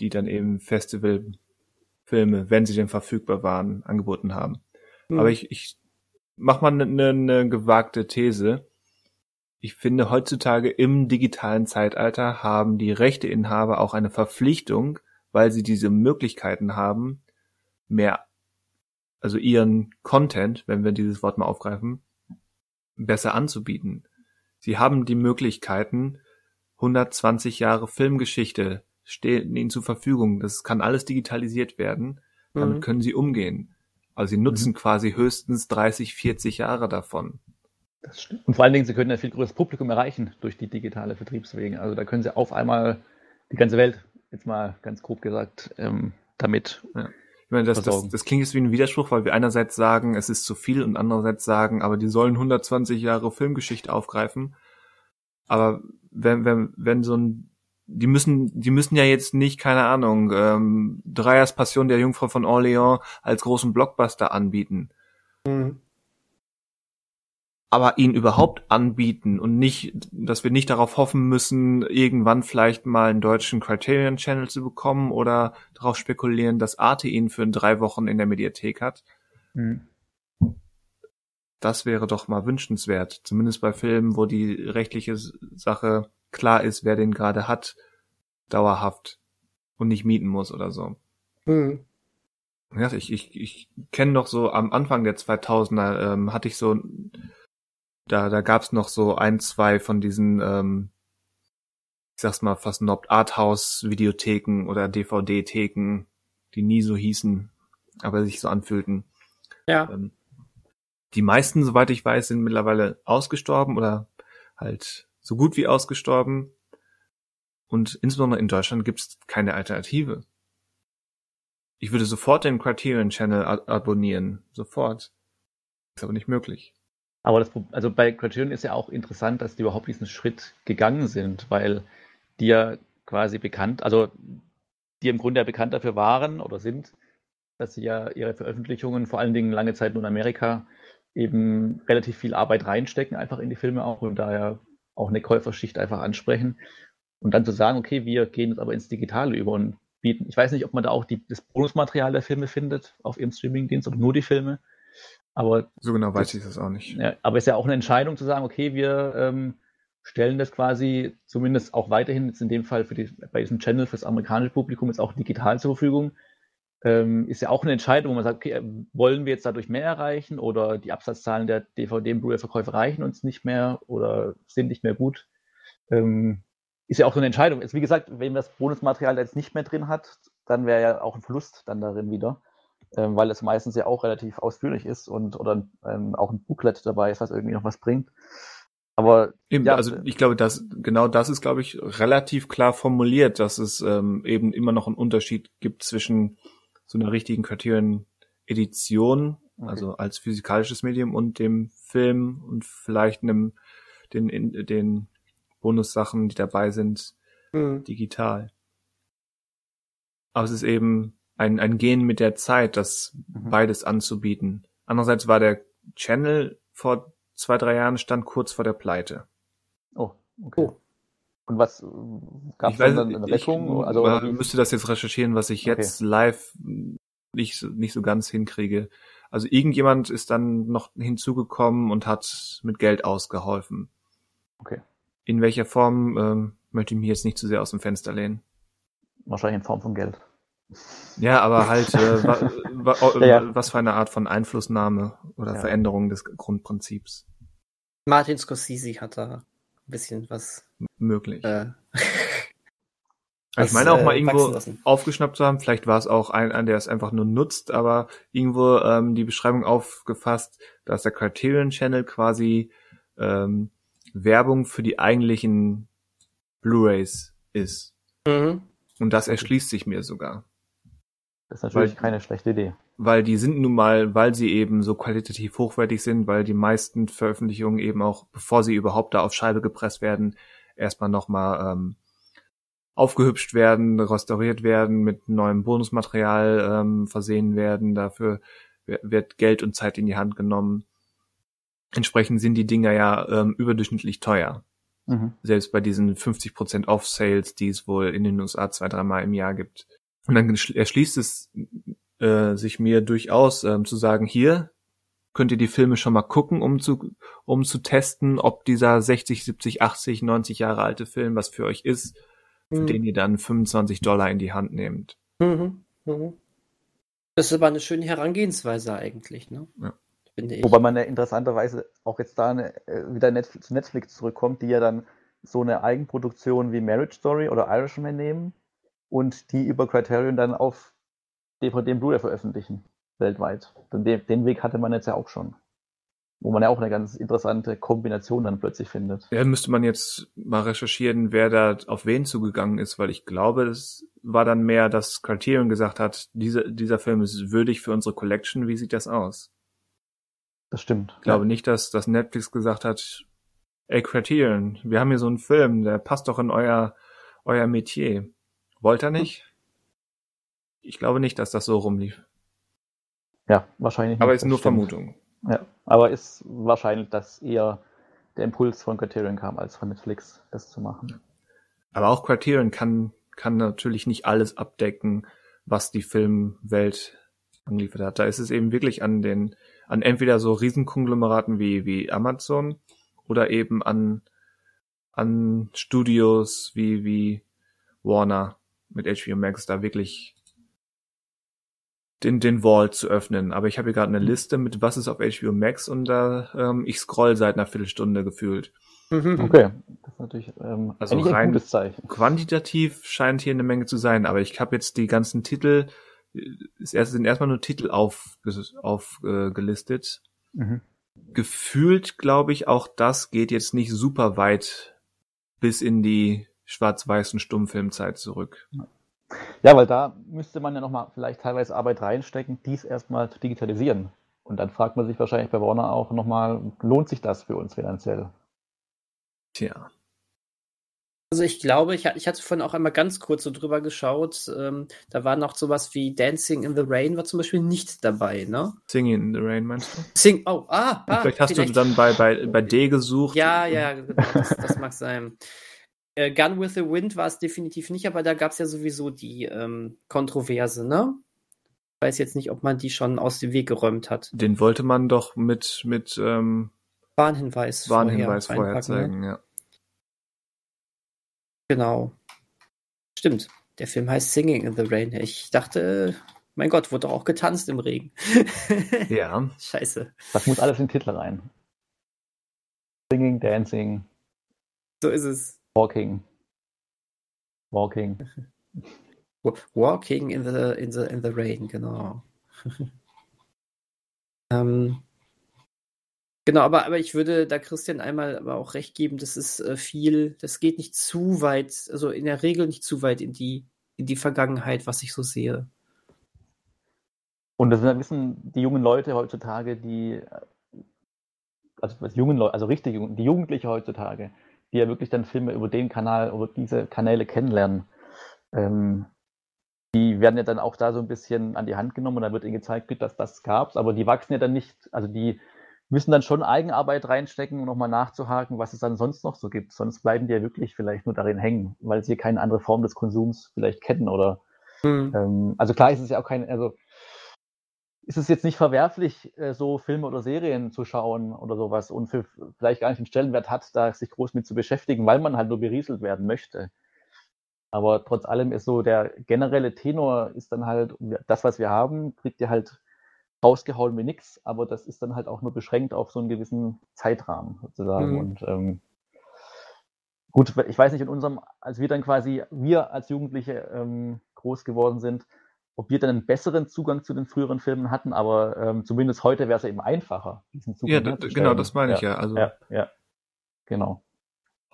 die dann eben Festivalfilme, wenn sie denn verfügbar waren, angeboten haben. Mhm. Aber ich, ich mach mal eine ne, ne gewagte These. Ich finde, heutzutage im digitalen Zeitalter haben die Rechteinhaber auch eine Verpflichtung, weil sie diese Möglichkeiten haben, mehr also ihren Content, wenn wir dieses Wort mal aufgreifen, besser anzubieten. Sie haben die Möglichkeiten, 120 Jahre Filmgeschichte stehen ihnen zur Verfügung. Das kann alles digitalisiert werden. Damit Mhm. können sie umgehen. Also sie nutzen quasi höchstens 30, 40 Jahre davon. Das stimmt. Und vor allen Dingen, sie können ein viel größeres Publikum erreichen durch die digitale Vertriebswege. Also da können sie auf einmal die ganze Welt, jetzt mal ganz grob gesagt, ähm, damit. Ich meine, das, das, das klingt jetzt wie ein Widerspruch, weil wir einerseits sagen, es ist zu viel und andererseits sagen, aber die sollen 120 Jahre Filmgeschichte aufgreifen. Aber wenn, wenn, wenn so ein, die müssen, die müssen ja jetzt nicht, keine Ahnung, ähm, Dreyers Passion der Jungfrau von Orléans als großen Blockbuster anbieten. Mhm. aber ihn überhaupt anbieten und nicht, dass wir nicht darauf hoffen müssen, irgendwann vielleicht mal einen deutschen Criterion Channel zu bekommen oder darauf spekulieren, dass Arte ihn für drei Wochen in der Mediathek hat. Mhm. Das wäre doch mal wünschenswert. Zumindest bei Filmen, wo die rechtliche Sache klar ist, wer den gerade hat, dauerhaft und nicht mieten muss oder so. Mhm. Ja, ich, ich, ich kenne noch so am Anfang der 2000er ähm, hatte ich so da da gab's noch so ein zwei von diesen ähm, ich sag's mal fast Nobt Arthouse Videotheken oder DVD Theken, die nie so hießen, aber sich so anfühlten. Ja. Ähm, die meisten, soweit ich weiß, sind mittlerweile ausgestorben oder halt so gut wie ausgestorben. Und insbesondere in Deutschland gibt's keine Alternative. Ich würde sofort den Criterion Channel ab abonnieren. Sofort. Ist aber nicht möglich. Aber das, also bei Criterion ist ja auch interessant, dass die überhaupt diesen Schritt gegangen sind, weil die ja quasi bekannt, also die im Grunde ja bekannt dafür waren oder sind, dass sie ja ihre Veröffentlichungen vor allen Dingen lange Zeit nur in Amerika eben relativ viel Arbeit reinstecken, einfach in die Filme auch und daher auch eine Käuferschicht einfach ansprechen. Und dann zu sagen, okay, wir gehen jetzt aber ins Digitale über und bieten, ich weiß nicht, ob man da auch die, das Bonusmaterial der Filme findet auf ihrem Streamingdienst oder nur die Filme, aber So genau weiß Das- ich das auch nicht. ja, aber es ist ja auch eine Entscheidung zu sagen, okay, wir ähm, stellen das quasi zumindest auch weiterhin, jetzt in dem Fall für die, bei diesem Channel fürs amerikanische Publikum jetzt auch digital zur Verfügung. Ähm, ist ja auch eine Entscheidung, wo man sagt, okay, ähm, wollen wir jetzt dadurch mehr erreichen oder die Absatzzahlen der DVD- und Blu-ray-Verkäufe reichen uns nicht mehr oder sind nicht mehr gut. Ähm, ist ja auch so eine Entscheidung. Jetzt, wie gesagt, wenn das Bonusmaterial jetzt nicht mehr drin hat, dann wäre ja auch ein Verlust dann darin wieder ähm, weil es meistens ja auch relativ ausführlich ist und oder ähm, auch ein Booklet dabei ist, was irgendwie noch was bringt. Aber Eben, Ja, also äh, ich glaube, dass genau das ist, glaube ich, relativ klar formuliert, dass es ähm, eben immer noch einen Unterschied gibt zwischen so einer richtigen Criterion-Edition, Okay. also als physikalisches Medium und dem Film und vielleicht einem den in, den Bonussachen, die dabei sind, Mhm. digital. Aber es ist eben ein, ein Gehen mit der Zeit, das Mhm. beides anzubieten. Andererseits war der Channel vor zwei, drei Jahren stand kurz vor der Pleite. oh, okay. Oh. Und was gab Ich es weiß, dann eine? Ich also äh, müsste das jetzt recherchieren, was ich Okay. jetzt live nicht, so- nicht so ganz hinkriege. Also irgendjemand ist dann noch hinzugekommen und hat mit Geld ausgeholfen. Okay. In welcher Form ähm, möchte ich mich jetzt nicht zu sehr aus dem Fenster lehnen. wahrscheinlich in Form von Geld. Ja, aber halt, äh, wa, wa, Ja, ja. was für eine Art von Einflussnahme oder Ja. Veränderung des Grundprinzips Martin Scorsese hat da ein bisschen was. möglich. Äh, ich meine auch äh, mal wachsen irgendwo aufgeschnappt zu haben, vielleicht war es auch ein, ein der es einfach nur nutzt, aber irgendwo ähm, die Beschreibung aufgefasst, dass der Criterion Channel quasi ähm, Werbung für die eigentlichen Blu-rays ist. Mhm. Und das erschließt sich mir sogar. Das ist natürlich Weil- keine schlechte Idee. Weil die sind nun mal, weil sie eben so qualitativ hochwertig sind, weil die meisten Veröffentlichungen eben auch, bevor sie überhaupt da auf Scheibe gepresst werden, erstmal nochmal ähm, aufgehübscht werden, restauriert werden, mit neuem Bonusmaterial ähm, versehen werden. Dafür wird Geld und Zeit in die Hand genommen. Entsprechend sind die Dinger ja ähm, überdurchschnittlich teuer. Mhm. Selbst bei diesen 50% Off-Sales, die es wohl in den USA zwei, dreimal im Jahr gibt. Und dann erschließt es äh, sich mir durchaus ähm, zu sagen, hier könnt ihr die Filme schon mal gucken, um zu, um zu testen, ob dieser 60, 70, 80, 90 Jahre alte Film was für euch ist, für Mhm. den ihr dann 25 Dollar in die Hand nehmt. Mhm. Mhm. Das ist aber eine schöne Herangehensweise eigentlich, ne? Ja. Finde ich. Wobei man ja interessanterweise auch jetzt da eine, äh, wieder Netflix, zu Netflix zurückkommt, die ja dann so eine Eigenproduktion wie Marriage Story oder Irishman nehmen und die über Criterion dann auf DVD und Blu-ray veröffentlichen, weltweit. Den, den Weg hatte man jetzt ja auch schon. Wo man ja auch eine ganz interessante Kombination dann plötzlich findet. Ja, müsste man jetzt mal recherchieren, wer da auf wen zugegangen ist, weil ich glaube, es war dann mehr, dass Criterion gesagt hat, diese, dieser Film ist würdig für unsere Collection, wie sieht das aus? Das stimmt. Ich glaube nicht, dass, dass Netflix gesagt hat, ey Criterion, wir haben hier so einen Film, der passt doch in euer, euer Metier. Wollt ihr nicht? Ich glaube nicht, dass das so rumlief. Ja, wahrscheinlich. Aber nicht, ist nur stimmt. Vermutung. Ja, aber ist wahrscheinlich, dass eher der Impuls von Criterion kam, als von Netflix, das zu machen. Aber auch Criterion kann, kann natürlich nicht alles abdecken, was die Filmwelt angeliefert hat. Da ist es eben wirklich an den, an entweder so Riesenkonglomeraten wie, wie Amazon oder eben an, an Studios wie, wie Warner mit HBO Max da wirklich den, den Vault zu öffnen. Aber ich habe hier gerade eine Liste mit was ist auf HBO Max und da ähm, ich scroll seit einer Viertelstunde gefühlt. Mhm. Okay, das ist natürlich ähm, Also ein rein- gutes Zeichen. Quantitativ scheint hier eine Menge zu sein, aber ich habe jetzt die ganzen Titel, es erst- sind erstmal nur Titel aufgelistet. Auf, äh, gelistet. Mhm. Gefühlt, glaube ich, auch das geht jetzt nicht super weit bis in die schwarz-weißen Stummfilmzeit zurück. Ja, weil da müsste man ja nochmal vielleicht teilweise Arbeit reinstecken, dies erstmal zu digitalisieren. Und dann fragt man sich wahrscheinlich bei Warner auch nochmal, lohnt sich das für uns finanziell? Tja. Also ich glaube, ich, ha- ich hatte vorhin auch einmal ganz kurz so drüber geschaut. Ähm, da war noch sowas wie Dancing in the Rain war zum Beispiel nicht dabei, ne? Singing in the Rain, meinst du? Sing, oh, ah, ah vielleicht hast du dann bei, bei, bei D gesucht. Ja, ja, genau, das, das mag sein. Äh, Gun with the Wind war es definitiv nicht, aber da gab es ja sowieso die ähm, Kontroverse, ne? Ich weiß jetzt nicht, ob man die schon aus dem Weg geräumt hat. Den wollte man doch mit, mit ähm, Warnhinweis, Warnhinweis vorher, reinpacken, ne? zeigen, ja. Genau. Stimmt. Der Film heißt Singing in the Rain. Ich dachte, mein Gott, wurde doch auch getanzt im Regen. Ja. Scheiße. Das muss alles in den Titel rein. Singing, Dancing, So ist es. Walking. Walking. Walking in the, in the, in the Rain, genau. ähm, genau, aber, aber ich würde da Christian einmal aber auch recht geben, das ist äh, viel, das geht nicht zu weit, also in der Regel nicht zu weit in die, in die Vergangenheit, was ich so sehe. Und das wissen die jungen Leute heutzutage, die, äh, also was jungen Leute, also richtig die Jugendliche heutzutage, die ja wirklich dann Filme über den Kanal oder diese Kanäle kennenlernen, ähm, die werden ja dann auch da so ein bisschen an die Hand genommen und dann wird ihnen gezeigt, gut, dass das gab's, aber die wachsen ja dann nicht, also die müssen dann schon Eigenarbeit reinstecken, um nochmal nachzuhaken, was es dann sonst noch so gibt. Sonst bleiben die ja wirklich vielleicht nur darin hängen, weil sie keine andere Form des Konsums vielleicht kennen oder ähm, also klar ist es ja auch kein, also ist es jetzt nicht verwerflich, äh, so Filme oder Serien zu schauen oder sowas und für vielleicht gar nicht den Stellenwert hat, da sich groß mit zu beschäftigen, weil man halt nur berieselt werden möchte. Aber trotz allem ist so der generelle Tenor ist dann halt, das, was wir haben, kriegt ihr halt rausgehauen wie nix, aber das ist dann halt auch nur beschränkt auf so einen gewissen Zeitrahmen sozusagen. Mhm. Und ähm, gut, ich weiß nicht, in unserem, als wir dann quasi, wir als Jugendliche ähm, groß geworden sind, ob wir dann einen besseren Zugang zu den früheren Filmen hatten, aber ähm, zumindest heute wäre es ja eben einfacher, diesen Zugang Ja, genau, das meine ich ja. Also Ja, ja, genau.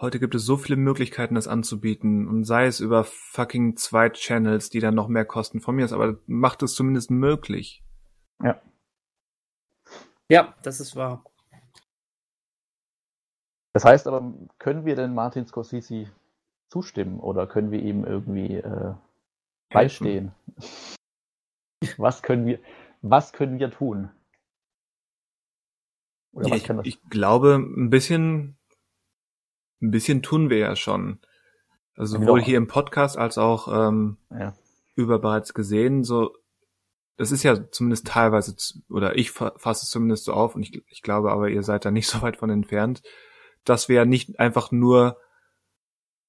heute gibt es so viele Möglichkeiten, das anzubieten und sei es über fucking zwei Channels, die dann noch mehr kosten von mir ist, aber macht es zumindest möglich. Ja, das ist wahr. Das heißt aber, können wir denn Martin Scorsese zustimmen oder können wir ihm irgendwie äh, beistehen? Was können wir, was können wir tun? Oder Ja, was ich, kann das? ich glaube, ein bisschen, ein bisschen tun wir ja schon. Also Genau. sowohl hier im Podcast als auch ähm, ja. über bereits gesehen, so, das ist ja zumindest teilweise, oder ich fa- fasse es zumindest so auf, und ich, ich glaube aber, ihr seid da nicht so weit von entfernt, dass wir ja nicht einfach nur,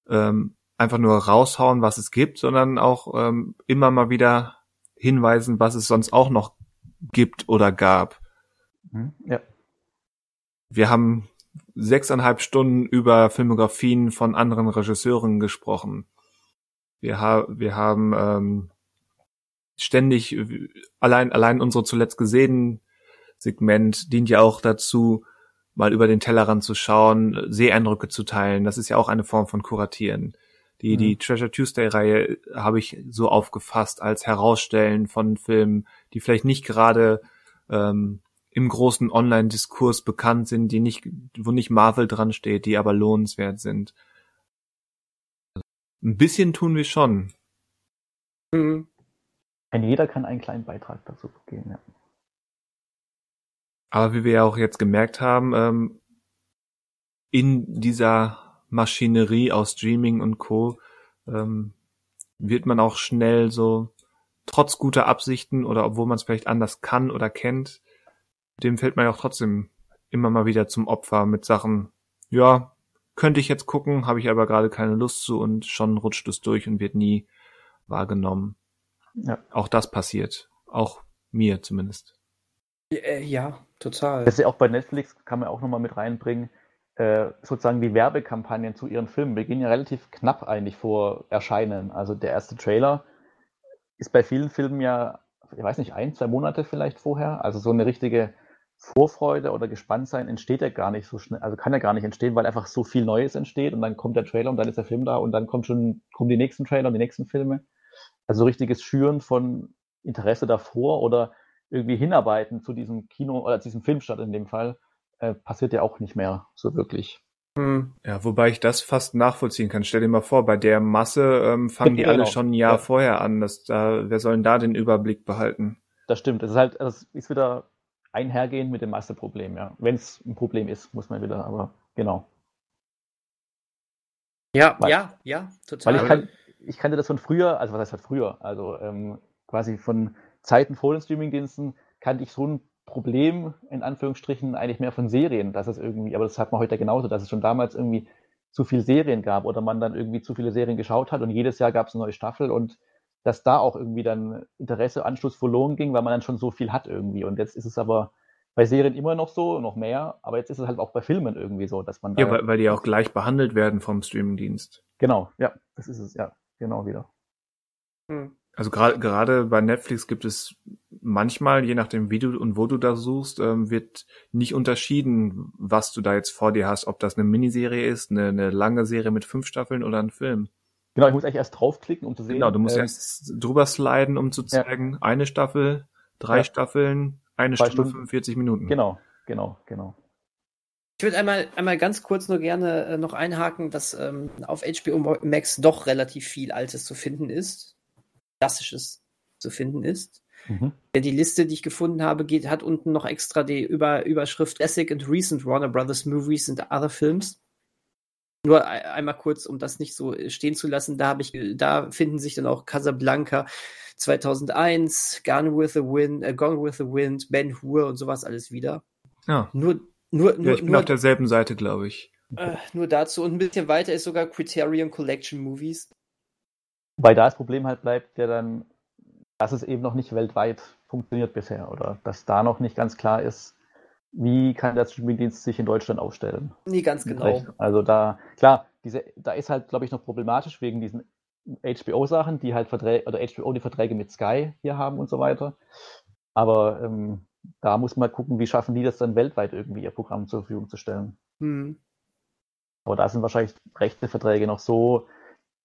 ähm, einfach nur raushauen, was es gibt, sondern auch ähm, immer mal wieder hinweisen, was es sonst auch noch gibt oder gab. Mhm. Ja. Wir haben sechseinhalb Stunden über Filmografien von anderen Regisseuren gesprochen. Wir, ha wir haben ähm, ständig allein allein unsere zuletzt gesehenen Segment dient ja auch dazu, mal über den Tellerrand zu schauen, Seeeindrücke zu teilen. Das ist ja auch eine Form von Kuratieren. Die, mhm. die Treasure Tuesday-Reihe habe ich so aufgefasst als Herausstellen von Filmen, die vielleicht nicht gerade ähm, im großen Online-Diskurs bekannt sind, die nicht, wo nicht Marvel dran steht, die aber lohnenswert sind. Ein bisschen tun wir schon. Mhm. Ein jeder kann einen kleinen Beitrag dazu geben, ja. Aber wie wir ja auch jetzt gemerkt haben, ähm, in dieser Maschinerie aus Streaming und Co. Ähm, wird man auch schnell so, trotz guter Absichten oder obwohl man es vielleicht anders kann oder kennt, dem fällt man ja auch trotzdem immer mal wieder zum Opfer mit Sachen, ja, könnte ich jetzt gucken, habe ich aber gerade keine Lust zu und schon rutscht es durch und wird nie wahrgenommen. Ja. Auch das passiert. Auch mir zumindest. Äh, ja, total. Das ist ja auch bei Netflix, kann man auch nochmal mit reinbringen, sozusagen die Werbekampagnen zu ihren Filmen beginnen ja relativ knapp eigentlich vor Erscheinen. Also der erste Trailer ist bei vielen Filmen ja, ich weiß nicht, ein, zwei Monate vielleicht vorher. Also so eine richtige Vorfreude oder Gespanntsein entsteht ja gar nicht so schnell, also kann ja gar nicht entstehen, weil einfach so viel Neues entsteht und dann kommt der Trailer und dann ist der Film da und dann kommt schon, kommen die nächsten Trailer und die nächsten Filme. Also so richtiges Schüren von Interesse davor oder irgendwie hinarbeiten zu diesem Kino oder zu diesem Filmstart in dem Fall, äh, passiert ja auch nicht mehr so wirklich. Hm. Ja, wobei ich das fast nachvollziehen kann. Stell dir mal vor, bei der Masse ähm, fangen die alle schon ein Jahr ja. vorher an. Dass da, wer soll denn da den Überblick behalten? Das stimmt. Es ist halt, es ist wieder einhergehend mit dem Masseproblem, ja. Wenn es ein Problem ist, muss man wieder, aber genau. Ja, weil, ja, ja, total. Weil ich, kann, ich kannte das von früher, also was heißt halt früher, also ähm, quasi von Zeiten vor den Streamingdiensten kannte ich so ein Problem, in Anführungsstrichen, eigentlich mehr von Serien, dass es irgendwie, aber das hat man heute genauso, dass es schon damals irgendwie zu viele Serien gab oder man dann irgendwie zu viele Serien geschaut hat und jedes Jahr gab es eine neue Staffel und dass da auch irgendwie dann Interesse, Anschluss verloren ging, weil man dann schon so viel hat irgendwie. Und jetzt ist es aber bei Serien immer noch so, noch mehr, aber jetzt ist es halt auch bei Filmen irgendwie so, dass man da. Ja, weil, weil die auch gleich behandelt werden vom Streamingdienst. Genau, ja, das ist es, ja, genau wieder. Hm. Also gerade gerade bei Netflix gibt es manchmal, je nachdem wie du und wo du da suchst, ähm, wird nicht unterschieden, was du da jetzt vor dir hast, ob das eine Miniserie ist, eine, eine lange Serie mit fünf Staffeln oder ein Film. Genau, ich muss eigentlich erst draufklicken, um zu sehen. Genau, du musst ähm, erst drüber sliden, um zu zeigen, ja. eine Staffel, drei ja. Staffeln, eine Stunde, Stunden, 45 Minuten. Genau, genau, genau. Ich würde einmal, einmal ganz kurz nur gerne äh, noch einhaken, dass ähm, auf HBO Max doch relativ viel Altes zu finden ist. Klassisches zu finden ist. Mhm. Die Liste, die ich gefunden habe, geht, hat unten noch extra die Über Überschrift Classic and Recent Warner Brothers Movies and Other Films. Nur einmal kurz, um das nicht so stehen zu lassen, da ich, da finden sich dann auch Casablanca 2001, Gone with the Wind, äh, Gone with the Wind, Ben Hur und sowas alles wieder. Ja. Nur, nur, nur, ja, ich bin nur, auf derselben Seite, glaube ich. Äh, nur dazu und ein bisschen weiter ist sogar Criterion Collection Movies. Weil da das Problem halt bleibt, ja dann, dass es eben noch nicht weltweit funktioniert bisher oder dass da noch nicht ganz klar ist, wie kann der Streamingdienst sich in Deutschland aufstellen. Nee, ganz genau. Also da, klar, diese, da ist halt, glaube ich, noch problematisch wegen diesen HBO-Sachen, die halt Verträge, oder HBO die Verträge mit Sky hier haben und so weiter. Aber ähm, da muss man gucken, wie schaffen die das dann weltweit irgendwie ihr Programm zur Verfügung zu stellen. Hm. Aber da sind wahrscheinlich rechte Verträge noch so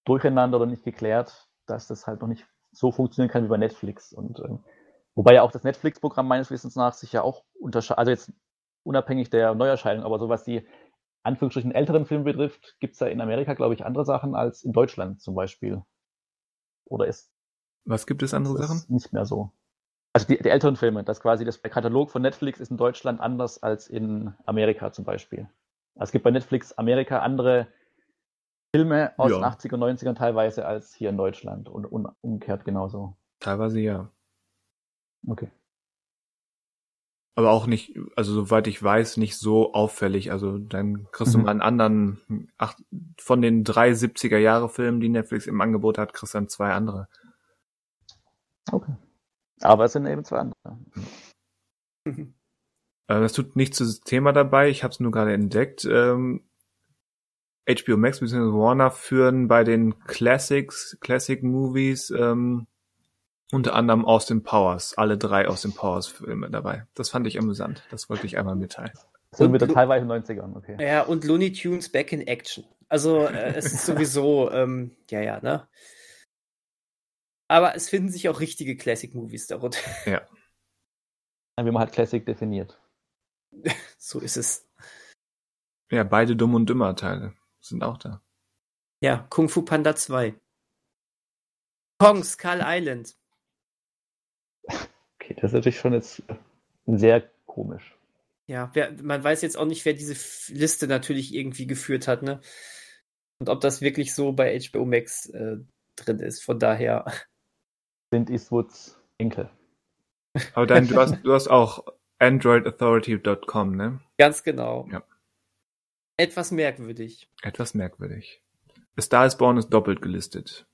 durcheinander oder nicht geklärt, dass das halt noch nicht so funktionieren kann wie bei Netflix. Und ähm, wobei ja auch das Netflix-Programm meines Wissens nach sich ja auch unterscheidet, also jetzt unabhängig der Neuerscheinung, aber so was die Anführungsstrichen älteren Filme betrifft, gibt es ja in Amerika, glaube ich, andere Sachen als in Deutschland zum Beispiel. Oder ist. Was gibt es andere Sachen? Nicht mehr so. Also die, die, älteren Filme, das quasi das Katalog von Netflix ist in Deutschland anders als in Amerika zum Beispiel. Also es gibt bei Netflix Amerika andere Filme aus ja. den 80er, 90ern teilweise als hier in Deutschland und, und umgekehrt genauso. Teilweise ja. Okay. Aber auch nicht, also soweit ich weiß, nicht so auffällig. Also dann kriegst du mhm. mal einen anderen, ach, von den drei 70er Jahre Filmen, die Netflix im Angebot hat, kriegst du dann zwei andere. Okay. Aber es sind eben zwei andere. Äh, Es tut nichts zum Thema dabei, ich habe es nur gerade entdeckt. Ähm, HBO Max bzw. Warner führen bei den Classics, Classic Movies ähm, unter anderem Austin Powers, alle drei Austin Powers Filme dabei. Das fand ich amüsant. Das wollte ich einmal mitteilen. Sind Und wieder Lu- teilweise in den 90ern, okay. Ja, und Looney Tunes Back in Action. Also äh, es ist sowieso, ähm, ja, ja, ne? Aber es finden sich auch richtige Classic-Movies darunter. Wie man halt Classic definiert. so ist es. Ja, beide Dumm und Dümmer Teile sind auch da. Ja, Kung Fu Panda 2. Kong Skull Island. Okay, das ist natürlich schon jetzt sehr komisch. Ja, wer, man weiß jetzt auch nicht, wer diese Liste natürlich irgendwie geführt hat, ne? Und ob das wirklich so bei HBO Max äh, drin ist. Von daher. Sind Eastwoods Enkel. Aber dann, du hast, du hast auch androidauthority.com, ne? Ganz genau. Ja. Etwas merkwürdig. Etwas merkwürdig. A Star is Born ist doppelt gelistet.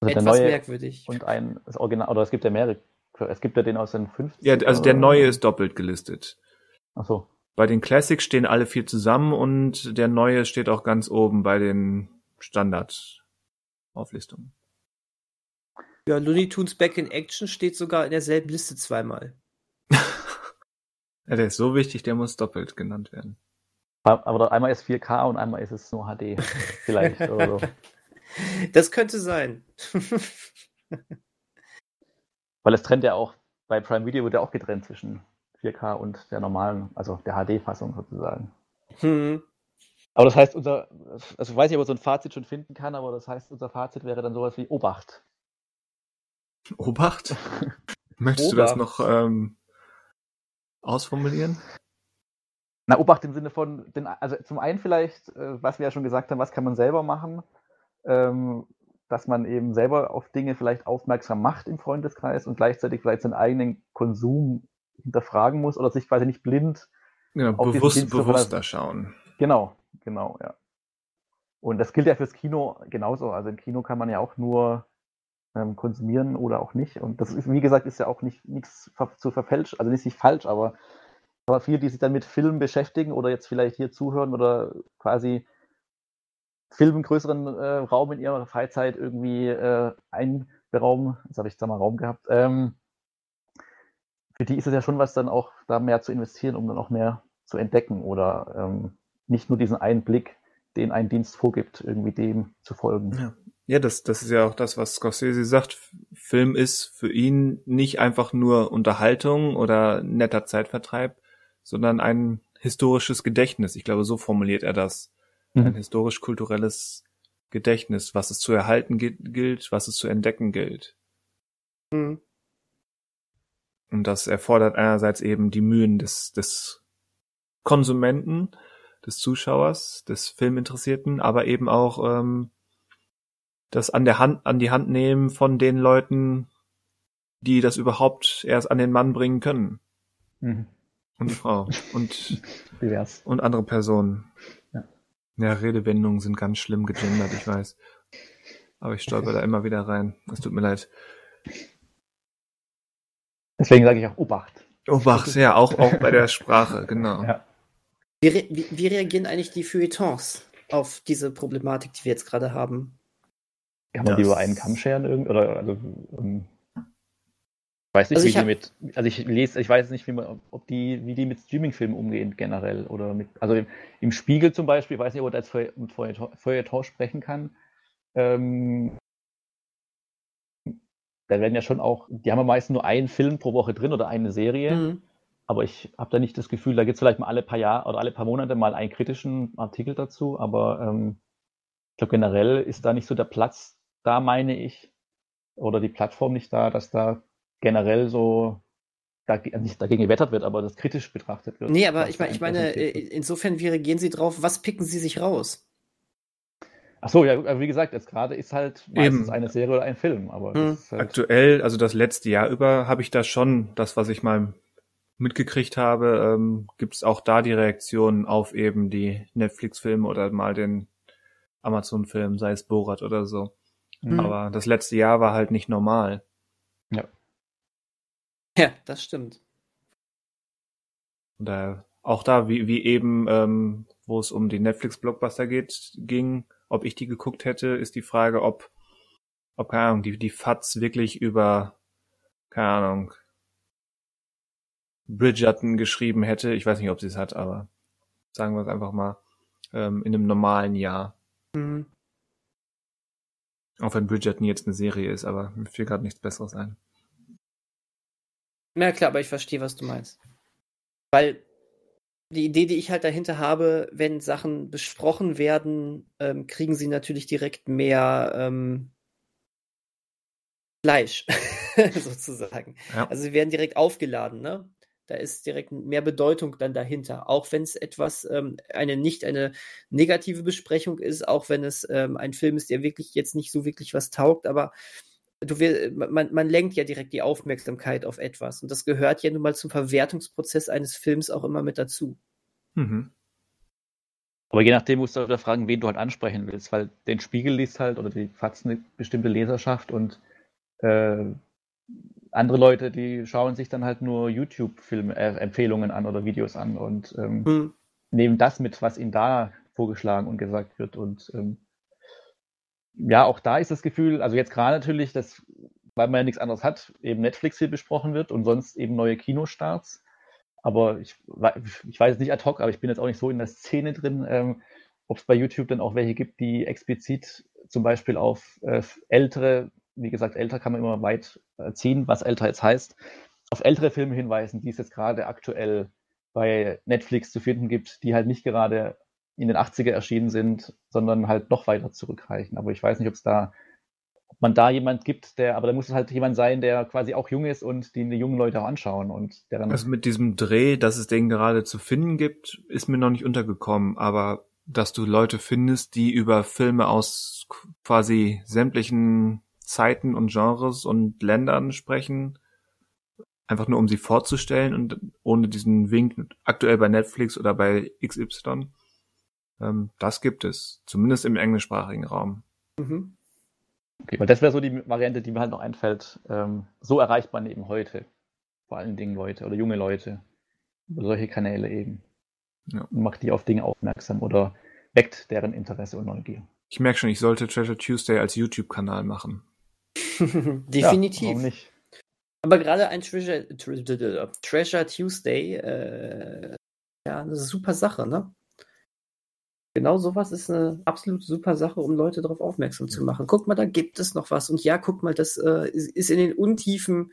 Also der Etwas neue merkwürdig. und ein das Original, oder es gibt ja mehrere. Es gibt ja den aus den 50 Ja, also der neue ist doppelt gelistet. Ach so. Bei den Classics stehen alle vier zusammen und der neue steht auch ganz oben bei den Standard-Auflistungen. Ja, Looney Tunes Back in Action steht sogar in derselben Liste zweimal. Ja, der ist so wichtig, der muss doppelt genannt werden. Aber einmal ist 4K und einmal ist es nur HD. Vielleicht oder so. Das könnte sein. Weil es trennt ja auch, bei Prime Video wird ja auch getrennt zwischen 4K und der normalen, also der HD-Fassung sozusagen. hm. Aber das heißt, unser, also ich weiß nicht, ob man so ein Fazit schon finden kann, aber das heißt, unser Fazit wäre dann sowas wie Obacht. Obacht? Möchtest du das Obacht. noch ähm, ausformulieren? Na, Obacht im Sinne von, den, also zum einen vielleicht, äh, was wir ja schon gesagt haben, was kann man selber machen, ähm, dass man eben selber auf Dinge vielleicht aufmerksam macht im Freundeskreis und gleichzeitig vielleicht seinen eigenen Konsum hinterfragen muss oder sich quasi nicht blind Genau, Auf bewusst, bewusster schauen. Genau, genau, ja. Und das gilt ja fürs Kino genauso. Also im Kino kann man ja auch nur ähm, konsumieren oder auch nicht. Und das ist, wie gesagt, ist ja auch nicht nichts zu verfälschen, also nicht, nicht falsch, aber, aber viele, die sich dann mit Filmen beschäftigen oder jetzt vielleicht hier zuhören oder quasi Film im größeren äh, Raum in ihrer Freizeit irgendwie äh, einberaumen, jetzt habe ich da mal Raum gehabt, ähm, für die ist es ja schon was, dann auch da mehr zu investieren, um dann auch mehr zu entdecken oder ähm, nicht nur diesen einen Blick, den ein Dienst vorgibt, irgendwie dem zu folgen. Ja. Ja, das, das ist ja auch das, was Scorsese sagt. Film ist für ihn nicht einfach nur Unterhaltung oder netter Zeitvertreib, sondern ein historisches Gedächtnis. Ich glaube, so formuliert er das. Ein historisch-kulturelles Gedächtnis, was es zu erhalten gi- gilt, was es zu entdecken gilt. Hm. Und das erfordert einerseits eben die Mühen des, des Konsumenten, des Zuschauers, des Filminteressierten, aber eben auch ähm, das an der Hand, an die Hand nehmen von den Leuten, die das überhaupt erst an den Mann bringen können. Mhm. Und die Frau. Und, Divers. und andere Personen. Ja. Ja, Redewendungen sind ganz schlimm gegendert, ich weiß. Aber ich stolper da immer wieder rein. Es tut mir leid. Deswegen sage ich auch Obacht. Obacht, ja, auch, auch bei der Sprache, genau. Ja. Wie, re wie, wie reagieren eigentlich die Feuilletons auf diese Problematik, die wir jetzt gerade haben? Kann man die Das- über einen Kamm scheren irgend oder also ähm, weiß nicht, Also wie ich die mit, also ich lese, ich weiß nicht, wie man, ob die, wie die mit Streamingfilmen umgehen generell oder mit, also im, im Spiegel zum Beispiel, ich weiß nicht, ob man Feuilleton, Feuilleton sprechen kann. Ähm, da werden ja schon auch, die haben ja meistens nur einen Film pro Woche drin oder eine Serie. Mhm. Aber ich habe da nicht das Gefühl, da gibt es vielleicht mal alle paar Jahre oder alle paar Monate mal einen kritischen Artikel dazu, aber ähm, ich glaube generell ist da nicht so der Platz da, meine ich, oder die Plattform nicht da, dass da generell so also nicht dagegen gewettert wird, aber das kritisch betrachtet wird. Nee, aber ich da meine, ich meine, äh, insofern, wie reagieren Sie drauf? Was picken Sie sich raus? Ach so, ja, wie gesagt, jetzt gerade ist halt meistens Eben. eine Serie oder ein Film, aber Hm. halt, Aktuell, also das letzte Jahr über, habe ich da schon das, was ich mal mitgekriegt habe, ähm, gibt es auch da die Reaktionen auf eben die Netflix-Filme oder mal den Amazon-Film, sei es Borat oder so. Mhm. Aber das letzte Jahr war halt nicht normal. Ja. Ja, das stimmt. Und da, auch da, wie, wie eben, ähm, wo es um die Netflix-Blockbuster geht, ging, ob ich die geguckt hätte, ist die Frage, ob, ob, keine Ahnung, die, die FATS wirklich über, keine Ahnung, Bridgerton geschrieben hätte. Ich weiß nicht, ob sie es hat, aber sagen wir es einfach mal, ähm, in einem normalen Jahr. Mhm. Auch wenn Bridgerton jetzt eine Serie ist, aber mir fiel gerade nichts Besseres ein. Ja, klar, aber ich verstehe, was du meinst. Weil die Idee, die ich halt dahinter habe, wenn Sachen besprochen werden, ähm, kriegen sie natürlich direkt mehr ähm, Fleisch, sozusagen. Ja. Also sie werden direkt aufgeladen, ne? Da ist direkt mehr Bedeutung dann dahinter. Auch wenn es etwas, ähm, eine nicht eine negative Besprechung ist, auch wenn es ähm, ein Film ist, der wirklich jetzt nicht so wirklich was taugt, aber du will, man, man lenkt ja direkt die Aufmerksamkeit auf etwas. Und das gehört ja nun mal zum Verwertungsprozess eines Films auch immer mit dazu. Mhm. Aber je nachdem musst du wieder fragen, wen du halt ansprechen willst, weil den Spiegel liest halt oder die Fatz eine bestimmte Leserschaft und äh, andere Leute, die schauen sich dann halt nur YouTube-Film-Empfehlungen an oder Videos an und ähm, Hm. nehmen das mit, was ihnen da vorgeschlagen und gesagt wird. Und ähm, ja, auch da ist das Gefühl, also jetzt gerade natürlich, dass, weil man ja nichts anderes hat, eben Netflix hier besprochen wird und sonst eben neue Kinostarts. Aber ich, ich weiß es nicht ad hoc, aber ich bin jetzt auch nicht so in der Szene drin, ähm, ob es bei YouTube dann auch welche gibt, die explizit zum Beispiel auf äh, ältere, wie gesagt, älter kann man immer weit äh, ziehen, was älter jetzt heißt, auf ältere Filme hinweisen, die es jetzt gerade aktuell bei Netflix zu finden gibt, die halt nicht gerade in den 80er erschienen sind, sondern halt noch weiter zurückreichen. Aber ich weiß nicht, ob es da, ob man da jemand gibt, der, aber da muss es halt jemand sein, der quasi auch jung ist und die die jungen Leute auch anschauen und der dann. Also mit diesem Dreh, dass es den gerade zu finden gibt, ist mir noch nicht untergekommen, aber dass du Leute findest, die über Filme aus quasi sämtlichen Zeiten und Genres und Ländern sprechen, einfach nur um sie vorzustellen und ohne diesen Wink aktuell bei Netflix oder bei XY. Ähm, das gibt es, zumindest im englischsprachigen Raum. Mhm. Okay, weil das wäre so die Variante, die mir halt noch einfällt. Ähm, so erreicht man eben heute vor allen Dingen Leute oder junge Leute über solche Kanäle eben. Ja. Und macht die auf Dinge aufmerksam oder weckt deren Interesse und Neugier. Ich merke schon, ich sollte Treasure Tuesday als YouTube-Kanal machen. Definitiv. Ja, warum nicht? Aber gerade ein Treasure, Tre- Treasure Tuesday, äh, ja, eine super Sache, ne? Genau sowas ist eine absolut super Sache, um Leute darauf aufmerksam zu machen. Guck mal, da gibt es noch was. Und ja, guck mal, das äh, ist, in den Untiefen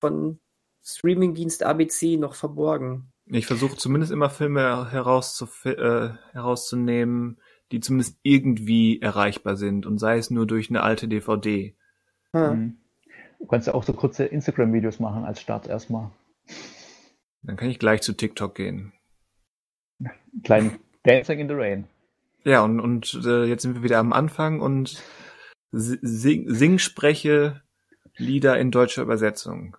von Streamingdienst ABC noch verborgen. Ich versuche zumindest immer Filme herauszuf äh, herauszunehmen, die zumindest irgendwie erreichbar sind und sei es nur durch eine alte DVD. Hm. Mhm. Du kannst ja auch so kurze Instagram-Videos machen als Start erstmal. Dann kann ich gleich zu TikTok gehen. Kleinen Dancing in the Rain. Ja, und, und äh, jetzt sind wir wieder am Anfang und si- sing, sing spreche Lieder in deutscher Übersetzung.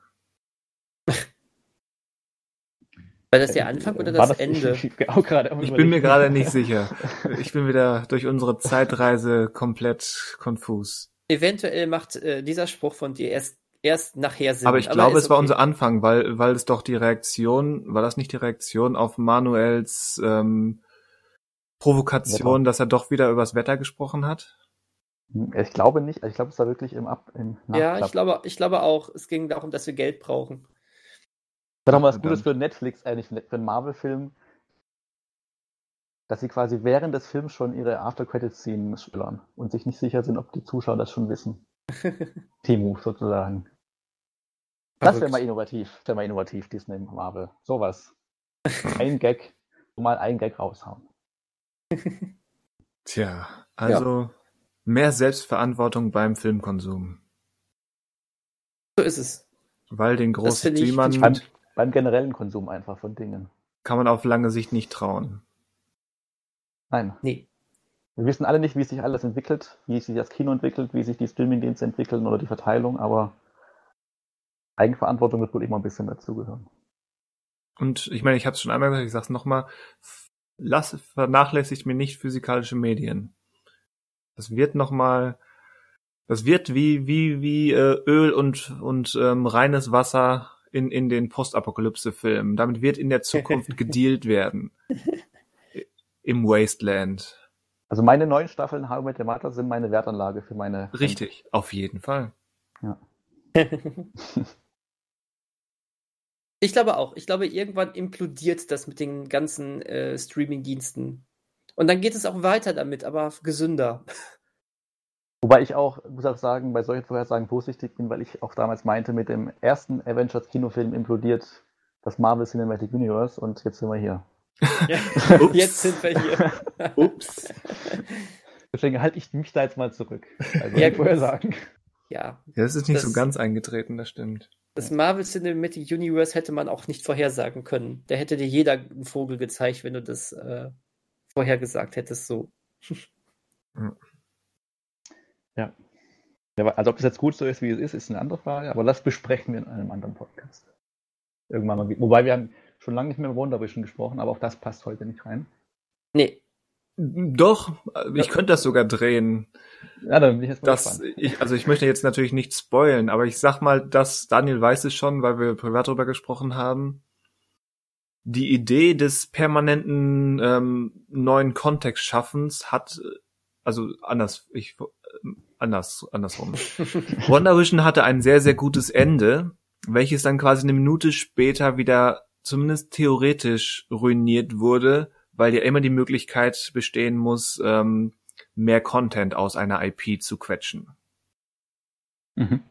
War das der Anfang oder Äh, War das Ende? Ich, ich, auch gerade am Ich bin mir gerade nicht sicher. Ich bin wieder durch unsere Zeitreise komplett konfus. Eventuell macht äh, dieser Spruch von dir erst, erst nachher Sinn. Aber ich glaube, ist es war okay. unser Anfang, weil, weil es doch die Reaktion, war das nicht die Reaktion auf Manuels ähm, Provokation, dass er doch wieder übers Wetter gesprochen hat? Ich glaube nicht. Ich glaube, es war wirklich im Ab im Ja, ich glaube, ich glaube auch, es ging darum, dass wir Geld brauchen. Das ist doch mal was Gutes dann- für Netflix, eigentlich für einen Marvel-Film, dass sie quasi während des Films schon ihre After-Credit-Szenen spillern und sich nicht sicher sind, ob die Zuschauer das schon wissen. Team-Move sozusagen. Das wäre Verrückt. mal innovativ. Das wäre mal innovativ, Disney Marvel. Sowas. Ein Gag, mal ein Gag raushauen. Tja, also mehr Selbstverantwortung beim Filmkonsum. So ist es. Weil den großen finde Beim, beim generellen Konsum einfach von Dingen. kann man auf lange Sicht nicht trauen. Nein. Nee. Wir wissen alle nicht, wie sich alles entwickelt, wie sich das Kino entwickelt, wie sich die Streamingdienste entwickeln oder die Verteilung, aber Eigenverantwortung wird wohl immer ein bisschen dazugehören. Und ich meine, ich habe es schon einmal gesagt, ich sag's nochmal, lass vernachlässigt mir nicht physikalische Medien. Das wird nochmal, das wird wie wie wie äh, Öl und und ähm, reines Wasser in, in den Postapokalypse-Filmen. Damit wird in der Zukunft gedealt werden. Im Wasteland. Also meine neuen Staffeln How I Met Your Mother sind meine Wertanlage für meine. Richtig, auf jeden Fall. Ja. ich glaube auch. Ich glaube, irgendwann implodiert das mit den ganzen äh, Streaming-Diensten. Und dann geht es auch weiter damit, aber gesünder. Wobei ich auch, muss auch sagen, bei solchen Vorhersagen vorsichtig bin, weil ich auch damals meinte, mit dem ersten Avengers-Kinofilm implodiert das Marvel Cinematic Universe und jetzt sind wir hier. Ja, jetzt sind wir hier. Ups. Deswegen halte ich mich da jetzt mal zurück. Also Ja, ja, Vorhersagen. Ja, Ja, das ist nicht Das- so ganz eingetreten, das stimmt. Das Marvel Cinematic Universe hätte man auch nicht vorhersagen können. Da hätte dir jeder einen Vogel gezeigt, wenn du das äh, vorhergesagt hättest so. Ja, aber- Also ob das jetzt gut so ist, wie es ist, ist eine andere Frage, aber das besprechen wir in einem anderen Podcast. Irgendwann mal. Wobei wir haben schon lange nicht mehr über WandaVision gesprochen, aber auch das passt heute nicht rein. Nee, Doch, ich könnte das sogar drehen. Ja, dann bin ich jetzt mal Das, ich, also ich möchte jetzt natürlich nicht spoilen, aber ich sag mal, dass Daniel weiß es schon, weil wir privat darüber gesprochen haben. Die Idee des permanenten ähm, neuen Kontextschaffens hat, also anders, ich äh, anders, andersrum. WandaVision hatte ein sehr, sehr gutes Ende, welches dann quasi eine Minute später wieder zumindest theoretisch ruiniert wurde, weil ja immer die Möglichkeit bestehen muss, ähm, mehr Content aus einer IP zu quetschen. Mhm.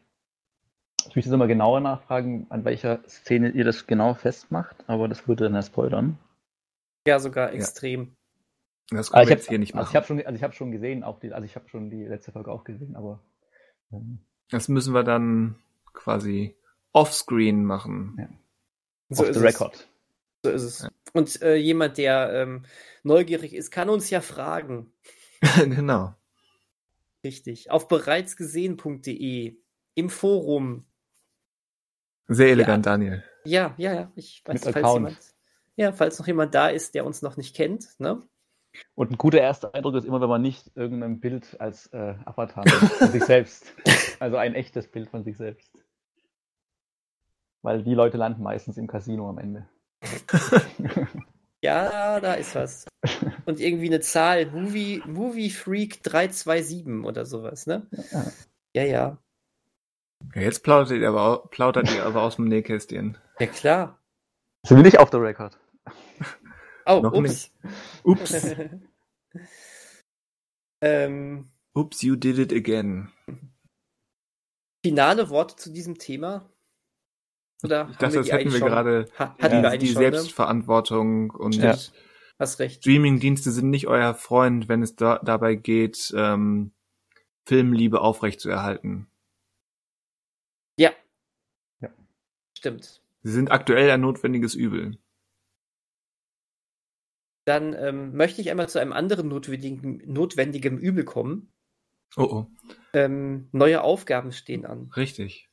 Ich möchte jetzt nochmal genauer nachfragen, an welcher Szene ihr das genau festmacht, aber das würde dann ja spoilern. ja sogar extrem. Das Ah, können ich wir habe jetzt hier nicht also machen. ich hab schon, also ich habe schon gesehen, auch die, also ich habe schon die letzte Folge auch gesehen, aber ähm, das müssen wir dann quasi offscreen machen. So off ist the es. record. So ist es. Ja. Und äh, jemand, der ähm, neugierig ist, kann uns ja fragen. genau. Richtig. Auf bereitsgesehen.de im Forum. Sehr elegant, Daniel. Ja, ja, ja. Ich weiß, Mit falls Account. jemand, ja, falls noch jemand da ist, der uns noch nicht kennt, ne? Und ein guter erster Eindruck ist immer, wenn man nicht irgendein Bild als äh, Avatar nimmt von sich selbst. Also ein echtes Bild von sich selbst. Weil die Leute landen meistens im Casino am Ende. Ja, da ist was. Und irgendwie eine Zahl, Movie, Movie Freak 327 oder sowas, ne? Ja. Ja, ja. Jetzt plaudert ihr aber, au- plaudert ihr aber aus dem Nähkästchen. Ja, klar. Sind wir nicht auf der Record? Oh, Noch ups. Ups. ähm, Ups, you did it again. finale Worte zu diesem Thema? Oder Ich dachte, das die hätten wir schon? gerade Ha, hatten Ja, wir die, eigentlich die schon, ne? Selbstverantwortung und Ja. Hast recht. Streamingdienste sind nicht euer Freund, wenn es da, dabei geht, ähm, Filmliebe aufrechtzuerhalten. Ja. Ja. Stimmt. Sie sind aktuell ein notwendiges Übel. Dann ähm, möchte ich einmal zu einem anderen notwendigen, notwendigen Übel kommen. Oh, oh, Ähm, neue Aufgaben stehen an. richtig.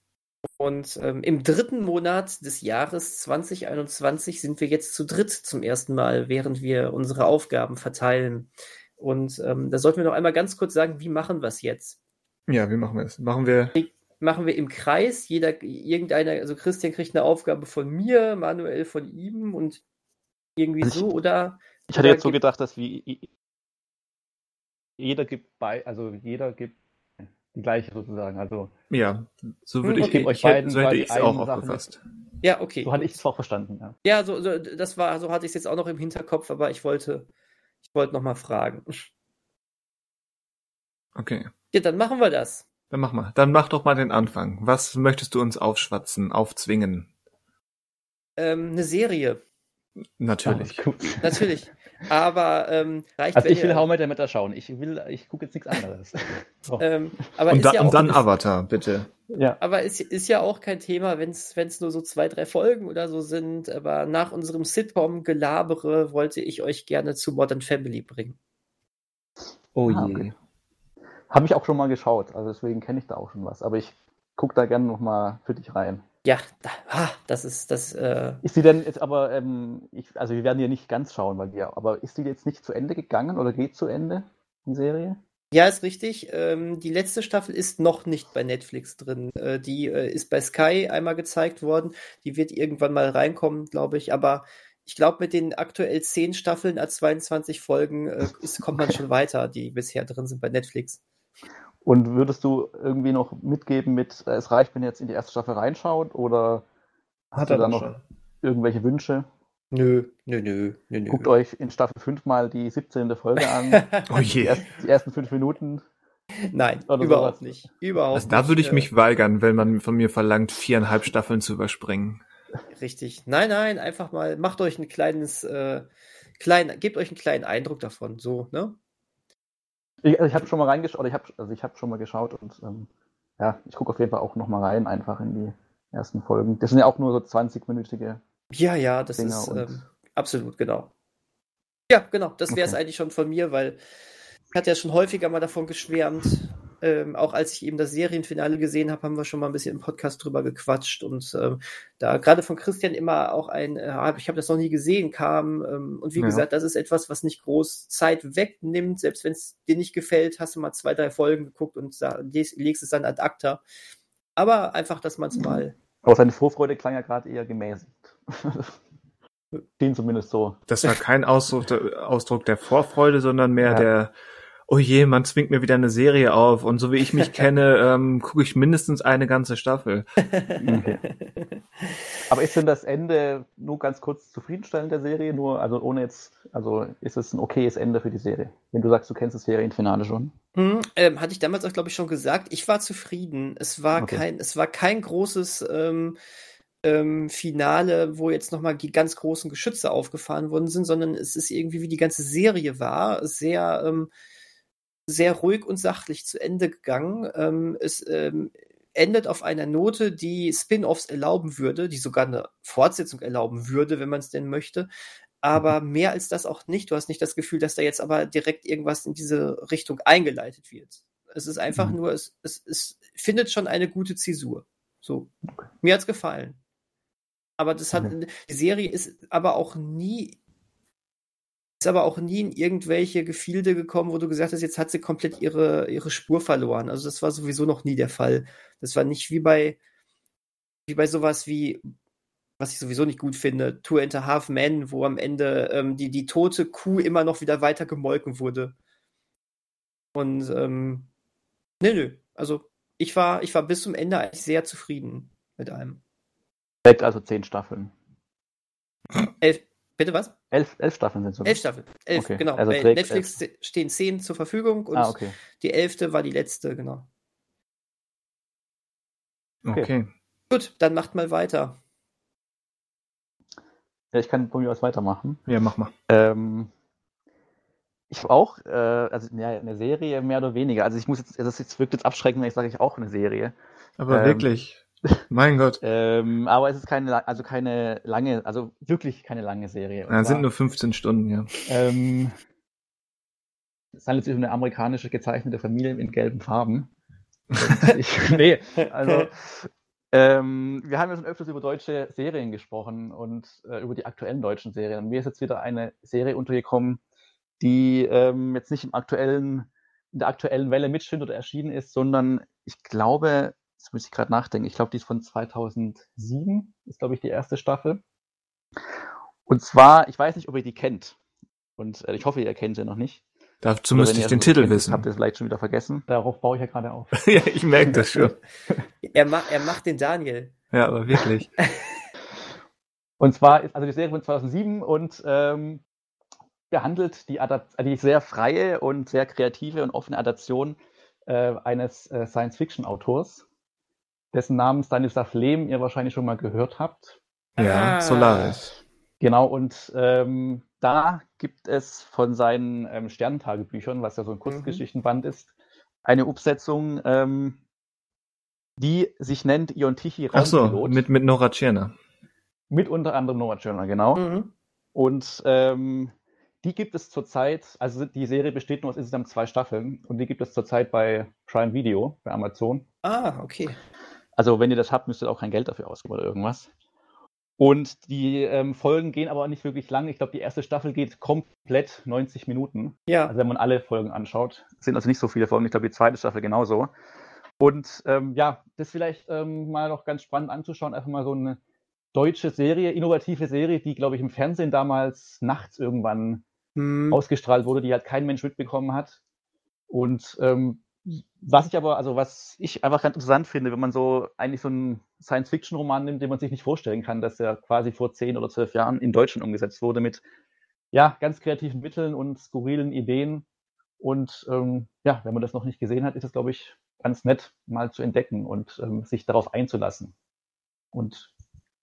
Und ähm, im dritten Monat des Jahres 2021 sind wir jetzt zu dritt zum ersten Mal, während wir unsere Aufgaben verteilen. Und ähm, da sollten wir noch einmal ganz kurz sagen, wie machen wir es jetzt? Ja, wie machen wir es? Machen wir, Machen wir im Kreis, jeder, irgendeiner, also Christian kriegt eine Aufgabe von mir, Manuel von ihm und irgendwie Also ich- so, oder? Ich hatte Oder jetzt so gedacht, dass wie jeder gibt bei, also jeder gibt die gleiche sozusagen. Also ja, so würde okay. ich, Euch beiden so hätte ich es auch aufgefasst. Ja, okay. so hatte ich es auch verstanden. Ja. Ja, so, so, das war, so hatte ich es jetzt auch noch im Hinterkopf, aber ich wollte, ich wollte noch mal fragen. Okay, Ja, dann machen wir das. dann mach mal. Dann mach doch mal den Anfang. Was möchtest du uns aufschwatzen, aufzwingen? Ähm, eine Serie, Natürlich. Gut. natürlich. Aber ähm, reicht Also ich will ihr- How Met Mother schauen. Ich will, ich gucke jetzt nichts anderes. So. ähm, aber Und, ist da, ja und auch, dann Avatar, bitte. ja. aber ist, ist ja auch kein Thema, wenn es nur so zwei, drei Folgen oder so sind. Aber nach unserem Sitcom-Gelabere wollte ich euch gerne zu Modern Family bringen. Oh Ah, okay. Habe ich auch schon mal geschaut, also deswegen kenne ich da auch schon was. Aber ich gucke da gerne noch mal für dich rein. Ja, da, ah, das ist das. Äh, Ist die denn jetzt aber, ähm, ich, also wir werden die ja nicht ganz schauen, weil ja, aber ist die jetzt nicht zu Ende gegangen oder geht zu Ende, die Serie? Ja, ist richtig. Ähm, die letzte Staffel ist noch nicht bei Netflix drin. Äh, die äh, ist bei Sky einmal gezeigt worden. Die wird irgendwann mal reinkommen, glaube ich. Aber ich glaube, mit den aktuell zehn Staffeln als 22 Folgen äh, ist, kommt man schon weiter, die bisher drin sind bei Netflix. Und würdest du irgendwie noch mitgeben mit, äh, es reicht, wenn ihr jetzt in die erste Staffel reinschaut oder Hat hast er du da noch schon. irgendwelche Wünsche? Nö, nö, nö, nö, nö. Guckt euch in Staffel 5 mal die 17. Folge an. Oh die, je. erst, die ersten fünf Minuten. Nein, Oder überhaupt sowas. nicht. Überhaupt Also da nicht. würde ich Äh, mich weigern, wenn man von mir verlangt, viereinhalb Staffeln zu überspringen. Richtig. Nein, nein, einfach mal, macht euch ein kleines, äh, klein, gebt euch einen kleinen Eindruck davon. So, ne? Ich, also ich habe schon mal reingeschaut, oder ich habe also ich hab schon mal geschaut und ähm, ja, ich gucke auf jeden Fall auch noch mal rein, einfach in die ersten Folgen. Das sind ja auch nur so 20-minütige. Ja, ja, das Dinger ist ähm, absolut, genau. Ja, genau, das wäre es Okay. eigentlich schon von mir, weil ich hatte ja schon häufiger mal davon geschwärmt. Ähm, auch als ich eben das Serienfinale gesehen habe, haben wir schon mal ein bisschen im Podcast drüber gequatscht und ähm, da gerade von Christian immer auch ein, äh, hab- ich habe das noch nie gesehen, kam. Ähm, und wie Ja. gesagt, das ist etwas, was nicht groß Zeit wegnimmt. Selbst wenn es dir nicht gefällt, hast du mal zwei, drei Folgen geguckt und legst, es dann ad acta. Aber einfach, dass man es mal Aber seine Vorfreude klang ja gerade eher gemäßigt. Den zumindest so. Das war kein Ausdruck der, Ausdruck der Vorfreude, sondern mehr Ja. der, oh je, man zwingt mir wieder eine Serie auf. Und so wie ich mich kenne, ähm, gucke ich mindestens eine ganze Staffel. Okay. Aber ist denn das Ende nur ganz kurz zufriedenstellend der Serie? Nur, also ohne jetzt, also ist es ein okayes Ende für die Serie? Wenn du sagst, du kennst das Serienfinale schon. Hm, ähm, hatte ich damals auch, glaube ich, schon gesagt. Ich war zufrieden. Es war Okay. kein, es war kein großes ähm, ähm, Finale, wo jetzt nochmal die ganz großen Geschütze aufgefahren worden sind, sondern es ist irgendwie, wie die ganze Serie war, sehr, ähm, sehr ruhig und sachlich zu Ende gegangen. Ähm, es ähm, endet auf einer Note, die Spin-offs erlauben würde, die sogar eine Fortsetzung erlauben würde, wenn man es denn möchte. Aber mehr als das auch nicht. Du hast nicht das Gefühl, dass da jetzt aber direkt irgendwas in diese Richtung eingeleitet wird. Es ist einfach Mhm. nur, es, es, es findet schon eine gute Zäsur. So. Mir hat's gefallen. Aber das hat, Mhm. die Serie ist aber auch nie, ist aber auch nie in irgendwelche Gefilde gekommen, wo du gesagt hast, jetzt hat sie komplett ihre, ihre Spur verloren. Also das war sowieso noch nie der Fall. Das war nicht wie bei, wie bei sowas wie, was ich sowieso nicht gut finde, Two and a Half Men, wo am Ende ähm, die, die tote Kuh immer noch wieder weiter gemolken wurde. Und ähm, nö, nö. Also ich war, ich war bis zum Ende eigentlich sehr zufrieden mit allem. Direkt also zehn Staffeln. Elf, bitte was? Elf, elf Staffeln sind es. Elf Staffeln. Elf, Okay, genau. also Bei Netflix stehen zehn zur Verfügung und Ah, okay. die elfte war die letzte, genau. Okay. Okay. Gut, dann macht mal weiter. Ja, ich kann von mir aus weitermachen. Ja, mach mal. Ähm, ich auch, äh, also ja, eine Serie mehr oder weniger. Also ich muss jetzt, das jetzt wirkt jetzt abschreckend, wenn ich sage, ich auch eine Serie. Aber Ähm, wirklich. Mein Gott. Ähm, aber es ist keine, also keine lange, also wirklich keine lange Serie. Ja, sind zwar, nur 15 Stunden, ja. ähm, es handelt sich um eine amerikanische gezeichnete Familie in gelben Farben. Ich, nee, also ähm, wir haben ja schon öfters über deutsche Serien gesprochen und äh, über die aktuellen deutschen Serien. Und mir ist jetzt wieder eine Serie untergekommen, die ähm, jetzt nicht im aktuellen, in der aktuellen Welle mitschwimmt oder erschienen ist, sondern ich glaube, jetzt muss ich gerade nachdenken, ich glaube, die ist von 2007, ist glaube ich die erste Staffel. Und zwar, ich weiß nicht, ob ihr die kennt. Und äh, ich hoffe, ihr kennt sie noch nicht. Dazu Oder müsste ich den Titel kennt, wissen. Habt ihr es vielleicht schon wieder vergessen? Darauf baue ich ja gerade auf. ja, ich merke das schon. Er, ma er macht den Daniel. Ja, aber wirklich. Und zwar ist also die Serie von 2007 und ähm, behandelt die, äh, die sehr freie und sehr kreative und offene Adaption äh, eines äh, Science-Fiction-Autors, dessen Namen Stanislav Lem ihr wahrscheinlich schon mal gehört habt. Ja, Ah. Solaris. Genau, und ähm, da gibt es von seinen ähm, Sternentagebüchern, was ja so ein Kurzgeschichtenband ist, eine Umsetzung, ähm, die sich nennt Ion Tichy Ach so, Raumpilot. mit, mit Nora Tschirner. mit unter anderem Noah Journal, genau. Mhm. Und ähm, die gibt es zurzeit, also die Serie besteht nur aus insgesamt zwei Staffeln und die gibt es zurzeit bei Prime Video, bei Amazon. Ah, okay. Also wenn ihr das habt, müsst ihr auch kein Geld dafür ausgeben oder irgendwas. Und die ähm, Folgen gehen aber nicht wirklich lang. Ich glaube, die erste Staffel geht komplett 90 Minuten. Ja. Also wenn man alle Folgen anschaut, sind also nicht so viele Folgen. Ich glaube, die zweite Staffel genauso. Und ähm, ja, das vielleicht ähm, mal noch ganz spannend anzuschauen. Einfach mal so eine deutsche Serie, innovative Serie, die, glaube ich, im Fernsehen damals nachts irgendwann Hm. ausgestrahlt wurde, die halt kein Mensch mitbekommen hat. Und ähm, was ich aber, also was ich einfach ganz interessant finde, wenn man so eigentlich so einen Science-Fiction-Roman nimmt, den man sich nicht vorstellen kann, dass er quasi vor zehn oder zwölf Jahren in Deutschland umgesetzt wurde mit ja, ganz kreativen Mitteln und skurrilen Ideen. Und ähm, ja, wenn man das noch nicht gesehen hat, ist es, glaube ich, ganz nett, mal zu entdecken und ähm, sich darauf einzulassen. Und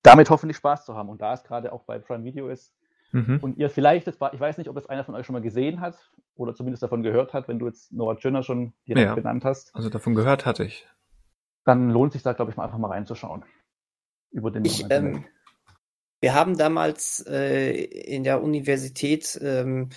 damit hoffentlich Spaß zu haben. Und da es gerade auch bei Prime Video ist, Mhm. und ihr vielleicht, war, ich weiß nicht, ob es einer von euch schon mal gesehen hat oder zumindest davon gehört hat, wenn du jetzt Noah Jonas schon direkt Ja. benannt hast, Also davon gehört hatte ich. dann lohnt sich da, glaube ich, mal einfach mal reinzuschauen. Über den Ich, ähm. Wir haben damals äh, in der Universität ähm,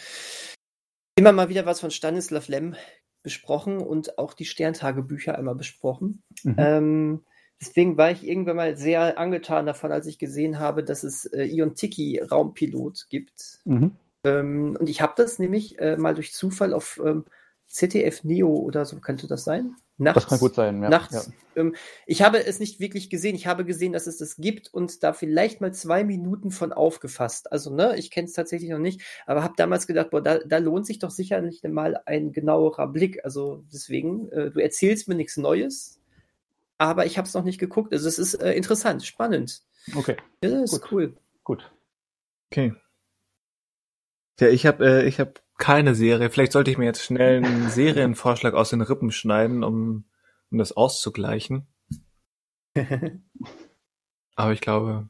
immer mal wieder was von Stanislav Lem besprochen und auch die Sterntagebücher einmal besprochen. Mhm. Ähm, deswegen war ich irgendwann mal sehr angetan davon, als ich gesehen habe, dass es äh, Ion Tiki Raumpilot gibt. Mhm. Ähm, und ich habe das nämlich äh, mal durch Zufall auf ähm, ZDF Neo oder so, könnte das sein? Nachts. Das kann gut sein, ja. Nachts. Ähm, ich habe es nicht wirklich gesehen. Ich habe gesehen, dass es das gibt und da vielleicht mal zwei Minuten von aufgefasst. Also, ne, ich kenne es tatsächlich noch nicht, aber habe damals gedacht, boah, da, da lohnt sich doch sicherlich mal ein genauerer Blick. Also deswegen, äh, du erzählst mir nichts Neues, aber ich habe es noch nicht geguckt. Also es ist äh, interessant, spannend. Okay, Ja, das ist Gut. cool. gut. Okay. Ja, ich habe äh, ich hab keine Serie. Vielleicht sollte ich mir jetzt schnell einen Serienvorschlag aus den Rippen schneiden, um, um das auszugleichen. Aber ich glaube,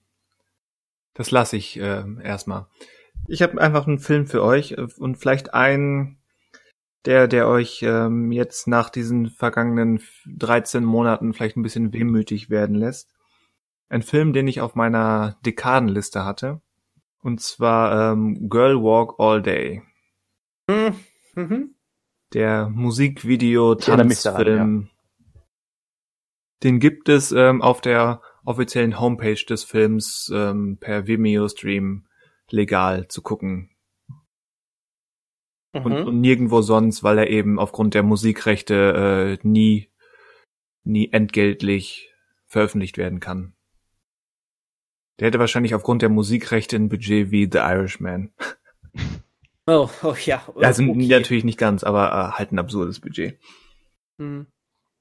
das lasse ich äh, erstmal. Ich habe einfach einen Film für euch äh, und vielleicht einen, der, der euch ähm, jetzt nach diesen vergangenen 13 Monaten vielleicht ein bisschen wehmütig werden lässt. Ein Film, den ich auf meiner Dekadenliste hatte. Und zwar ähm, Girl Walk All Day. Hm, mhm. Der Musikvideo Ich erinnere mich daran, Tanzfilm. Den gibt es ähm, auf der offiziellen Homepage des Films ähm, per Vimeo Stream legal zu gucken Mhm. und nirgendwo sonst, weil er eben aufgrund der Musikrechte äh, nie nie entgeltlich veröffentlicht werden kann. Der hätte wahrscheinlich aufgrund der Musikrechte ein Budget wie The Irishman. Oh, oh ja. Also okay. natürlich nicht ganz, aber äh, halt ein absurdes Budget. Hm.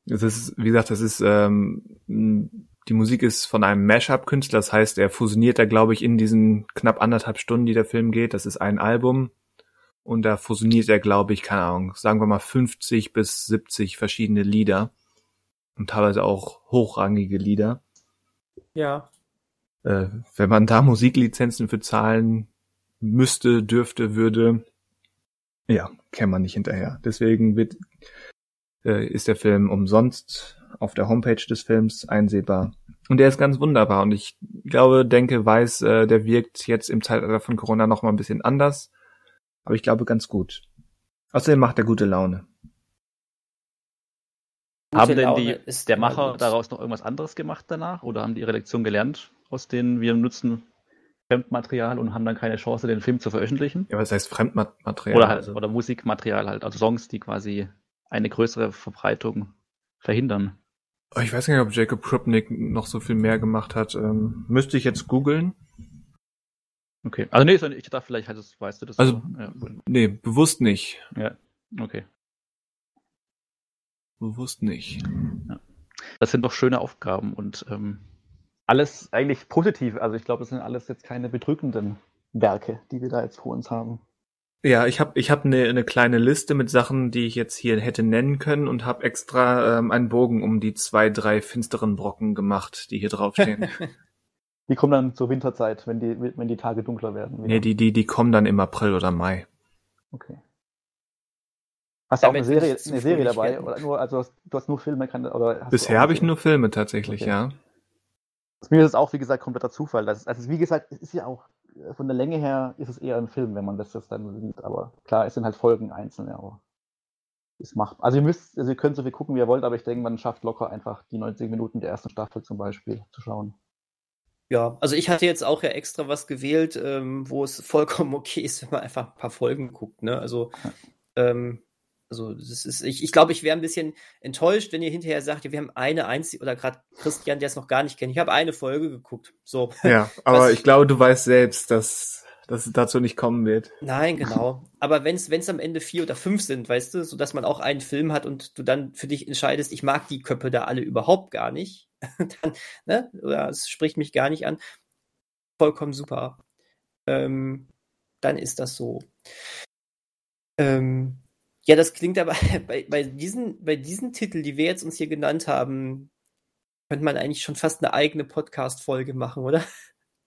Das ist, wie gesagt, das ist, ähm, die Musik ist von einem Mashup-Künstler, das heißt, er fusioniert da, glaube ich, in diesen knapp anderthalb Stunden, die der Film geht, das ist ein Album. Und da fusioniert er, glaube ich, keine Ahnung, sagen wir mal 50 bis 70 verschiedene Lieder. Und teilweise auch hochrangige Lieder. Ja. Äh, wenn man da Musiklizenzen für zahlen müsste, dürfte, würde, ja, käme man nicht hinterher. Deswegen wird, äh, ist der Film umsonst auf der Homepage des Films einsehbar. Und der ist ganz wunderbar. Und ich glaube, denke, weiß, äh, der wirkt jetzt im Zeitalter von Corona noch mal ein bisschen anders. Aber ich glaube ganz gut. Außerdem macht er gute Laune. Gute haben denn Laune die, ist der Macher gut. daraus noch irgendwas anderes gemacht danach? Oder haben die ihre Lektion gelernt aus denen wir nutzen Fremdmaterial und haben dann keine Chance, den Film zu veröffentlichen? Ja, was heißt Fremdmaterial? oder halt, Also, oder Musikmaterial halt, also Songs, die quasi eine größere Verbreitung verhindern. Ich weiß gar nicht, ob Jacob Krupnik noch so viel mehr gemacht hat. Ähm, müsste ich jetzt googeln. Okay. Also nee, ich dachte vielleicht halt, das weißt du das. Also- so. ja. Nee, bewusst nicht. ja, okay. Bewusst nicht. Das sind doch schöne Aufgaben und ähm, alles eigentlich positiv. Also ich glaube, das sind alles jetzt keine bedrückenden Werke, die wir da jetzt vor uns haben. Ja, ich habe ich hab eine ne kleine Liste mit Sachen, die ich jetzt hier hätte nennen können und habe extra ähm, einen Bogen um die zwei, drei finsteren Brocken gemacht, die hier draufstehen. Die kommen dann zur Winterzeit, wenn die, wenn die Tage dunkler werden. wieder. nee, die, die, die kommen dann im April oder Mai. Okay. Hast du auch eine Serie, eine Serie dabei? werden. Oder nur, also hast- du hast nur Filme, kann, oder Bisher habe ich nur Filme tatsächlich, Okay. ja. Mir ist es auch, wie gesagt, kompletter Zufall. Das ist, also wie gesagt, es ist ja auch, von der Länge her ist es eher ein Film, wenn man das jetzt dann sieht. Aber klar, es sind halt Folgen einzeln, ja, aber ist machbar. Also ihr müsst, also ihr könnt so viel gucken, wie ihr wollt, aber ich denke, man schafft locker einfach die 90 Minuten der ersten Staffel zum Beispiel zu schauen. Ja, also ich hatte jetzt auch ja extra was gewählt, ähm, wo es vollkommen okay ist, wenn man einfach ein paar Folgen guckt. Ne? Also, ähm, also das ist, ich, ich glaube, ich wäre ein bisschen enttäuscht, wenn ihr hinterher sagt, wir haben eine einzige, oder gerade Christian, der es noch gar nicht kennt, ich habe eine Folge geguckt. So. Ja, aber ich glaube, du weißt selbst, dass, dass es dazu nicht kommen wird. Nein, genau. Aber wenn es am Ende vier oder fünf sind, weißt du, so dass man auch einen Film hat und du dann für dich entscheidest, ich mag die Köpfe da alle überhaupt gar nicht, dann, ne, oder es spricht mich gar nicht an, vollkommen super. Ähm, dann ist das so. Ähm, ja, das klingt aber bei, bei, diesen, bei diesen Titeln, die wir jetzt uns hier genannt haben, könnte man eigentlich schon fast eine eigene Podcast-Folge machen, oder?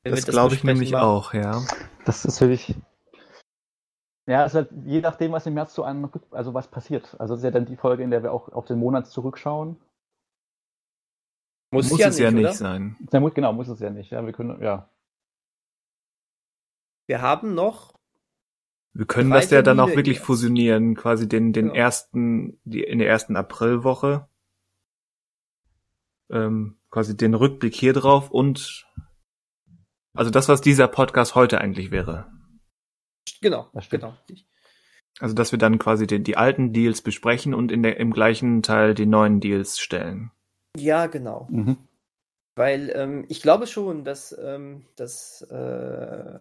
Das, das glaube ich nämlich mal. auch, ja. Das ist wirklich. Ja, es ist halt je nachdem, was im März so an, also was passiert. Also es ist ja dann die Folge, in der wir auch auf den Monat zurückschauen. Muss, muss ja es nicht, ja nicht sein. Ja, genau, muss es ja nicht. Ja, wir können, ja. Wir haben noch. Wir können das ja dann auch wirklich fusionieren, quasi den, den genau. ersten, die, in der ersten Aprilwoche. Ähm, quasi den Rückblick hier drauf und also das, was dieser Podcast heute eigentlich wäre. Genau, genau. Also dass wir dann quasi die, die alten Deals besprechen und in der, im gleichen Teil die neuen Deals stellen. Ja, genau. Mhm. Weil ähm, ich glaube schon, dass, ähm, dass äh,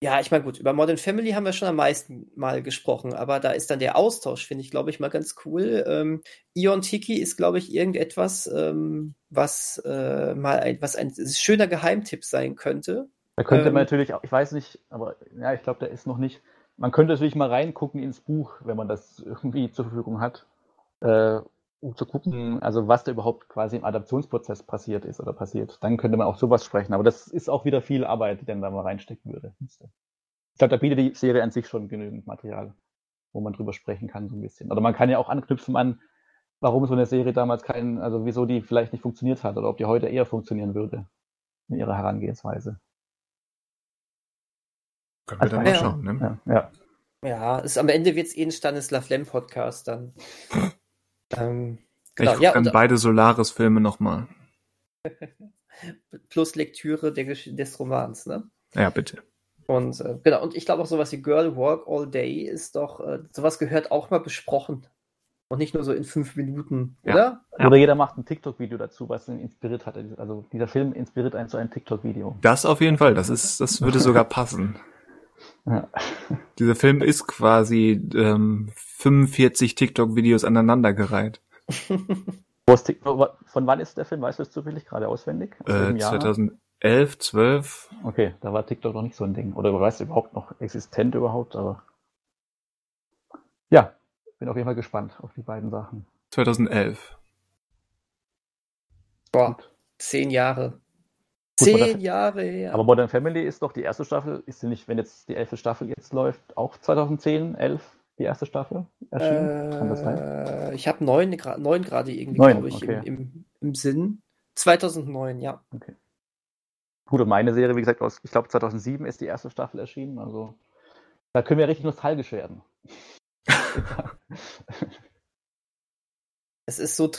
ja, ich meine, gut, über Modern Family haben wir schon am meisten mal gesprochen, aber da ist dann der Austausch, finde ich, glaube ich, mal ganz cool. Ähm, Ion Tiki ist, glaube ich, irgendetwas, ähm, was äh, mal ein, was ein schöner Geheimtipp sein könnte. Da könnte ähm, man natürlich auch, ich weiß nicht, aber ja, ich glaube, der ist noch nicht. Man könnte natürlich mal reingucken ins Buch, wenn man das irgendwie zur Verfügung hat. Äh, um zu gucken, also was da überhaupt quasi im Adaptionsprozess passiert ist oder passiert. Dann könnte man auch sowas sprechen. Aber das ist auch wieder viel Arbeit, die dann da mal reinstecken würde. Ich glaube, da bietet die Serie an sich schon genügend Material, wo man drüber sprechen kann, so ein bisschen. Oder man kann ja auch anknüpfen an, warum so eine Serie damals keinen, also wieso die vielleicht nicht funktioniert hat oder ob die heute eher funktionieren würde in ihrer Herangehensweise. Können wir also, dann mal ja. schauen, ne? Ja, ja. ja ist, am Ende wird es eh ein Stanislav Lem Podcast dann. Ähm, genau, ich ja, dann beide Solaris-Filme nochmal. Plus Lektüre der, des Romans, ne? Ja, bitte. Und äh, genau, und ich glaube auch sowas wie Girl Walk All Day ist doch, äh, sowas gehört auch mal besprochen. Und nicht nur so in fünf Minuten, ja. oder? Ja. Oder jeder macht ein TikTok-Video dazu, was ihn inspiriert hat. Also dieser Film inspiriert einen zu einem TikTok-Video. Das auf jeden Fall, das ist, das würde sogar passen. Ja. Dieser Film ist quasi ähm, 45 TikTok-Videos aneinandergereiht. Von wann ist der Film? Weißt du es zufällig gerade auswendig? Äh, 2011, 12. Okay, da war TikTok noch nicht so ein Ding. Oder weißt du überhaupt noch existent überhaupt? Aber ja, bin auf jeden Fall gespannt auf die beiden Sachen. 2011. Boah, Gut. zehn Jahre. Gut, Zehn Jahre her. Aber Modern Family ist doch die erste Staffel, ist sie nicht, wenn jetzt die elfte Staffel jetzt läuft, auch 2010, 11 die erste Staffel erschienen? Kann das sein? Ich habe neun, neun gerade irgendwie, glaube ich, okay. im, im, im, Sinn. 2009, ja. Okay. Gut, und meine Serie, wie gesagt, aus, ich glaube 2007 ist die erste Staffel erschienen, also da können wir richtig nostalgisch werden. es ist so,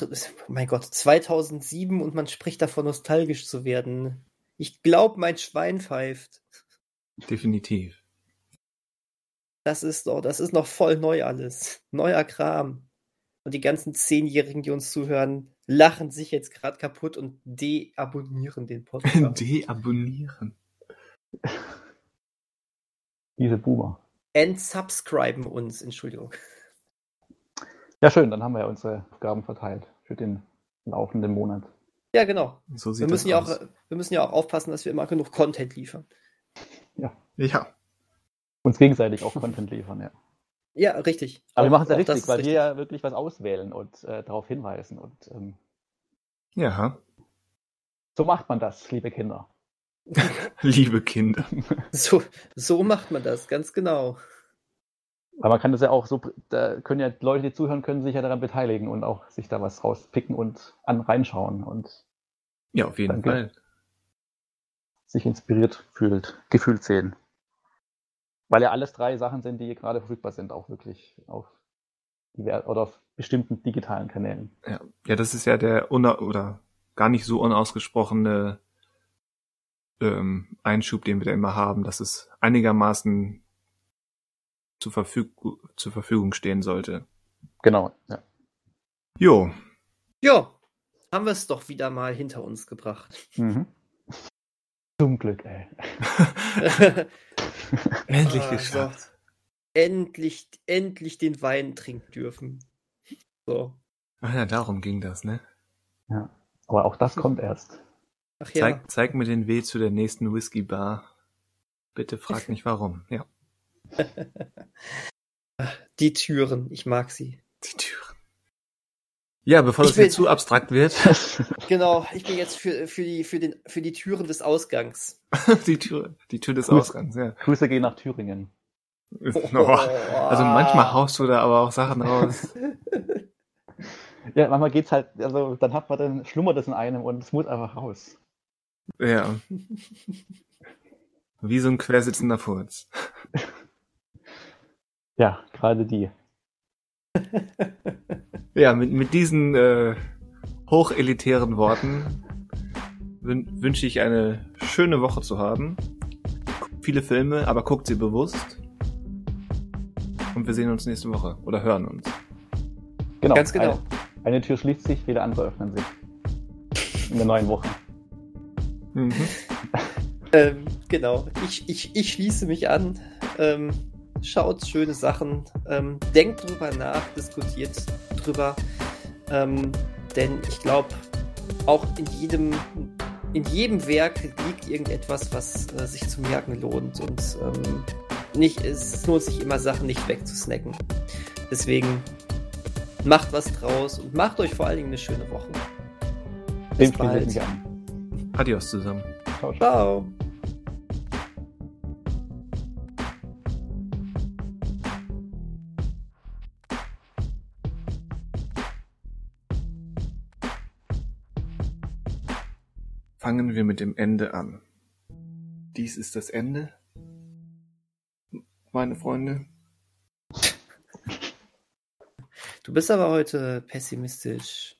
mein Gott, 2007 und man spricht davon, nostalgisch zu werden. Ich glaube, mein Schwein pfeift. Definitiv. Das ist doch, das ist noch voll neu alles. Neuer Kram. Und die ganzen Zehnjährigen, die uns zuhören, lachen sich jetzt gerade kaputt und deabonnieren den Podcast. deabonnieren. Diese Boomer. Entsubscriben uns, Entschuldigung. Ja, schön, dann haben wir ja unsere Aufgaben verteilt für den laufenden Monat. Ja, genau. So wir, müssen ja auch, wir müssen ja auch aufpassen, dass wir immer genug Content liefern. Ja. Ja. Uns gegenseitig auch Content liefern, ja. Ja, richtig. Aber auch, wir machen es ja richtig, weil richtig. wir ja wirklich was auswählen und äh, darauf hinweisen. Und, ähm, ja. So macht man das, liebe Kinder. liebe Kinder. So, so macht man das, ganz genau. Aber man kann das ja auch so, da können ja Leute, die zuhören, können sich ja daran beteiligen und auch sich da was rauspicken und an reinschauen und ja, auf jeden Fall. Sich inspiriert fühlt, gefühlt sehen. Weil ja alles drei Sachen sind, die gerade verfügbar sind, auch wirklich auf oder auf bestimmten digitalen Kanälen. Ja, ja das ist ja der oder gar nicht so unausgesprochene ähm, Einschub, den wir da immer haben, dass es einigermaßen zur, Verfüg zur Verfügung stehen sollte. Genau, ja. Jo. Ja, haben wir es doch wieder mal hinter uns gebracht. Mhm. Zum Glück, ey. Endlich Ah, geschafft. so. Endlich, endlich den Wein trinken dürfen. So. Ach ja, darum ging das, ne? Ja. Aber auch das kommt erst. Ach ja. Zeig, zeig mir den Weg zu der nächsten Whisky-Bar. Bitte frag nicht warum. Ja. Die Türen, ich mag sie. Die Türen. Ja, bevor Ich das hier will- zu abstrakt wird. Genau, ich bin jetzt für, für, die, für, den, für die Türen des Ausgangs. die Tür, die Tür des Gut. Ausgangs, ja. Grüße gehen nach Thüringen. Oh, also manchmal haust du da aber auch Sachen raus. Ja, manchmal geht's halt, also dann hat man dann, schlummert es in einem und es muss einfach raus. Ja. Wie so ein quersitzender Furz. Ja, gerade die. Ja, mit, mit diesen äh, hochelitären Worten wün wünsche ich eine schöne Woche zu haben. Guckt viele Filme, aber guckt sie bewusst. Und wir sehen uns nächste Woche oder hören uns. Genau. Ganz genau. Eine, eine Tür schließt sich, viele andere öffnen sich. In der neuen Woche. Mhm. Ähm, genau, ich, ich, ich schließe mich an. Ähm, schaut schöne Sachen, ähm, denkt drüber nach, diskutiert drüber. Ähm, denn ich glaube, auch in jedem, in jedem Werk liegt irgendetwas, was äh, sich zu merken lohnt. Und ähm, nicht, es lohnt sich immer, Sachen nicht wegzusnacken. Deswegen macht was draus und macht euch vor allen Dingen eine schöne Woche. Bis ich bald. Adios zusammen. Ciao, ciao. Ciao. Fangen wir mit dem Ende an. Dies ist das Ende, meine Freunde. Du bist aber heute pessimistisch.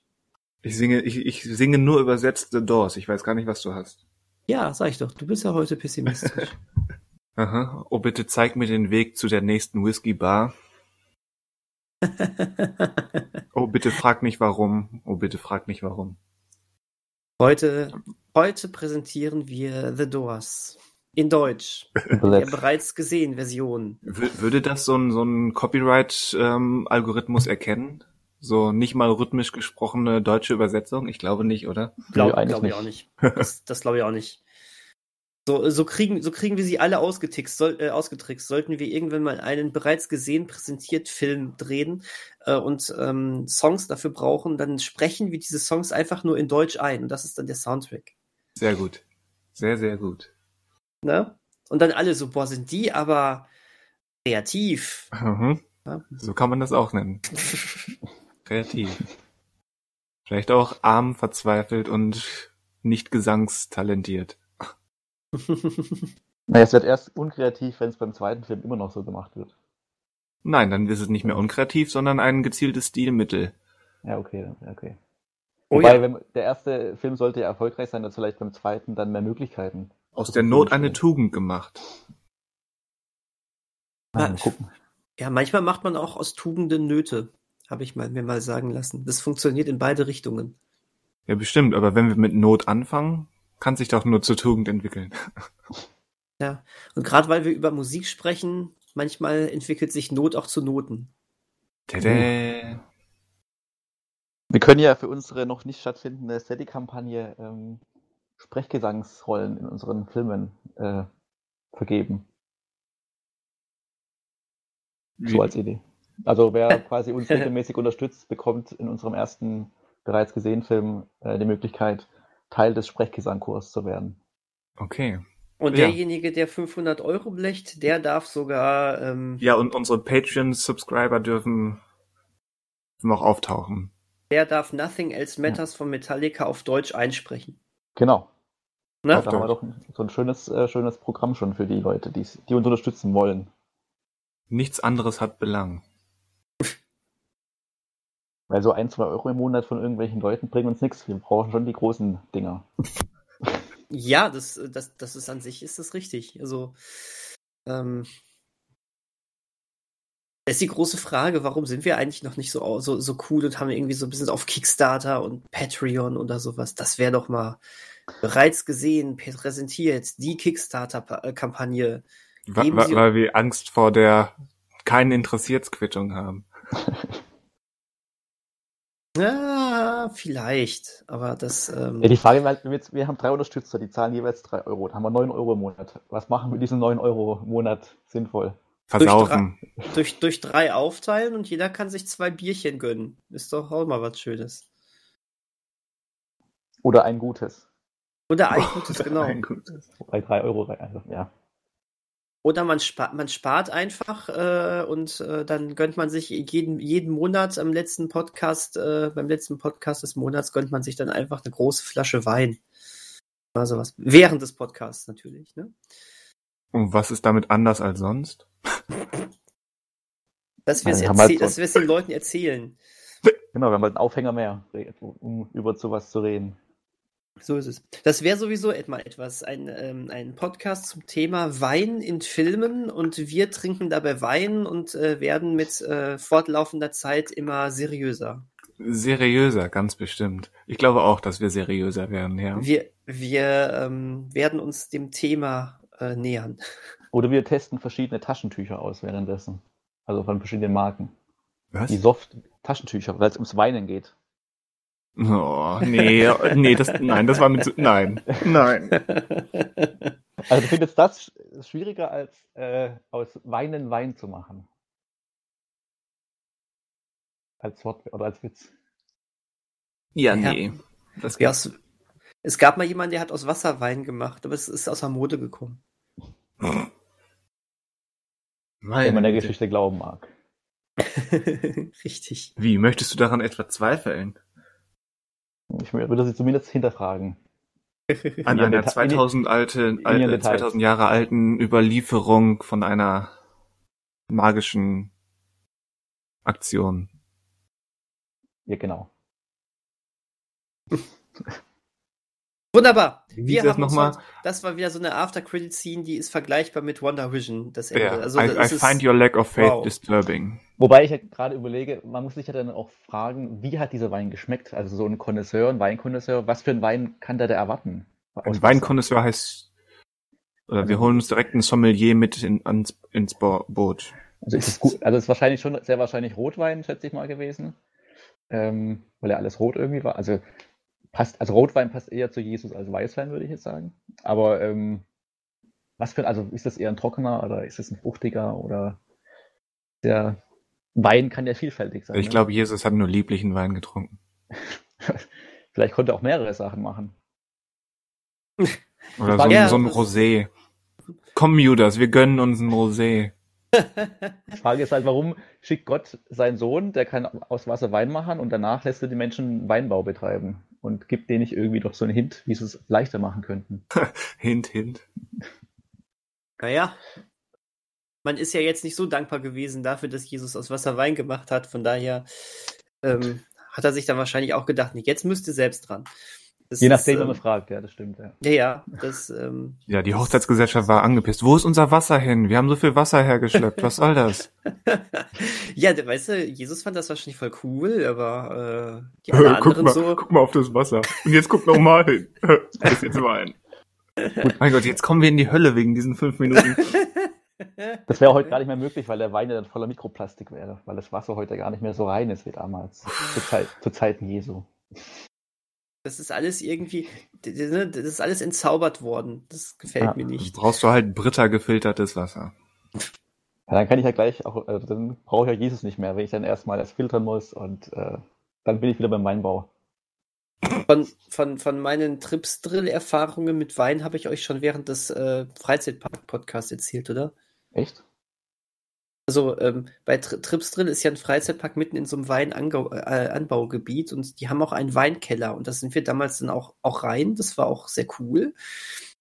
Ich singe, ich, ich singe nur übersetzt The Doors. Ich weiß gar nicht, was du hast. Ja, sag ich doch, du bist ja heute pessimistisch. Aha. Oh, bitte zeig mir den Weg zu der nächsten Whisky Bar. Oh, bitte frag nicht warum. Oh, bitte frag nicht warum. heute, heute präsentieren wir The Doors. In Deutsch. Der Übersetzt. bereits gesehen Version. Wür- Würde das so ein, so ein Copyright-Algorithmus erkennen? So nicht mal rhythmisch gesprochene deutsche Übersetzung? Ich glaube nicht, oder? Glaube eigentlich glaub ich auch nicht. Das, das glaube ich auch nicht. So, so, kriegen, so kriegen wir sie alle ausgetixt, soll, äh, ausgetrickst. Sollten wir irgendwann mal einen bereits gesehen präsentiert Film drehen äh, und ähm, Songs dafür brauchen, dann sprechen wir diese Songs einfach nur in Deutsch ein. Und das ist dann der Soundtrack. Sehr gut. Sehr, sehr gut. Ne? Und dann alle so, boah, sind die aber kreativ. Mhm. Ja. So kann man das auch nennen. Kreativ. Vielleicht auch arm, verzweifelt und nicht gesangstalentiert. Naja, es wird erst unkreativ, wenn es beim zweiten Film immer noch so gemacht wird. Nein, dann ist es nicht mehr unkreativ, sondern ein gezieltes Stilmittel. Ja, okay, okay. Oh Wobei, ja. wenn, der erste Film sollte ja erfolgreich sein, dass vielleicht beim zweiten dann mehr Möglichkeiten. Aus der Not eine Tugend gemacht. Mal Ja. gucken. Ja, manchmal macht man auch aus Tugenden Nöte, habe ich mal, mir mal sagen lassen. Das funktioniert in beide Richtungen. Ja, bestimmt, aber wenn wir mit Not anfangen, kann sich doch nur zur Tugend entwickeln. Ja. Und gerade weil wir über Musik sprechen, manchmal entwickelt sich Not auch zu Noten. Tada. Wir können ja für unsere noch nicht stattfindende Steady-Kampagne ähm, Sprechgesangsrollen in unseren Filmen äh, vergeben. So als Idee. Also wer quasi uns regelmäßig unterstützt, bekommt in unserem ersten bereits gesehenen Film äh, die Möglichkeit, Teil des Sprechgesangkurs zu werden. Okay. Und Ja. derjenige, der 500 Euro blecht, der darf sogar, ähm, Ja, und unsere Patreon-Subscriber dürfen noch auftauchen. Der darf Nothing Else Matters von Metallica auf Deutsch einsprechen. Genau. Ne? Da haben wir doch so ein schönes, äh, schönes Programm schon für die Leute, die's- die uns unterstützen wollen. Nichts anderes hat Belang. Weil so ein, zwei Euro im Monat von irgendwelchen Leuten bringen uns nichts. Wir brauchen schon die großen Dinger. Ja, das, das, das ist an sich ist das richtig. Also, ähm, das ist die große Frage, warum sind wir eigentlich noch nicht so, so, so cool und haben irgendwie so ein bisschen auf Kickstarter und Patreon oder sowas. Das wäre doch mal bereits gesehen, präsentiert, die Kickstarter-Kampagne. Weil, weil, weil wir Angst vor der keinen Interessiertsquittung haben. Ja, vielleicht, aber das. Ähm, ja, die Frage ist, wir, wir haben drei Unterstützer, die zahlen jeweils drei Euro. Dann haben wir neun Euro im Monat. Was machen wir mit diesen neun Euro im Monat sinnvoll? Versaufen. Durch drei, durch, durch drei aufteilen und jeder kann sich zwei Bierchen gönnen. Ist doch auch mal was Schönes. Oder ein gutes. Oder ein gutes, genau. Ein gutes. Bei drei Euro, also, ja. Oder man spart, man spart einfach äh, und äh, dann gönnt man sich jeden, jeden Monat am letzten Podcast, äh, beim letzten Podcast des Monats gönnt man sich dann einfach eine große Flasche Wein. Also was. Während des Podcasts natürlich, ne? Und was ist damit anders als sonst? Dass wir es halt dass den Leuten erzählen. Genau, wir haben halt einen Aufhänger mehr, um über sowas zu reden. So ist es. Das wäre sowieso mal etwas, ein, ähm, ein Podcast zum Thema Wein in Filmen und wir trinken dabei Wein und äh, werden mit äh, fortlaufender Zeit immer seriöser. Seriöser, ganz bestimmt. Ich glaube auch, dass wir seriöser werden, ja. Wir, wir ähm, werden uns dem Thema äh, nähern. Oder wir testen verschiedene Taschentücher aus währenddessen. Also von verschiedenen Marken. Was? Die Soft-Taschentücher, weil es ums Weinen geht. Oh, nee, nee, das, nein, das war mit, nein, nein. Also du findest das schwieriger als äh, aus Weinen Wein zu machen? Als Wort oder als Witz? Ja, nee. Das ja, es, es gab mal jemanden, der hat aus Wasser Wein gemacht, aber es ist aus der Mode gekommen. Wenn man der Geschichte glauben mag. Richtig. Wie, möchtest du daran etwa zweifeln? Ich würde sie zumindest hinterfragen. An einer 2000, alte, alte, 2000 Jahre alten Überlieferung von einer magischen Aktion. Ja, genau. Wunderbar. Wie wir haben nochmal. Das war wieder so eine After-Credit-Scene, die ist vergleichbar mit Wonder Vision. Das Ende. Ja, also, I, I find your lack of faith wow. disturbing. Wobei ich ja gerade überlege, man muss sich ja dann auch fragen, wie hat dieser Wein geschmeckt? Also so ein Connoisseur, ein Weinkonnoisseur, was für ein Wein kann der da erwarten? Ein Weinkonnoisseur heißt, oder wir holen uns direkt ein Sommelier mit in, ans, ins Boot. Also ist es gut, also ist wahrscheinlich schon sehr wahrscheinlich Rotwein, schätze ich mal gewesen. Ähm, weil ja alles rot irgendwie war. Also passt, also Rotwein passt eher zu Jesus als Weißwein, würde ich jetzt sagen. Aber ähm, was für, also ist das eher ein trockener oder ist es ein fruchtiger oder der Wein kann ja vielfältig sein. Ich ne? glaube, Jesus hat nur lieblichen Wein getrunken. Vielleicht konnte er auch mehrere Sachen machen. Oder so, ja, so ein Rosé. Komm, Judas, wir gönnen uns ein Rosé. Die Frage ist halt, warum schickt Gott seinen Sohn, der kann aus Wasser Wein machen und danach lässt er die Menschen Weinbau betreiben und gibt denen nicht irgendwie doch so einen Hint, wie sie es leichter machen könnten. hint, hint. Naja, man ist ja jetzt nicht so dankbar gewesen dafür, dass Jesus aus Wasser Wein gemacht hat. Von daher ähm, hat er sich dann wahrscheinlich auch gedacht, nee, jetzt müsste selbst dran. Das Je nachdem, ist, ähm, man fragt, ja, das stimmt, ja. Ja, ja, das, ähm, Ja, die Hochzeitsgesellschaft war angepisst. Wo ist unser Wasser hin? Wir haben so viel Wasser hergeschleppt. Was soll das? ja, weißt du, Jesus fand das wahrscheinlich voll cool, aber äh, die anderen guck mal, so. Guck mal auf das Wasser. Und jetzt guck noch mal hin. das jetzt Wein. Gut, mein Gott, jetzt kommen wir in die Hölle wegen diesen fünf Minuten. Das wäre heute gar nicht mehr möglich, weil der Wein ja dann voller Mikroplastik wäre, weil das Wasser heute gar nicht mehr so rein ist wie damals, zu, Zeit, zu Zeiten Jesu. Das ist alles irgendwie, ne, das ist alles entzaubert worden. Das gefällt ja. mir nicht. Brauchst du halt Britta gefiltertes Wasser. Ja, dann kann ich ja gleich auch, also dann brauche ich ja Jesus nicht mehr, wenn ich dann erstmal das filtern muss und äh, dann bin ich wieder beim Weinbau. Von, von, von meinen Trips-Drill-Erfahrungen mit Wein habe ich euch schon während des äh, Freizeitpark-Podcasts erzählt, oder? Echt? Also ähm, bei Tri Tripsdrill ist ja ein Freizeitpark mitten in so einem Weinanbaugebiet äh, und die haben auch einen Weinkeller und da sind wir damals dann auch, auch rein. Das war auch sehr cool.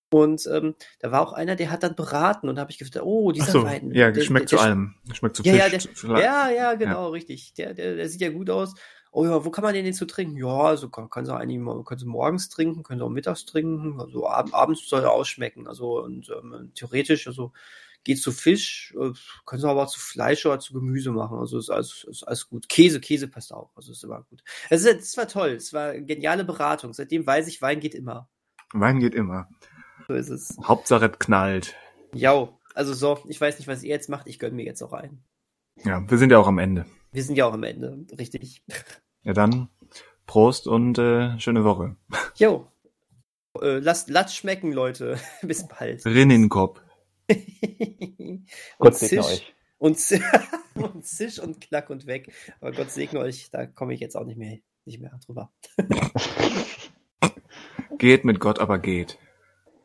Und ähm, da war auch einer, der hat dann beraten und da habe ich gedacht, oh, dieser so, Wein. Ja, der, schmeckt der, zu allem. Schmeckt zu ja, Fisch. Ja, der, zu ja, ja, genau, ja. richtig. Der, der, der sieht ja gut aus. oh ja, wo kann man den denn zu trinken? Ja, also kann, kann sie eigentlich mal, können sie morgens trinken, können sie auch mittags trinken, also ab, abends soll er ausschmecken. Also und ähm, theoretisch, also geht zu Fisch, äh, können sie aber auch zu Fleisch oder zu Gemüse machen. Also ist alles, ist alles gut. Käse, Käse passt auch. Also ist immer gut. Es, war toll. Es war eine geniale Beratung. Seitdem weiß ich, Wein geht immer. Wein geht immer. So ist es. Hauptsache es knallt. Ja, also so, ich weiß nicht, was ihr jetzt macht. Ich gönne mir jetzt auch ein. Ja, wir sind ja auch am Ende. Wir sind ja auch am Ende, richtig. Ja, dann Prost und äh, schöne Woche. Jo. Äh, lasst Latz schmecken, Leute. Bis bald. Rinnenkopf. Gott segne euch. Und, und zisch und knack und weg. Aber Gott segne euch, da komme ich jetzt auch nicht mehr, nicht mehr drüber. geht mit Gott, aber geht.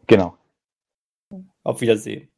Genau. Auf Wiedersehen.